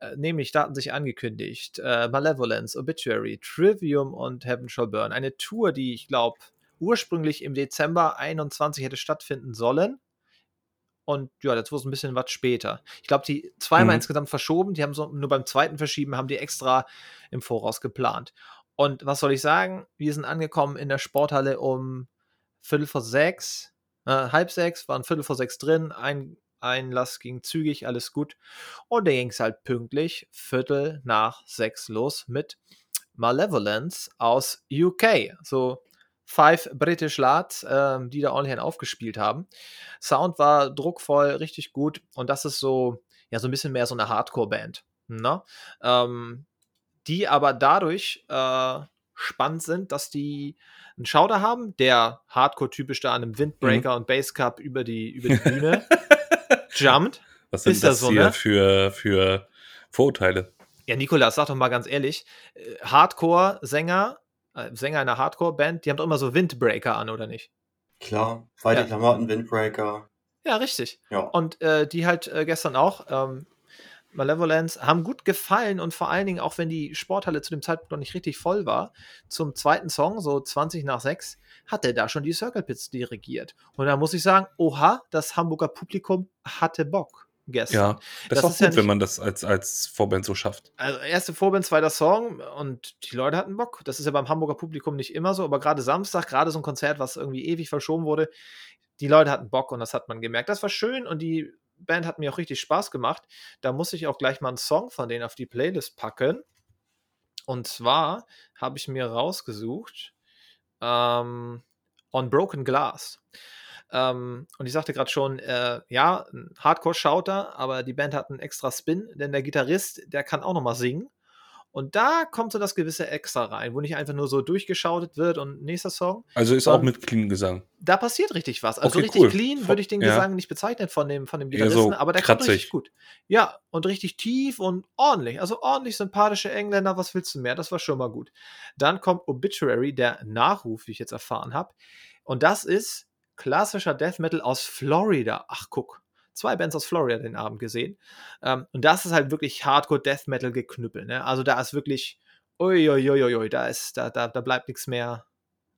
Äh, nämlich, da hatten sich angekündigt, äh, Malevolence, Obituary, Trivium und Heaven Shall Burn. Eine Tour, die ich glaube ursprünglich im Dezember 21 hätte stattfinden sollen und ja, das wurde ein bisschen was später. Ich glaube, die zweimal mhm. insgesamt verschoben. Die haben so nur beim zweiten Verschieben haben die extra im Voraus geplant. Und was soll ich sagen? Wir sind angekommen in der Sporthalle um Viertel vor sechs, äh, halb sechs, waren Viertel vor sechs drin. Ein Einlass ging zügig, alles gut. Und dann ging es halt pünktlich Viertel nach sechs los mit Malevolence aus UK. So Five British Lads, ähm, die da ordentlich aufgespielt haben. Sound war druckvoll, richtig gut und das ist so, ja, so ein bisschen mehr so eine Hardcore-Band. Ne? Ähm, die aber dadurch äh, spannend sind, dass die einen Schauder haben, der Hardcore-typisch da an einem Windbreaker mhm. und Basscup über die, über die Bühne jumpt. Was sind ist das, das so, hier ne? für, für Vorurteile? Ja, Nikolas, sag doch mal ganz ehrlich, äh, Hardcore-Sänger äh, Sänger einer Hardcore-Band, die haben doch immer so Windbreaker an, oder nicht? Klar, weite ja. Klamotten, Windbreaker. Ja, richtig. Ja. Und äh, die halt äh, gestern auch, ähm, Malevolence, haben gut gefallen und vor allen Dingen, auch wenn die Sporthalle zu dem Zeitpunkt noch nicht richtig voll war, zum zweiten Song, so 20 nach 6, hat er da schon die Circle Pits dirigiert. Und da muss ich sagen, oha, das Hamburger Publikum hatte Bock gestern. Ja, das, das ist auch gut, ja nicht, wenn man das als, als Vorband so schafft. Also erste Vorband, zweiter Song und die Leute hatten Bock. Das ist ja beim Hamburger Publikum nicht immer so, aber gerade Samstag, gerade so ein Konzert, was irgendwie ewig verschoben wurde, die Leute hatten Bock und das hat man gemerkt. Das war schön und die Band hat mir auch richtig Spaß gemacht. Da muss ich auch gleich mal einen Song von denen auf die Playlist packen. Und zwar habe ich mir rausgesucht ähm, On Broken Glass. Ähm, und ich sagte gerade schon, äh, ja, ein Hardcore-Shouter, aber die Band hat einen extra Spin, denn der Gitarrist, der kann auch nochmal singen. Und da kommt so das gewisse Extra rein, wo nicht einfach nur so durchgeschautet wird und nächster Song. Also ist auch mit clean Gesang. Da passiert richtig was. Also okay, richtig cool. clean würde ich den ja. Gesang nicht bezeichnen von dem, von dem Gitarristen, so aber der kratzig. kommt richtig gut. Ja, und richtig tief und ordentlich. Also ordentlich sympathische Engländer, was willst du mehr? Das war schon mal gut. Dann kommt Obituary, der Nachruf, wie ich jetzt erfahren habe. Und das ist klassischer Death Metal aus Florida. Ach, guck. Zwei Bands aus Florida den Abend gesehen. Ähm, und das ist halt wirklich Hardcore Death Metal geknüppelt. Ne? Also da ist wirklich, uiuiuiui, da ist, da, da, da bleibt nichts mehr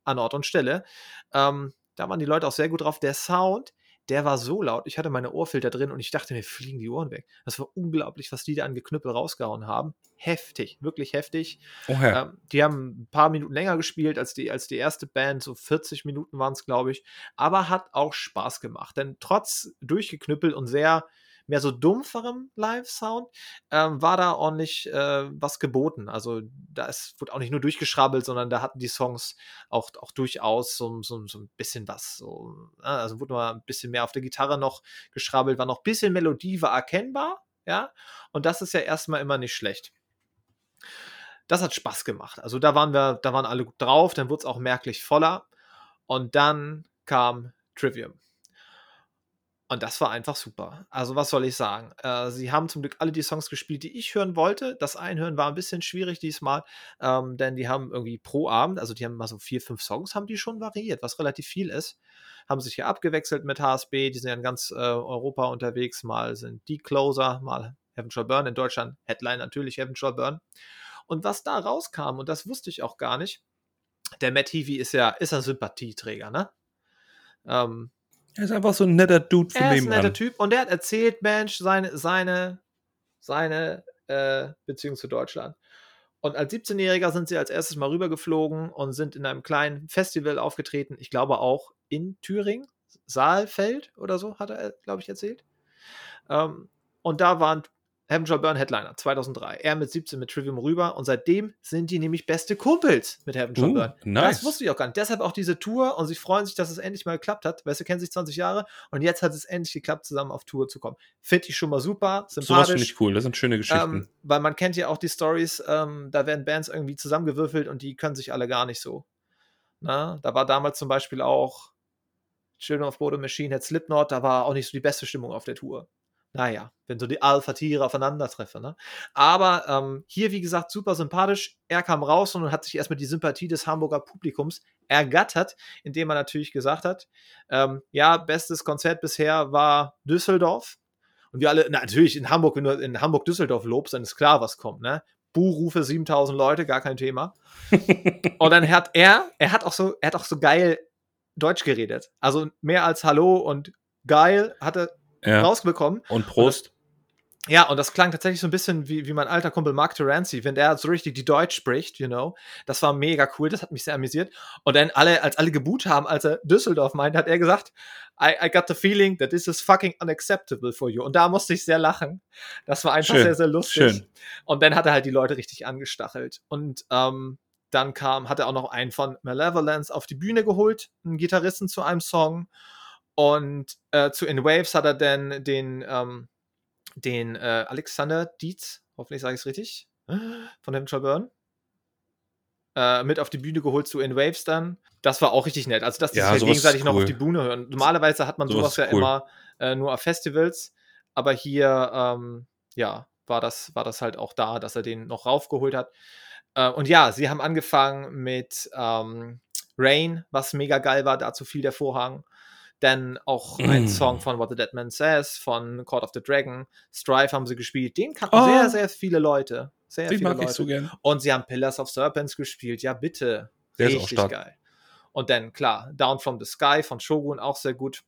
an Ort und Stelle. Ähm, da waren die Leute auch sehr gut drauf. Der Sound, der war so laut, ich hatte meine Ohrfilter drin und ich dachte, mir fliegen die Ohren weg. Das war unglaublich, was die da an Geknüppel rausgehauen haben. Heftig, wirklich heftig. Ähm, die haben ein paar Minuten länger gespielt als die, als die erste Band, so 40 Minuten waren es, glaube ich. Aber hat auch Spaß gemacht, denn trotz durchgeknüppelt und sehr mehr so dumpferem Live-Sound, ähm, war da ordentlich äh, was geboten. Also da ist, wurde auch nicht nur durchgeschrabbelt, sondern da hatten die Songs auch, auch durchaus so, so, so ein bisschen was. So, ne? also wurde mal ein bisschen mehr auf der Gitarre noch geschrabbelt, war noch ein bisschen Melodie, war erkennbar, ja. Und das ist ja erstmal immer nicht schlecht. Das hat Spaß gemacht. Also da waren wir, da waren alle gut drauf, dann wurde es auch merklich voller. Und dann kam Trivium. Und das war einfach super. Also, was soll ich sagen? Äh, sie haben zum Glück alle die Songs gespielt, die ich hören wollte. Das Einhören war ein bisschen schwierig diesmal, ähm, denn die haben irgendwie pro Abend, also die haben mal so vier, fünf Songs, haben die schon variiert, was relativ viel ist. Haben sich hier abgewechselt mit HSB, die sind ja in ganz äh, Europa unterwegs. Mal sind die Closer, mal Heaven Shall Burn in Deutschland, Headline natürlich Heaven Shall Burn. Und was da rauskam, und das wusste ich auch gar nicht, der Matt Heavy ist ja ist ein Sympathieträger, ne? Ähm, er ist einfach so ein netter Dude von Er ist ein netter Typ und der hat erzählt, Mensch, seine, seine, seine äh, Beziehung zu Deutschland. Und als 17-Jähriger sind sie als erstes mal rübergeflogen und sind in einem kleinen Festival aufgetreten. Ich glaube auch in Thüringen, Saalfeld oder so, hat er, glaube ich, erzählt. Ähm, und da waren Heaven Shall Burn Headliner 2003. Er mit 17 mit Trivium rüber und seitdem sind die nämlich beste Kumpels mit Heaven Shall uh, Burn. Nice. Das wusste ich auch gar nicht. Deshalb auch diese Tour und sie freuen sich, dass es endlich mal geklappt hat. Weißt du, kennen sich 20 Jahre und jetzt hat es endlich geklappt, zusammen auf Tour zu kommen. Finde ich schon mal super, sympathisch. Sowas finde ich cool, das sind schöne Geschichten. Ähm, weil man kennt ja auch die Stories, ähm, da werden Bands irgendwie zusammengewürfelt und die können sich alle gar nicht so. Na, da war damals zum Beispiel auch Children of Bodom Machine, Head Slipknot, da war auch nicht so die beste Stimmung auf der Tour. Naja, wenn so die Alpha-Tiere aufeinandertreffen. Ne? Aber ähm, hier, wie gesagt, super sympathisch. Er kam raus und hat sich erstmal die Sympathie des Hamburger Publikums ergattert, indem er natürlich gesagt hat, ähm, ja, bestes Konzert bisher war Düsseldorf. Und wir alle, na, natürlich in Hamburg, wenn du in Hamburg-Düsseldorf lobst, dann ist klar, was kommt, ne? Buhrufe 7000 Leute, gar kein Thema. und dann hat er, er hat auch so, er hat auch so geil Deutsch geredet. Also mehr als Hallo und geil hat er ja. rausbekommen. Und Prost. Ja, und das klang tatsächlich so ein bisschen wie, wie mein alter Kumpel Mark Terenzi, wenn der so richtig die Deutsch spricht, you know. Das war mega cool, das hat mich sehr amüsiert. Und dann alle, als alle geboot haben, als er Düsseldorf meint, hat er gesagt, I, I got the feeling that this is fucking unacceptable for you. Und da musste ich sehr lachen. Das war einfach Schön. sehr, sehr lustig. Schön. Und dann hat er halt die Leute richtig angestachelt. Und ähm, dann kam, hat er auch noch einen von Malevolence auf die Bühne geholt, einen Gitarristen zu einem Song. Und äh, zu In Waves hat er dann den, ähm, den äh, Alexander Dietz, hoffentlich sage ich es richtig, von Shall Burn, äh, mit auf die Bühne geholt zu In Waves dann. Das war auch richtig nett. Also, dass die ja, sich halt gegenseitig cool. noch auf die Bühne hören. Normalerweise hat man sowas, sowas ja cool. immer äh, nur auf Festivals, aber hier, ähm, ja, war das, war das halt auch da, dass er den noch raufgeholt hat. Äh, und ja, sie haben angefangen mit ähm, Rain, was mega geil war, dazu fiel der Vorhang. Dann auch mm. ein Song von What the Dead Man Says, von Court of the Dragon. Strife haben sie gespielt. Den kannten oh. sehr, sehr viele Leute. Sehr Den viele mag Leute. Ich so gern. Und sie haben Pillars of Serpents gespielt. Ja, bitte. Der Richtig geil. Und dann, klar, Down from the Sky von Shogun, auch sehr gut.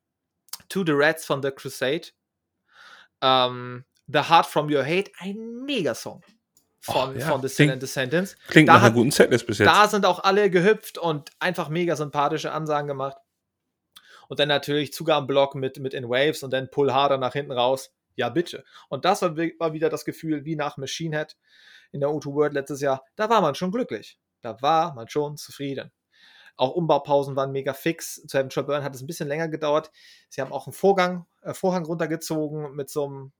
To the Rats von The Crusade. Ähm, the Heart from Your Hate, ein Megasong von, oh, ja. von The Sin and the Sentence. Klingt da nach einer guten Setlist bis jetzt. Da sind auch alle gehüpft und einfach mega sympathische Ansagen gemacht. Und dann natürlich Zugabenblock mit, mit In Waves und dann Pull Harder nach hinten raus. Ja, bitte. Und das war, war wieder das Gefühl wie nach Machine Head in der O2 World letztes Jahr. Da war man schon glücklich. Da war man schon zufrieden. Auch Umbaupausen waren mega fix. Zu Heaven Shall Burn hat es ein bisschen länger gedauert. Sie haben auch einen Vorgang, äh, Vorhang runtergezogen mit so einem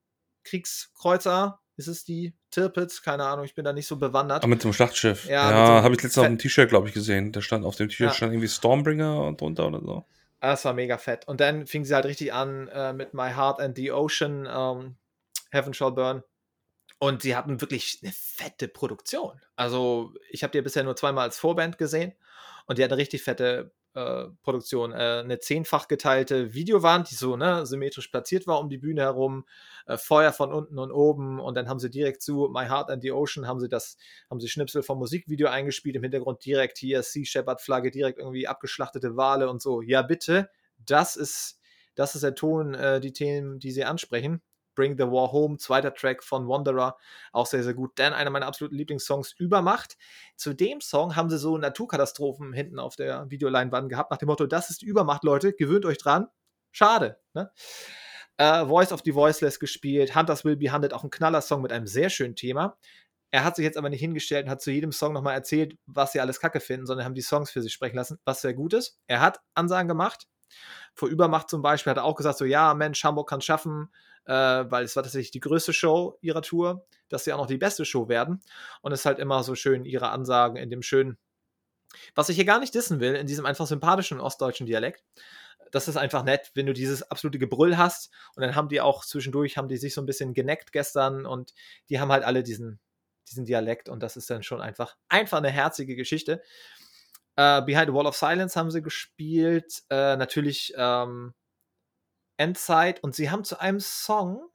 Kriegskreuzer. Ist es die Tirpitz? Keine Ahnung, ich bin da nicht so bewandert. Aber mit so einem Schlachtschiff. Ja, ja so habe ich letztens auf dem T-Shirt, glaube ich, gesehen. Da stand auf dem T-Shirt ja. stand irgendwie Stormbringer drunter oder so. Das war mega fett. Und dann fing sie halt richtig an äh, mit My Heart and the Ocean, ähm, Heaven Shall Burn. Und sie hatten wirklich eine fette Produktion. Also, ich habe die bisher nur zweimal als Vorband gesehen und die hatten eine richtig fette äh, Produktion. Äh, eine zehnfach geteilte Videowand, die so ne, symmetrisch platziert war um die Bühne herum, äh, Feuer von unten und oben und dann haben sie direkt zu My Heart and the Ocean haben sie das, haben sie Schnipsel vom Musikvideo eingespielt, im Hintergrund direkt hier Sea Shepherd Flagge, direkt irgendwie abgeschlachtete Wale und so. Ja, bitte, das ist, das ist der Ton, äh, die Themen, die sie ansprechen. Bring the War Home, zweiter Track von Wanderer, auch sehr, sehr gut. Dann einer meiner absoluten Lieblingssongs, Übermacht. Zu dem Song haben sie so Naturkatastrophen hinten auf der Videoleinwand gehabt, nach dem Motto, das ist Übermacht, Leute, gewöhnt euch dran. Schade, ne? Uh, Voice of the Voiceless gespielt, Hunters Will Be Hunted, auch ein Knaller-Song mit einem sehr schönen Thema. Er hat sich jetzt aber nicht hingestellt und hat zu jedem Song nochmal erzählt, was sie alles kacke finden, sondern haben die Songs für sich sprechen lassen, was sehr gut ist. Er hat Ansagen gemacht. Vor Übermacht zum Beispiel hat er auch gesagt, so ja, Mensch, Hamburg kann es schaffen, äh, weil es war tatsächlich die größte Show ihrer Tour, dass sie auch noch die beste Show werden. Und es ist halt immer so schön, ihre Ansagen in dem schönen, was ich hier gar nicht dissen will, in diesem einfach sympathischen ostdeutschen Dialekt. Das ist einfach nett, wenn du dieses absolute Gebrüll hast. Und dann haben die auch zwischendurch, haben die sich so ein bisschen geneckt gestern und die haben halt alle diesen, diesen Dialekt und das ist dann schon einfach, einfach eine herzige Geschichte. Uh, Behind the Wall of Silence haben sie gespielt. Uh, natürlich ähm, Endzeit und sie haben zu einem Song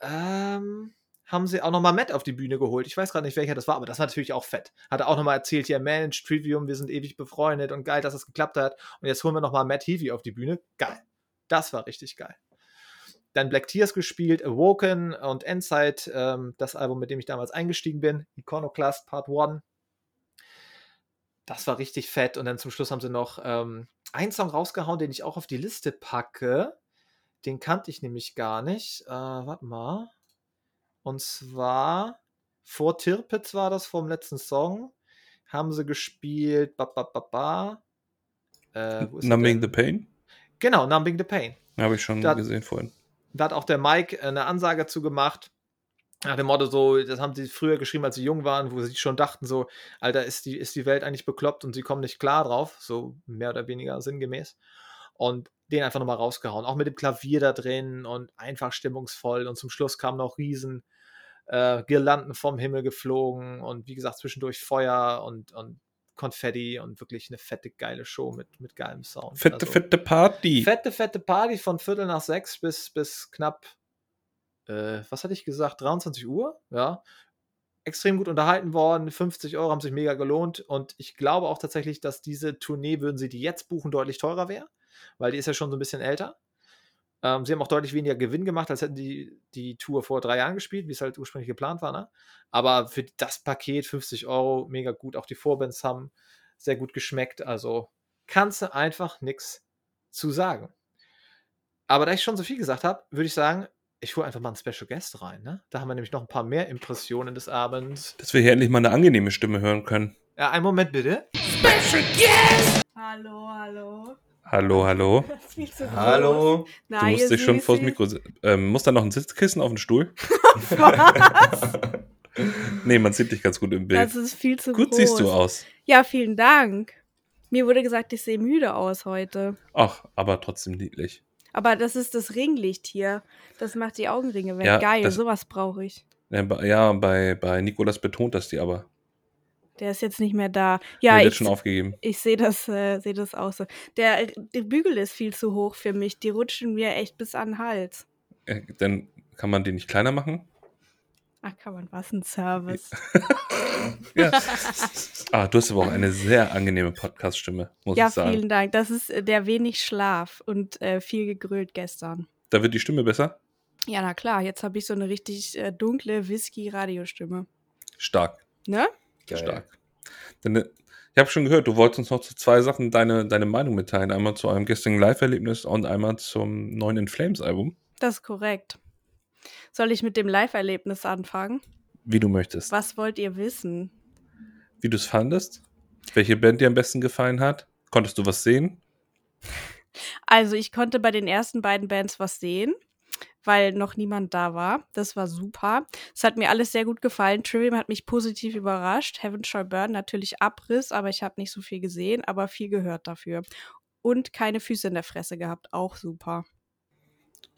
ähm, haben sie auch nochmal Matt auf die Bühne geholt. Ich weiß gerade nicht, welcher das war, aber das war natürlich auch fett. Hat er auch nochmal erzählt, hier, Mensch, Trivium, wir sind ewig befreundet und geil, dass es das geklappt hat. Und jetzt holen wir nochmal Matt Heavy auf die Bühne. Geil. Das war richtig geil. Dann Black Tears gespielt, Awoken und Endzeit, ähm, das Album, mit dem ich damals eingestiegen bin, Iconoclast Part 1. Das war richtig fett. Und dann zum Schluss haben sie noch ähm, einen Song rausgehauen, den ich auch auf die Liste packe. Den kannte ich nämlich gar nicht. Äh, warte mal. Und zwar vor Tirpitz war das vom letzten Song. Haben sie gespielt. Ba, ba, ba, ba. Äh, Numbing the Pain? Genau, Numbing the Pain. Habe ich schon da, gesehen vorhin. Da hat auch der Mike eine Ansage zu gemacht. Nach dem Motto so, das haben sie früher geschrieben, als sie jung waren, wo sie schon dachten so, Alter, ist die, ist die Welt eigentlich bekloppt und sie kommen nicht klar drauf, so mehr oder weniger sinngemäß. und den einfach nochmal rausgehauen. Auch mit dem Klavier da drin und einfach stimmungsvoll. Und zum Schluss kamen noch riesen äh, Girlanden vom Himmel geflogen und wie gesagt zwischendurch Feuer und, und Konfetti und wirklich eine fette, geile Show mit, mit geilem Sound. Fette, also, fette Party. Fette, fette Party von Viertel nach sechs bis, bis knapp, äh, was hatte ich gesagt, 23 Uhr? Ja. Extrem gut unterhalten worden, 50 Euro haben sich mega gelohnt und ich glaube auch tatsächlich, dass diese Tournee, würden sie die jetzt buchen, deutlich teurer wäre, weil die ist ja schon so ein bisschen älter. Ähm, sie haben auch deutlich weniger Gewinn gemacht, als hätten die die Tour vor drei Jahren gespielt, wie es halt ursprünglich geplant war. Ne? Aber für das Paket 50 Euro, mega gut. Auch die Vorbands haben sehr gut geschmeckt. Also kannst du einfach nichts zu sagen. Aber da ich schon so viel gesagt habe, würde ich sagen, ich hole einfach mal einen Special Guest rein. Ne? Da haben wir nämlich noch ein paar mehr Impressionen des Abends. Dass wir hier endlich mal eine angenehme Stimme hören können. Ja, einen Moment bitte. Special Guest! Hallo, hallo. Hallo, hallo. Hallo. Na, du musst dich schon Süßi. vors Mikro. Ähm, muss da noch ein Sitzkissen auf den Stuhl? Was? Nee, man sieht dich ganz gut im Bild. Das ist viel zu Gut groß. siehst du aus. Ja, vielen Dank. Mir wurde gesagt, ich sehe müde aus heute. Ach, aber trotzdem niedlich. Aber das ist das Ringlicht hier. Das macht die Augenringe weg. Ja, Geil, das- sowas brauche ich. Ja, bei, bei, Nikolas betont das die aber. Der ist jetzt nicht mehr da. Ja, hat ich, schon aufgegeben. ich sehe das, äh, sehe das auch so. Der, der Bügel ist viel zu hoch für mich. Die rutschen mir echt bis an den Hals. Äh, Dann kann man die nicht kleiner machen. Ach, kann man was, ein Service. Ja. ah, du hast aber auch eine sehr angenehme Podcast-Stimme, muss Ja, ich sagen. vielen Dank. Das ist äh, der wenig Schlaf und äh, viel gegrölt gestern. Da wird die Stimme besser. Ja, na klar, jetzt habe ich so eine richtig äh, dunkle Whisky-Radiostimme. Stark, Ne? Geil. stark. Denn, äh, ich habe schon gehört, du wolltest uns noch zu zwei Sachen deine, deine Meinung mitteilen. Einmal zu einem gestrigen Live-Erlebnis und einmal zum neuen In Flames-Album. Das ist korrekt. Soll ich mit dem Live-Erlebnis anfangen? Wie du möchtest. Was wollt ihr wissen? Wie du es fandest. Welche Band dir am besten gefallen hat. Konntest du was sehen? Also, ich konnte bei den ersten beiden Bands was sehen, weil noch niemand da war. Das war super. Es hat mir alles sehr gut gefallen. Trivium hat mich positiv überrascht. Heaven Shall Burn natürlich Abriss, aber ich habe nicht so viel gesehen, aber viel gehört dafür. Und keine Füße in der Fresse gehabt. Auch super.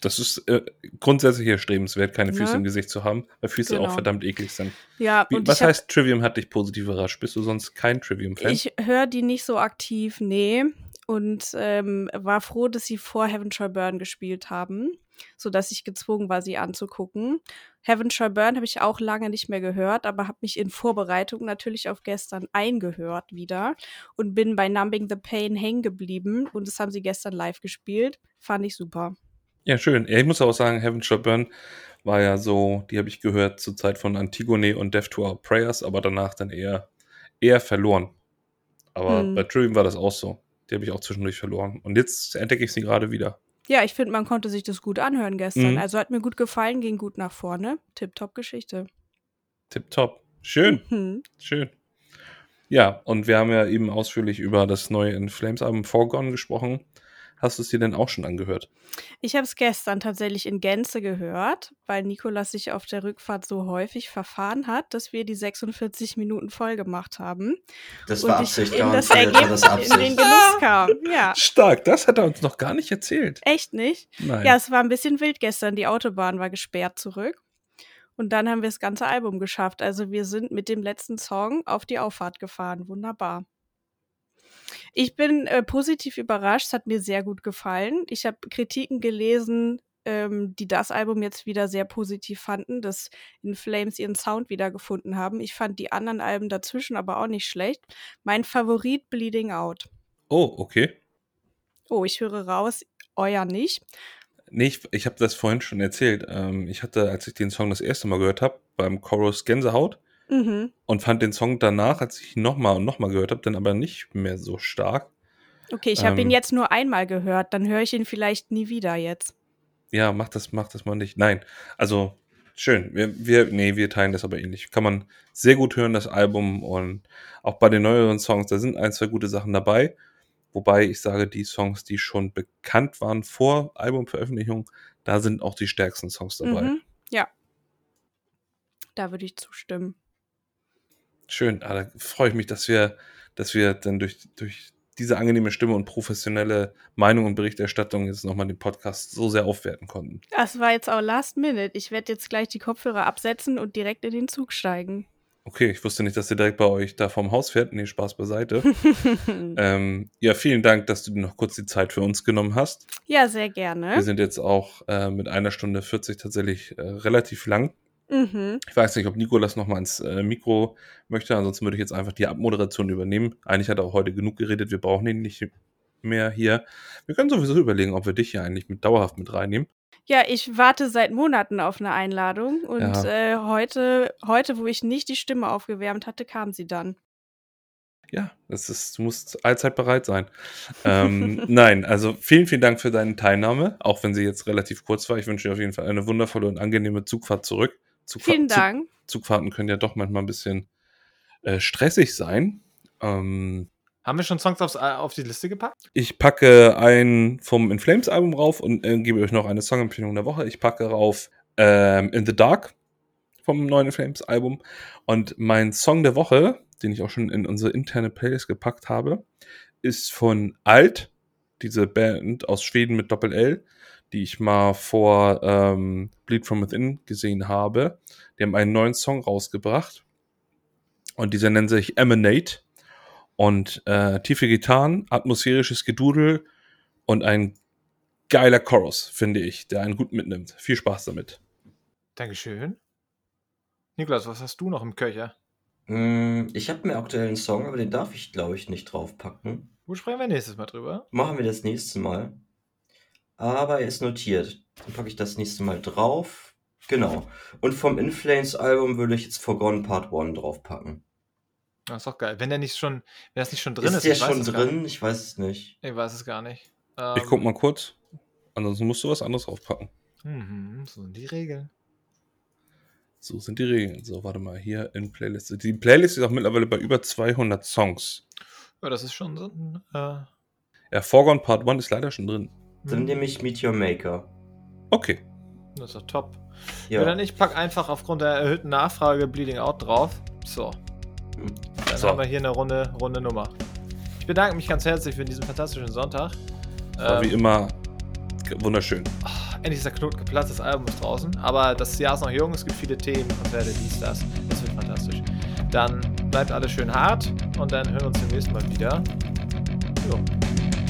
Das ist äh, grundsätzlich erstrebenswert, keine Füße Ne? im Gesicht zu haben, weil Füße auch Genau. verdammt eklig sind. Ja, Wie, und was ich hab- heißt Trivium hat dich positiv überrascht? Bist du sonst kein Trivium-Fan? Ich höre die nicht so aktiv, nee. Und ähm, war froh, dass sie vor Heaven Shall Burn gespielt haben, sodass ich gezwungen war, sie anzugucken. Heaven Shall Burn habe ich auch lange nicht mehr gehört, aber habe mich in Vorbereitung natürlich auf gestern eingehört wieder und bin bei Numbing the Pain hängen geblieben. Und das haben sie gestern live gespielt. Fand ich super. Ja, schön. Ja, ich muss auch sagen, Heaven Shall Burn war ja so, die habe ich gehört zur Zeit von Antigone und Death to Our Prayers, aber danach dann eher, eher verloren. Aber Hm. bei Trivium war das auch so. Die habe ich auch zwischendurch verloren. Und jetzt entdecke ich sie gerade wieder. Ja, ich finde, man konnte sich das gut anhören gestern. Mhm. Also hat mir gut gefallen, ging gut nach vorne. Tipptopp Geschichte. Tipptopp. Schön, Mhm. schön. Ja, und wir haben ja eben ausführlich über das neue In Flames Album Foregone gesprochen. Hast du es dir denn auch schon angehört? Ich habe es gestern tatsächlich in Gänze gehört, weil Nikolas sich auf der Rückfahrt so häufig verfahren hat, dass wir die 46 Minuten voll gemacht haben. Das und war ich Absicht, in das Ergebnis das in den Absicht. Genuss kam. Ja, Stark, das hat er uns noch gar nicht erzählt. echt nicht? Nein. Ja, es war ein bisschen wild gestern. Die Autobahn war gesperrt zurück. Und dann haben wir das ganze Album geschafft. Also wir sind mit dem letzten Song auf die Auffahrt gefahren. Wunderbar. Ich bin äh, positiv überrascht. Es hat mir sehr gut gefallen. Ich habe Kritiken gelesen, ähm, die das Album jetzt wieder sehr positiv fanden, dass In Flames ihren Sound wiedergefunden haben. Ich fand die anderen Alben dazwischen aber auch nicht schlecht. Mein Favorit Bleeding Out. Oh, okay. Oh, ich höre raus, euer nicht. Nee, ich, ich habe das vorhin schon erzählt. Ähm, ich hatte, als ich den Song das erste Mal gehört habe, beim Chorus Gänsehaut Mhm. und fand den Song danach, als ich ihn nochmal und nochmal gehört habe, dann aber nicht mehr so stark. Okay, ich habe ihn Ähm, jetzt nur einmal gehört, dann höre ich ihn vielleicht nie wieder jetzt. Ja, mach das, mach das mal nicht. Nein, also schön. Wir, wir, nee, wir teilen das aber ähnlich. Kann man sehr gut hören, das Album und auch bei den neueren Songs, da sind ein, zwei gute Sachen dabei. Wobei ich sage, die Songs, die schon bekannt waren vor Albumveröffentlichung, da sind auch die stärksten Songs dabei. Mhm. Ja. Da würde ich zustimmen. Schön, ah, da freue ich mich, dass wir, dass wir dann durch, durch diese angenehme Stimme und professionelle Meinung und Berichterstattung jetzt nochmal den Podcast so sehr aufwerten konnten. Das war jetzt auch Last Minute. Ich werde jetzt gleich die Kopfhörer absetzen und direkt in den Zug steigen. Okay, ich wusste nicht, dass ihr direkt bei euch da vom Haus fährt. Nee, Spaß beiseite. ähm, ja, vielen Dank, dass du dir noch kurz die Zeit für uns genommen hast. ja, sehr Wir gerne. sind jetzt auch äh, mit einer Stunde 40 tatsächlich äh, relativ lang. Mhm. Ich weiß nicht, ob Nikolas noch mal ins äh, Mikro möchte. Ansonsten würde ich jetzt einfach die Abmoderation übernehmen. Eigentlich hat er auch heute genug geredet. Wir brauchen ihn nicht mehr hier. Wir können sowieso überlegen, ob wir dich hier eigentlich mit dauerhaft mit reinnehmen. Ja, ich warte seit Monaten auf eine Einladung und Ja. äh, heute, heute, wo ich nicht die Stimme aufgewärmt hatte, kam sie dann. Ja, das ist, du musst allzeit bereit sein. ähm, nein, also vielen, vielen Dank für deine Teilnahme, auch wenn sie jetzt relativ kurz war. Ich wünsche dir auf jeden Fall eine wundervolle und angenehme Zugfahrt zurück. Zugfahr Vielen Zug- Dank. Zugfahrten können ja doch manchmal ein bisschen äh, stressig sein. Ähm, Haben wir schon Songs aufs, äh, auf die Liste gepackt? ich packe ein vom In Flames Album rauf und äh, gebe euch noch eine Songempfehlung der Woche. Ich packe rauf ähm, In the Dark vom neuen In Flames Album. Und mein Song der Woche, den ich auch schon in unsere interne Playlist gepackt habe, ist von Alt, diese Band aus Schweden mit Doppel L, die ich mal vor ähm, Bleed From Within gesehen habe. Die haben einen neuen Song rausgebracht. Und dieser nennt sich Emanate. Und äh, tiefe Gitarren, atmosphärisches Gedudel und ein geiler Chorus, finde ich, der einen gut mitnimmt. Viel Spaß damit. Dankeschön. Nikolas, was hast du noch im Köcher? Mm, Ich habe mir aktuell einen Song, aber den darf ich, glaube ich, nicht draufpacken. Wo sprechen wir nächstes Mal drüber? Machen wir das nächste Mal. Aber er ist notiert. Dann packe ich das nächste Mal drauf. Genau. Und vom Inflames Album würde ich jetzt Forgone Part 1 draufpacken. Das ist doch geil. Wenn der nicht schon, wenn das nicht schon drin ist, ist der ich weiß schon drin? nicht. Ich weiß es nicht. Ich weiß es gar nicht. Ich Ähm, guck mal kurz. Ansonsten musst du was anderes draufpacken. Mhm, so sind die Regeln. So sind die Regeln. So, warte mal, hier in Playlist. Die Playlist ist auch mittlerweile bei über 200 Songs. Ja, das ist schon so. ein, Äh, Ja, Foregone Part 1 ist leider schon drin. Dann hm, nehme ich Meteor Maker. Okay. das ist doch top. Ja. Ja. dann ich pack einfach aufgrund der erhöhten Nachfrage Bleeding Out drauf. So. Dann So. haben wir hier eine runde, runde Nummer. Ich bedanke mich ganz herzlich für diesen fantastischen Sonntag. War wie Ähm, immer wunderschön. endlich ist der Knoten geplatzt, das Album ist draußen. Aber das Jahr ist noch jung, es gibt viele Themen, Konzerte, dies, das. Das wird fantastisch. Dann bleibt alles schön hart und dann hören wir uns demnächst mal wieder. Jo.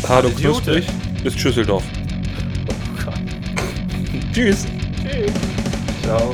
Hart und Idiote. knusprig. Bis Schüsseldorf. Oh Gott. Tschüss. Tschüss. Ciao.